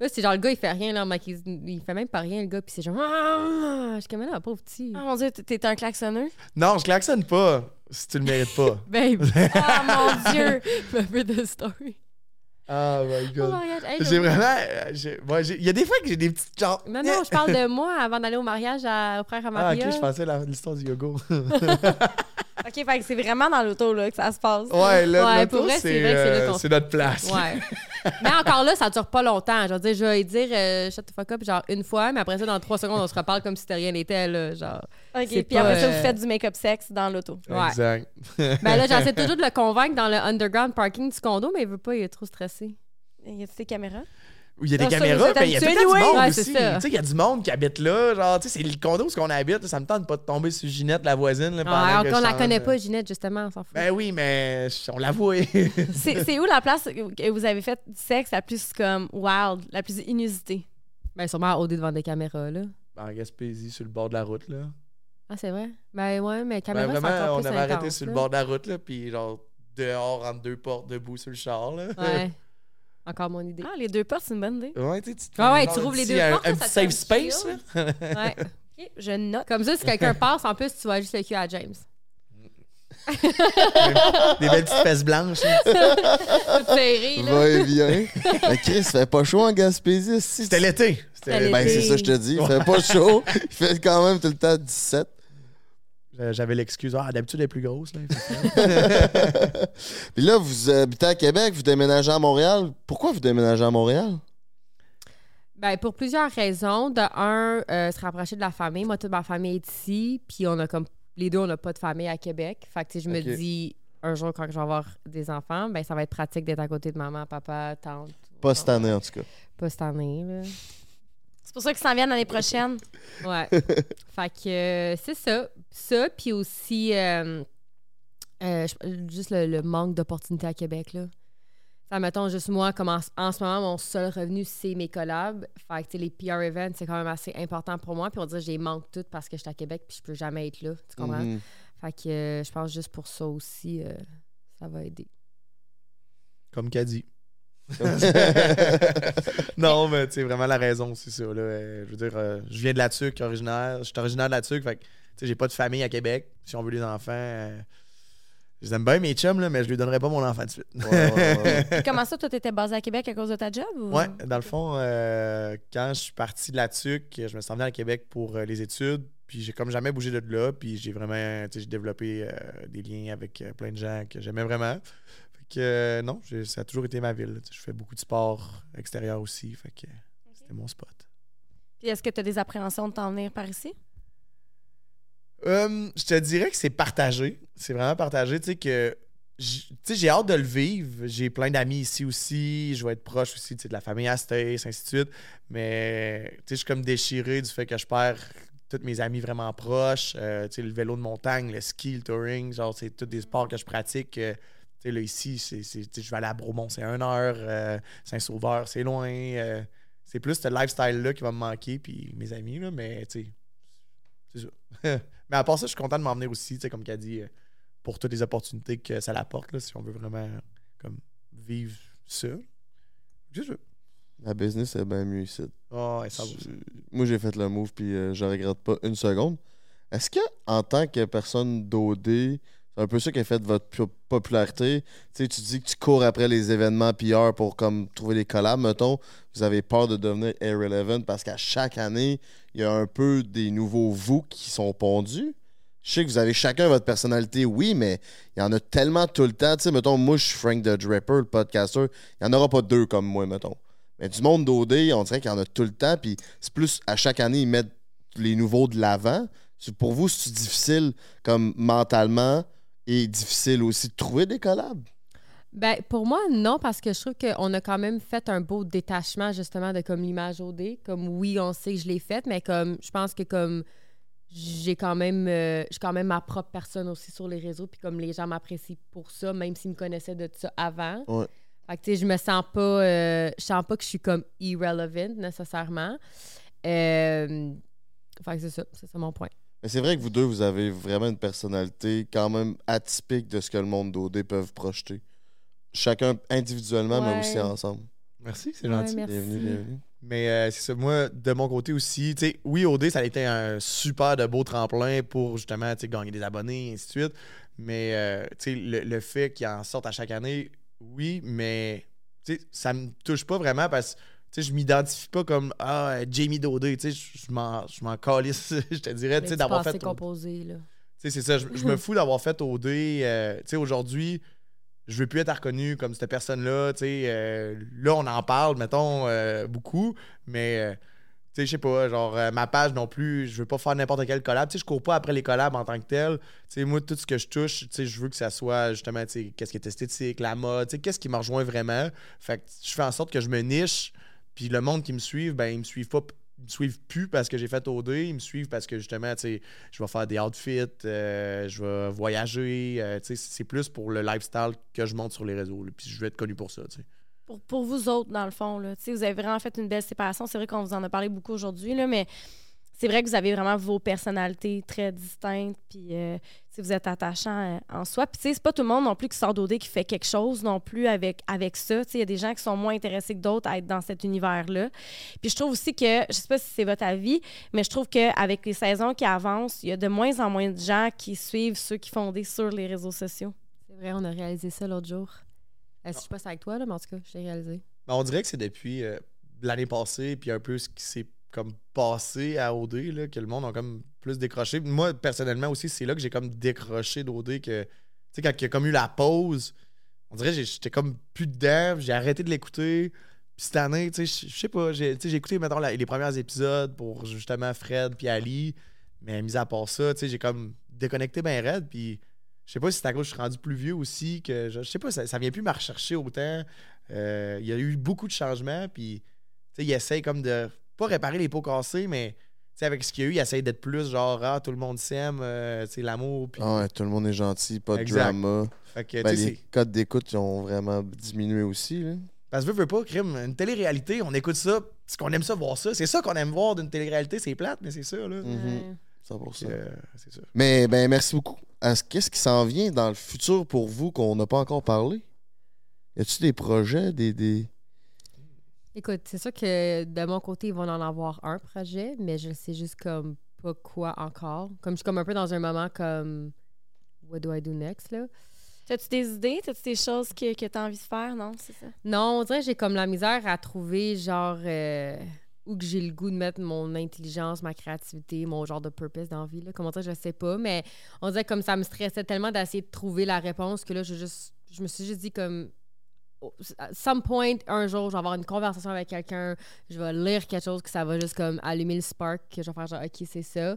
Là, c'est genre le gars, il fait rien, là, mec. Il, il fait même pas rien, le gars. Puis c'est genre. Ah! Je suis comme là, pauvre petit. Oh mon dieu, t'es- t'es un klaxonneux? Non, je klaxonne pas si tu le mérites pas. Babe. (laughs) (laughs) Oh mon dieu! Peu de story. Oh my Oh god. my god. Hey, J'ai vraiment. euh, j'ai- ouais, j'ai- Il y a des fois que j'ai des petites genre. Non, non, je parle de moi avant d'aller au mariage à, au frère à Ah, ok, je pensais la- l'histoire du yoga. (laughs) Ok, fait que c'est vraiment dans l'auto là, que ça se passe. ouais, là, Ouais, pour vrai, c'est euh, c'est notre place. Ouais. mais encore là, ça dure pas longtemps. Je veux dire, je vais lui dire euh, shut the fuck up genre une fois, mais après ça, dans trois secondes, on se reparle comme si rien n'était, là. Genre. Ok, puis après ça, euh, vous faites du make-up sexe dans l'auto. Ouais. Exact. Ben là, j'essaie (laughs) toujours de le convaincre dans le underground parking du condo, mais il veut pas, il est trop stressé. Y a-tu des caméras? où il y a des Ah, ça, caméras, mais il y a tout habitués, du monde ouais, aussi. ça. Tu sais, il y a du monde qui habite là. Genre, tu sais, c'est le condo où on habite. Ça me tente pas de tomber sur Ginette, la voisine. Là, pendant Ah, que on je la change. connaît pas, Ginette, justement, on s'en fout. Ben oui, mais on l'avoue. (laughs) C'est c'est où la place que vous avez fait du sexe la plus comme wild, la plus inusitée? Ben, sûrement OD devant des caméras, là. en Gaspésie, sur le bord de la route, là. Ah, c'est vrai? Ben, ouais, mais Ben, caméra, c'est vraiment, on avait arrêté sur le bord de la route, là, puis genre, dehors, entre deux portes, debout sur le char, là. Ouais. (laughs) Encore mon idée. Ah, les deux portes, c'est une bonne idée. Ouais, tu sais, tu te Ah ouais, tu rouvres les deux un, portes, un ça petit safe space, là. (laughs) Ouais. OK, je note. Comme ça, si quelqu'un passe, en plus, tu vois juste le cul à James. Des belles petites fesses blanches. Tout serré, là. Va et vient. Mais Chris, fait pas chaud en Gaspésie. si. C'était l'été. Ben, c'est ça, je te dis. Il fait pas chaud. Il fait quand même tout le temps 17. Euh, J'avais l'excuse. Ah, d'habitude, elle est plus grosse. Là. (laughs) Puis là, vous habitez à Québec, vous déménagez à Montréal. Pourquoi vous déménagez à Montréal? Ben, pour plusieurs raisons. De un, euh, se rapprocher de la famille. Moi, toute ma famille est ici. Puis on a comme. Les deux, on n'a pas de famille à Québec. Fait que, tu sais, je me dis, un jour, quand je vais avoir des enfants, ben, ça va être pratique d'être à côté de maman, papa, tante. Pas cette année, en tout cas. Pas cette année, là. C'est pour ça qu'ils s'en viennent l'année prochaine. Ouais. (laughs) fait que euh, c'est ça. Ça, puis aussi euh, euh, juste le, le manque d'opportunités à Québec, là. Ça, mettons, juste moi, comme en, en ce moment, mon seul revenu, c'est mes collabs. Fait que, les PR events, c'est quand même assez important pour moi. Puis on dirait que je les manque toutes parce que je suis à Québec puis je peux jamais être là. Tu comprends? Mhm. Fait que euh, je pense juste pour ça aussi, euh, ça va aider. Comme qu'a (laughs) dit. non, mais tu sais, vraiment la raison, c'est ça. Là. Je veux dire, euh, je viens de la Tuque, originaire. Je suis originaire de la Tuque, fait que, sais, j'ai pas de famille à Québec. Si on veut des enfants, euh, je aime bien, mes chums, là, mais je lui donnerai pas mon enfant de suite. Ouais, ouais, ouais. (laughs) Puis comment ça, toi, t'étais basé à Québec à cause de ta job? Ou... Ouais, dans le fond, euh, quand je suis parti de la TUC, je me suis emmené à Québec pour euh, les études. Puis j'ai comme jamais bougé de là. Puis j'ai vraiment, tu sais, j'ai développé euh, des liens avec euh, plein de gens que j'aimais vraiment. Fait que euh, non, ça a toujours été ma ville. Je fais beaucoup de sport extérieur aussi. Fait que c'était mon spot. Puis est-ce que tu as des appréhensions de t'en venir par ici? Euh, je te dirais que c'est partagé. C'est vraiment partagé. Tu sais, que j'ai hâte de le vivre. J'ai plein d'amis ici aussi. Je vais être proche aussi de la famille Astés, ainsi de suite. Mais je suis comme déchiré du fait que je perds tous mes amis vraiment proches. Euh, le vélo de montagne, le ski, le touring, genre, c'est tous des sports que je pratique. Euh, là, ici, je vais aller à Bromont, c'est une heure. Euh, Saint-Sauveur, c'est loin. Euh, c'est plus ce lifestyle-là qui va me manquer, puis mes amis, là, mais c'est ça. (laughs) mais à part ça, je suis content de m'en venir aussi, tu sais, comme qu'a dit, euh, pour toutes les opportunités que ça l'apporte, si on veut vraiment comme vivre ça. Ça. La business est bien mieux ici. Ah, ouais, ça. Je- Moi, j'ai fait le move, puis euh, je regrette pas une seconde. Est-ce que, en tant que personne d'OD, c'est un peu ça qui a fait votre pu- popularité? Tu sais, tu dis que tu cours après les événements PR pour comme trouver des collabs, mettons. Vous avez peur de devenir irrelevant parce qu'à chaque année, il y a un peu des nouveaux vous qui sont pondus. Je sais que vous avez chacun votre personnalité, oui, mais il y en a tellement tout le temps. Tu sais, mettons, moi, je suis Frank the Draper, le podcaster. Il n'y en aura pas deux comme moi, mettons. Mais du monde d'OD, on dirait qu'il y en a tout le temps. Puis c'est plus à chaque année, ils mettent les nouveaux de l'avant. Pour vous, c'est difficile comme mentalement et difficile aussi de trouver des collabs? Ben, pour moi, non, parce que je trouve qu'on a quand même fait un beau détachement, justement, de comme l'image OD. Comme, oui, on sait que je l'ai faite, mais comme, je pense que comme j'ai quand même, euh, je suis quand même ma propre personne aussi sur les réseaux, puis comme les gens m'apprécient pour ça, même s'ils me connaissaient de ça avant. Ouais. Fait que, tu sais, je me sens pas, euh, je sens pas que je suis comme irrelevant, nécessairement. Euh, fait que c'est ça, c'est ça mon point. Mais c'est vrai que vous deux, vous avez vraiment une personnalité quand même atypique de ce que le monde d'OD peuvent projeter. Chacun individuellement, mais aussi ensemble. Merci, c'est Ouais, gentil. merci. Bienvenue, bienvenue. Mais euh, c'est ça, moi, de mon côté aussi, tu sais, oui, OD, ça a été un super de beau tremplin pour justement, tu sais, gagner des abonnés, et ainsi de suite. Mais, euh, tu sais, le, le fait qu'il en sorte à chaque année, oui, mais, tu sais, ça me touche pas vraiment parce que, sais, je m'identifie pas comme, ah, Jamie Dodé, tu sais, je m'en je m'en calisse, je te dirais, tu sais, d'avoir fait... composé, là. Tu sais, c'est ça. Je, me fous d'avoir fait OD. euh, tu sais, aujourd'hui, je veux plus être reconnu comme cette personne-là. Tu sais, euh, là, on en parle, mettons, euh, beaucoup, mais. euh, tu sais, je sais pas, genre, euh, ma page non plus, je veux pas faire n'importe quel collab. Tu sais, je cours pas après les collabs en tant que tel. Tu sais, moi, tout ce que je touche, tu sais, je veux que ça soit justement, tu sais, qu'est-ce qui est esthétique, la mode, tu sais, qu'est-ce qui me rejoint vraiment. Fait que je fais en sorte que je me niche, Puis le monde qui me suit, ben, ils me suivent pas. Ils me suivent plus parce que j'ai fait OD, ils me suivent parce que justement, tu sais, je vais faire des outfits, euh, je vais voyager. euh, tu sais, c'est plus pour le lifestyle que je monte sur les réseaux. Puis je vais être connu pour ça, tu sais. Pour, pour vous autres, dans le fond, là, vous avez vraiment fait une belle séparation. C'est vrai qu'on vous en a parlé beaucoup aujourd'hui, mais c'est vrai que vous avez vraiment vos personnalités très distinctes, puis euh, sais, vous êtes attachant euh, en soi. Puis tu sais, c'est pas tout le monde non plus qui sort d'OD qui fait quelque chose non plus avec, avec ça. Tu sais, il y a des gens qui sont moins intéressés que d'autres à être dans cet univers-là. Puis je trouve aussi que, je sais pas si c'est votre avis, mais je trouve qu'avec les saisons qui avancent, il y a de moins en moins de gens qui suivent ceux qui font des sur les réseaux sociaux. C'est vrai, on a réalisé ça l'autre jour. Euh, si je passe avec toi, là, mais en tout cas, je l'ai réalisé. Ben, on dirait que c'est depuis euh, l'année passée, puis un peu ce qui s'est comme passé à OD, là, que le monde a comme plus décroché. Moi, personnellement aussi, c'est là que j'ai comme décroché d'OD que, tu sais, quand il y a comme eu la pause, on dirait que j'étais comme plus dedans, j'ai arrêté de l'écouter. Puis cette année, tu sais, je sais pas, j'ai écouté, mettons, les premiers épisodes pour justement Fred puis Ali, mais mis à part ça, tu sais, j'ai comme déconnecté ben raide, puis je sais pas si c'est à cause je suis rendu plus vieux aussi, que je, je sais pas, ça, ça vient plus me rechercher autant. Euh, il y a eu beaucoup de changements, puis tu sais, il essaye comme de pas réparer les pots cassés, mais avec ce qu'il y a eu, il essaye d'être plus genre, ah, tout le monde s'aime, euh, l'amour, puis. Ah ouais, tout le monde est gentil, pas de Exact. drama. Fait que, Ben, les codes d'écoute ont vraiment diminué aussi. Là. Parce que veux, veux pas, crime, une télé-réalité, on écoute ça, parce qu'on aime ça voir ça. C'est ça qu'on aime voir d'une télé-réalité, c'est plate, mais c'est ça, là. Mhm. Ouais. 100%. Euh, c'est ça. Mais ben merci beaucoup. Est-ce- Qu'est-ce qui s'en vient dans le futur pour vous qu'on n'a pas encore parlé? Y a-tu des projets, des. des... Écoute, c'est sûr que de mon côté, ils vont en avoir un projet, mais je sais juste comme pas quoi encore. Comme je suis comme un peu dans un moment comme What do I do next là? T'as-tu des idées? T'as-tu des choses que, que tu as envie de faire? Non, c'est ça. Non, on dirait que j'ai comme la misère à trouver genre euh, où que j'ai le goût de mettre mon intelligence, ma créativité, mon genre de purpose dans la vie. Là. Comment dire, je sais pas, mais on dirait comme ça me stressait tellement d'essayer de trouver la réponse que là, je, juste, je me suis juste dit comme some point, un jour, je vais avoir une conversation avec quelqu'un, je vais lire quelque chose que ça va juste comme allumer le spark, que je vais faire genre, OK, c'est ça.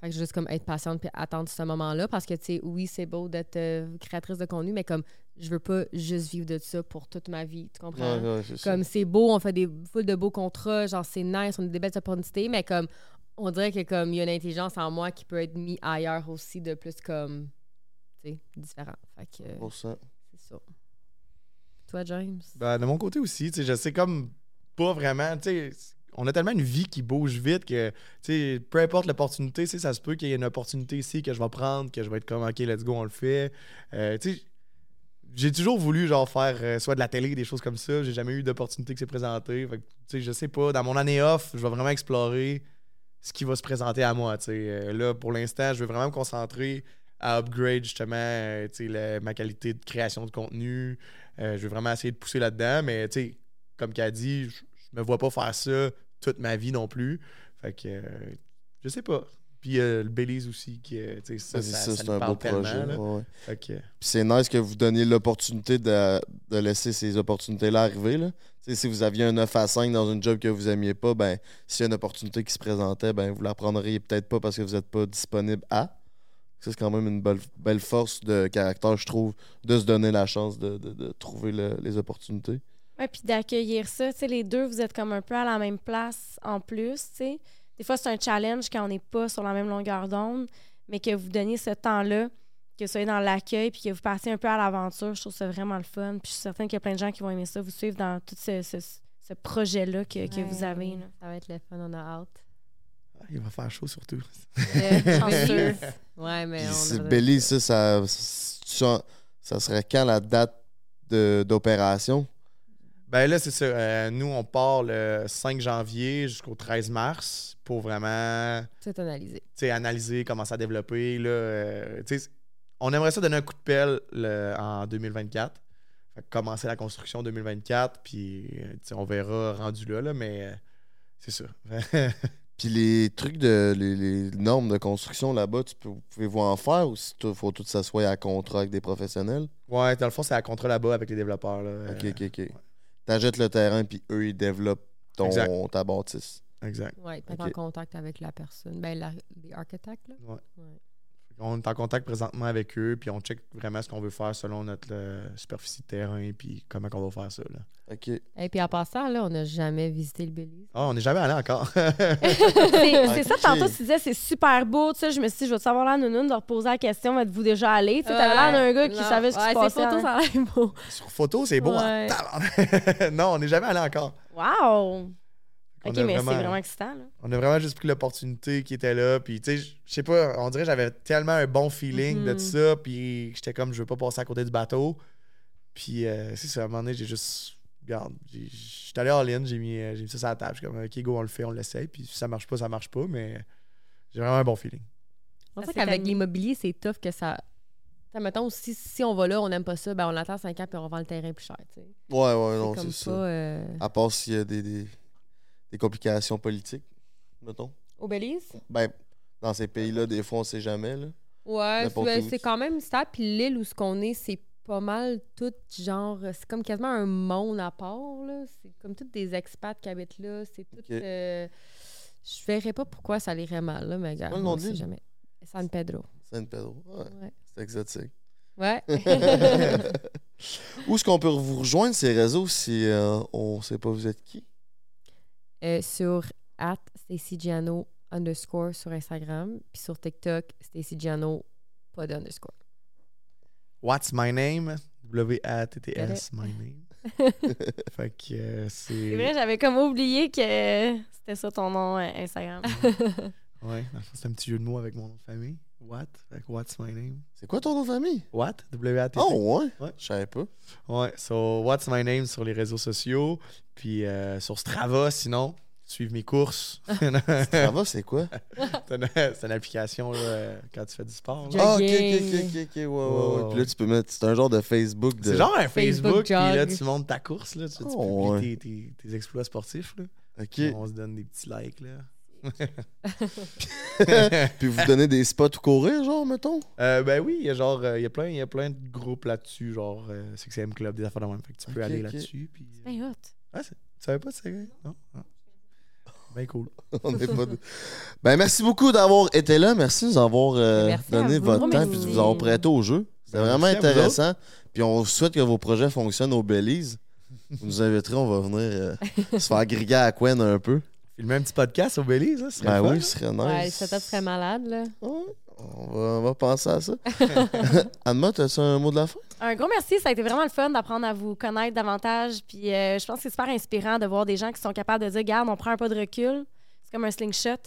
Fait que je vais juste comme être patiente puis attendre ce moment-là parce que, tu sais, oui, c'est beau d'être euh, créatrice de contenu, mais comme je veux pas juste vivre de ça pour toute ma vie, tu comprends? Comme c'est beau, on fait des full de beaux contrats, genre c'est nice, on a des belles opportunités, mais comme on dirait que comme il y a une intelligence en moi qui peut être mise ailleurs aussi de plus comme tu sais, différent. Fait que 100%. c'est ça. James? Ben, de mon côté aussi, tu sais, je sais comme pas vraiment, tu sais, on a tellement une vie qui bouge vite que, tu sais, peu importe l'opportunité, ça se peut qu'il y ait une opportunité ici que je vais prendre, que je vais être comme, OK, let's go, on le fait. Euh, tu sais, j'ai toujours voulu, genre, faire euh, soit de la télé, des choses comme ça. J'ai jamais eu d'opportunité qui s'est présentée. Tu sais, je sais pas, dans mon année off, je vais vraiment explorer ce qui va se présenter à moi, tu sais. Euh, là, pour l'instant, je veux vraiment me concentrer à upgrade, justement, euh, le- ma qualité de création de contenu. Euh, je veux vraiment essayer de pousser là-dedans, mais tu sais, comme qu'elle dit, je, je me vois pas faire ça toute ma vie non plus. Fait que euh, je sais pas. Puis euh, le Belize aussi, qui, euh, ça, Ça, ça, c'est un beau projet. ouais, c'est nice que vous donniez l'opportunité de, de laisser ces opportunités-là arriver. Là. Si vous aviez un 9 à 5 dans une job que vous aimiez pas, ben s'il y a une opportunité qui se présentait, ben vous la prendriez peut-être pas parce que vous n'êtes pas disponible à. C'est quand même une belle, belle force de caractère, je trouve, de se donner la chance de, de- de trouver le- les opportunités. Ouais, puis d'accueillir ça. Tu sais, les deux, vous êtes comme un peu à la même place en plus, tu sais. Des fois, c'est un challenge quand on n'est pas sur la même longueur d'onde, mais que vous donniez ce temps-là, que vous soyez dans l'accueil, puis que vous passiez un peu à l'aventure. Je trouve ça vraiment le fun. Puis je suis certaine qu'il y a plein de gens qui vont aimer ça, vous suivre dans tout ce, ce- ce projet-là que, que vous avez. là. Ça va être le fun, on a hâte. Il va faire chaud surtout. (laughs) Euh, ouais, mais on c'est- Belize, ça, ça, ça, ça serait quand la date de- d'opération? Ben là, c'est ça. Euh, nous, on part le 5 janvier jusqu'au 13 mars pour vraiment Tout analysé. tu sais, analyser, commencer à développer. Là, euh, tu sais, on aimerait ça donner un coup de pelle le- en 2024. Fait que commencer la construction en 2024, puis euh, tu sais, on verra rendu là, là mais euh, c'est ça. (laughs) Puis les trucs de les, les normes de construction là-bas, tu peux, vous pouvez-vous en faire ou il faut tout s'asseoir à contrat avec des professionnels? ouais, dans le fond, c'est à contrat là-bas avec les développeurs. Là. Ok, ok, ok. T'achètes le terrain, puis eux, ils développent ton, Exact. ta bâtisse. Exact. Ouais, être Ok. en contact avec la personne. Ben, la, là. Ouais. Ouais. On est en contact présentement avec eux, puis on check vraiment ce qu'on veut faire selon notre euh, superficie de terrain, puis comment on va faire ça. Là. OK. Et puis en passant, là, on n'a jamais visité le Belize. Ah, on n'est jamais allé encore. (laughs) C'est (laughs) ça, tantôt, tu disais, c'est super beau. Tu sais, je me suis dit, je vais te savoir la nounoune de reposer la question, êtes-vous déjà allé? Tu sais, t'avais l'air d'un gars qui Non. savait ce qui ouais, se passait. photos, hein. ça a l'air beau. Sur photo, c'est beau. hein? Ouais. (laughs) Non, on n'est jamais allé encore. Wow! On OK, mais vraiment- c'est vraiment excitant, là. On a vraiment juste pris l'opportunité qui était là. Puis, tu sais, je je sais pas, on dirait que j'avais tellement un bon feeling de Mhm. ça. Puis, j'étais comme, je veux pas passer à côté du bateau. Puis, euh, c'est ça, à un moment donné, j'ai juste. Regarde, j'ai- j'étais allé en ligne, j'ai mis, euh, j'ai mis ça sur la table. Je suis comme, OK, go, on le fait, on l'essaye. Puis, si ça marche pas, ça marche pas. Mais j'ai vraiment un bon feeling. On sait qu'avec l'immobilier, c'est tough que ça. T'sais, mettons, si, si on va là, on n'aime pas ça, ben on attend 5 ans puis on vend le terrain plus cher. tu sais. Ouais, ouais, non, c'est comme c'est pas. ça. euh, À part s'il y a des, des, des complications politiques, mettons. Au Belize? Ben, dans ces pays-là, des fois, on sait jamais, là. Ouais, N'importe c'est quand même stable. Puis l'île où ce qu'on est, c'est pas mal tout genre. C'est comme quasiment un monde à part. là. C'est comme tous des expats qui habitent là. C'est tout. Ok. euh, je verrais pas pourquoi ça irait mal, là, mais nom on sait jamais. San Pedro. San Pedro. Ouais, Ouais. c'est exotique. Ouais. (laughs) (laughs) Où est-ce qu'on peut vous rejoindre ces réseaux si euh, on sait pas vous êtes qui? Euh, sur at StacyGiano underscore sur Instagram. Puis sur TikTok, StacyGiano, pas de underscore. What's my name? W-A-T-T-S, my name. (laughs) fait que euh, C'est c'est. vrai, j'avais comme oublié que c'était ça ton nom euh, Instagram. Ouais, dans le fond, c'est un petit jeu de mots avec mon nom de famille. What? Fait que what's my name? C'est quoi ton nom de famille? What? W-A-T-T. Oh, ouais? Ouais. Je savais pas. Ouais, so What's My Name sur les réseaux sociaux? Puis euh, sur Strava, sinon, suivre mes courses. (laughs) (laughs) Ça va, c'est quoi? (laughs) c'est une, application là, quand tu fais du sport. Ah, ok, ok, ok, ok, ok, ouais, ouais, ouais. Ouais, Puis là, tu peux mettre. C'est un genre de Facebook de. C'est genre un Facebook Facebook, puis là, tu montes ta course, là, tu, tu Oh, publies ouais. tes, tes- tes exploits sportifs. Là. Ok. Puis On se donne des petits likes. Là. (laughs) Puis vous donnez des spots où courir, genre, mettons? Euh, ben oui, il y a genre, euh, il y a plein, il y a plein de groupes là-dessus, genre euh, 6 Club, des affaires de même. Fait que tu peux aller là-dessus. Puis, euh, Ben hot. ah, c'est- tu savais pas de ça? Non? Ah. Ben cool. (laughs) On est pas de- Ben, merci beaucoup d'avoir été là. Merci de nous avoir euh, Merci donné votre temps et de vous avoir prêté au jeu. C'était Ben, vraiment intéressant. Puis on souhaite que vos projets fonctionnent au Belize. Vous nous inviterez, on va venir euh, (laughs) se faire griller à Quen un peu. Filmer un petit podcast au Belize, ça serait Ben fun. oui, ce serait nice. Ouais, setup serait malade, là. Ouais, on, va, on va penser à ça. (laughs) (laughs) Anne-Ma, as-tu un mot de la fin? Un gros merci, ça a été vraiment le fun d'apprendre à vous connaître davantage. Puis euh, je pense que c'est super inspirant de voir des gens qui sont capables de dire, garde, on prend un pas de recul. C'est comme un slingshot.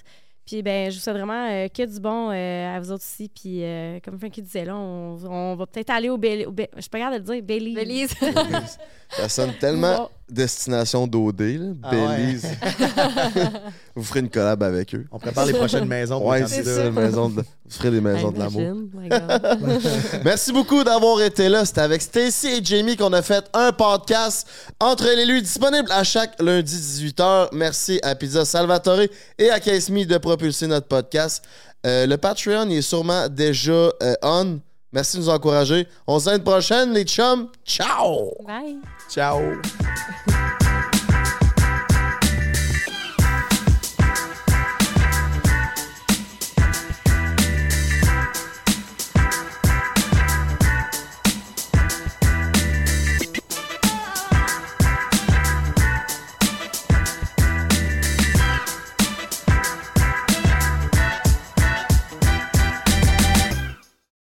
Puis ben, je vous souhaite vraiment euh, que du bon euh, à vous autres aussi. Puis euh, comme Frankie disait là, on, on va peut-être aller au Belize. Je suis pas capable de le dire, Belize. Belize. Belize. Ça sonne tellement destination d'OD, là. Ah ouais. Belize. (laughs) vous ferez une collab avec eux. On prépare les prochaines maisons pour Ouais, les c'est candidats. ça, les maisons de- vous ferez des maisons de l'amour. Imagine, my God. (laughs) Merci beaucoup d'avoir été là. C'était avec Stacy et Jamie qu'on a fait un podcast entre les luttes disponible à chaque lundi 18h. Merci à Pizza Salvatore et à Case Me de propulser notre podcast. Euh, le Patreon il est sûrement déjà euh, on. Merci de nous encourager. On se voit une prochaine, les chums. Ciao! Bye. Ciao!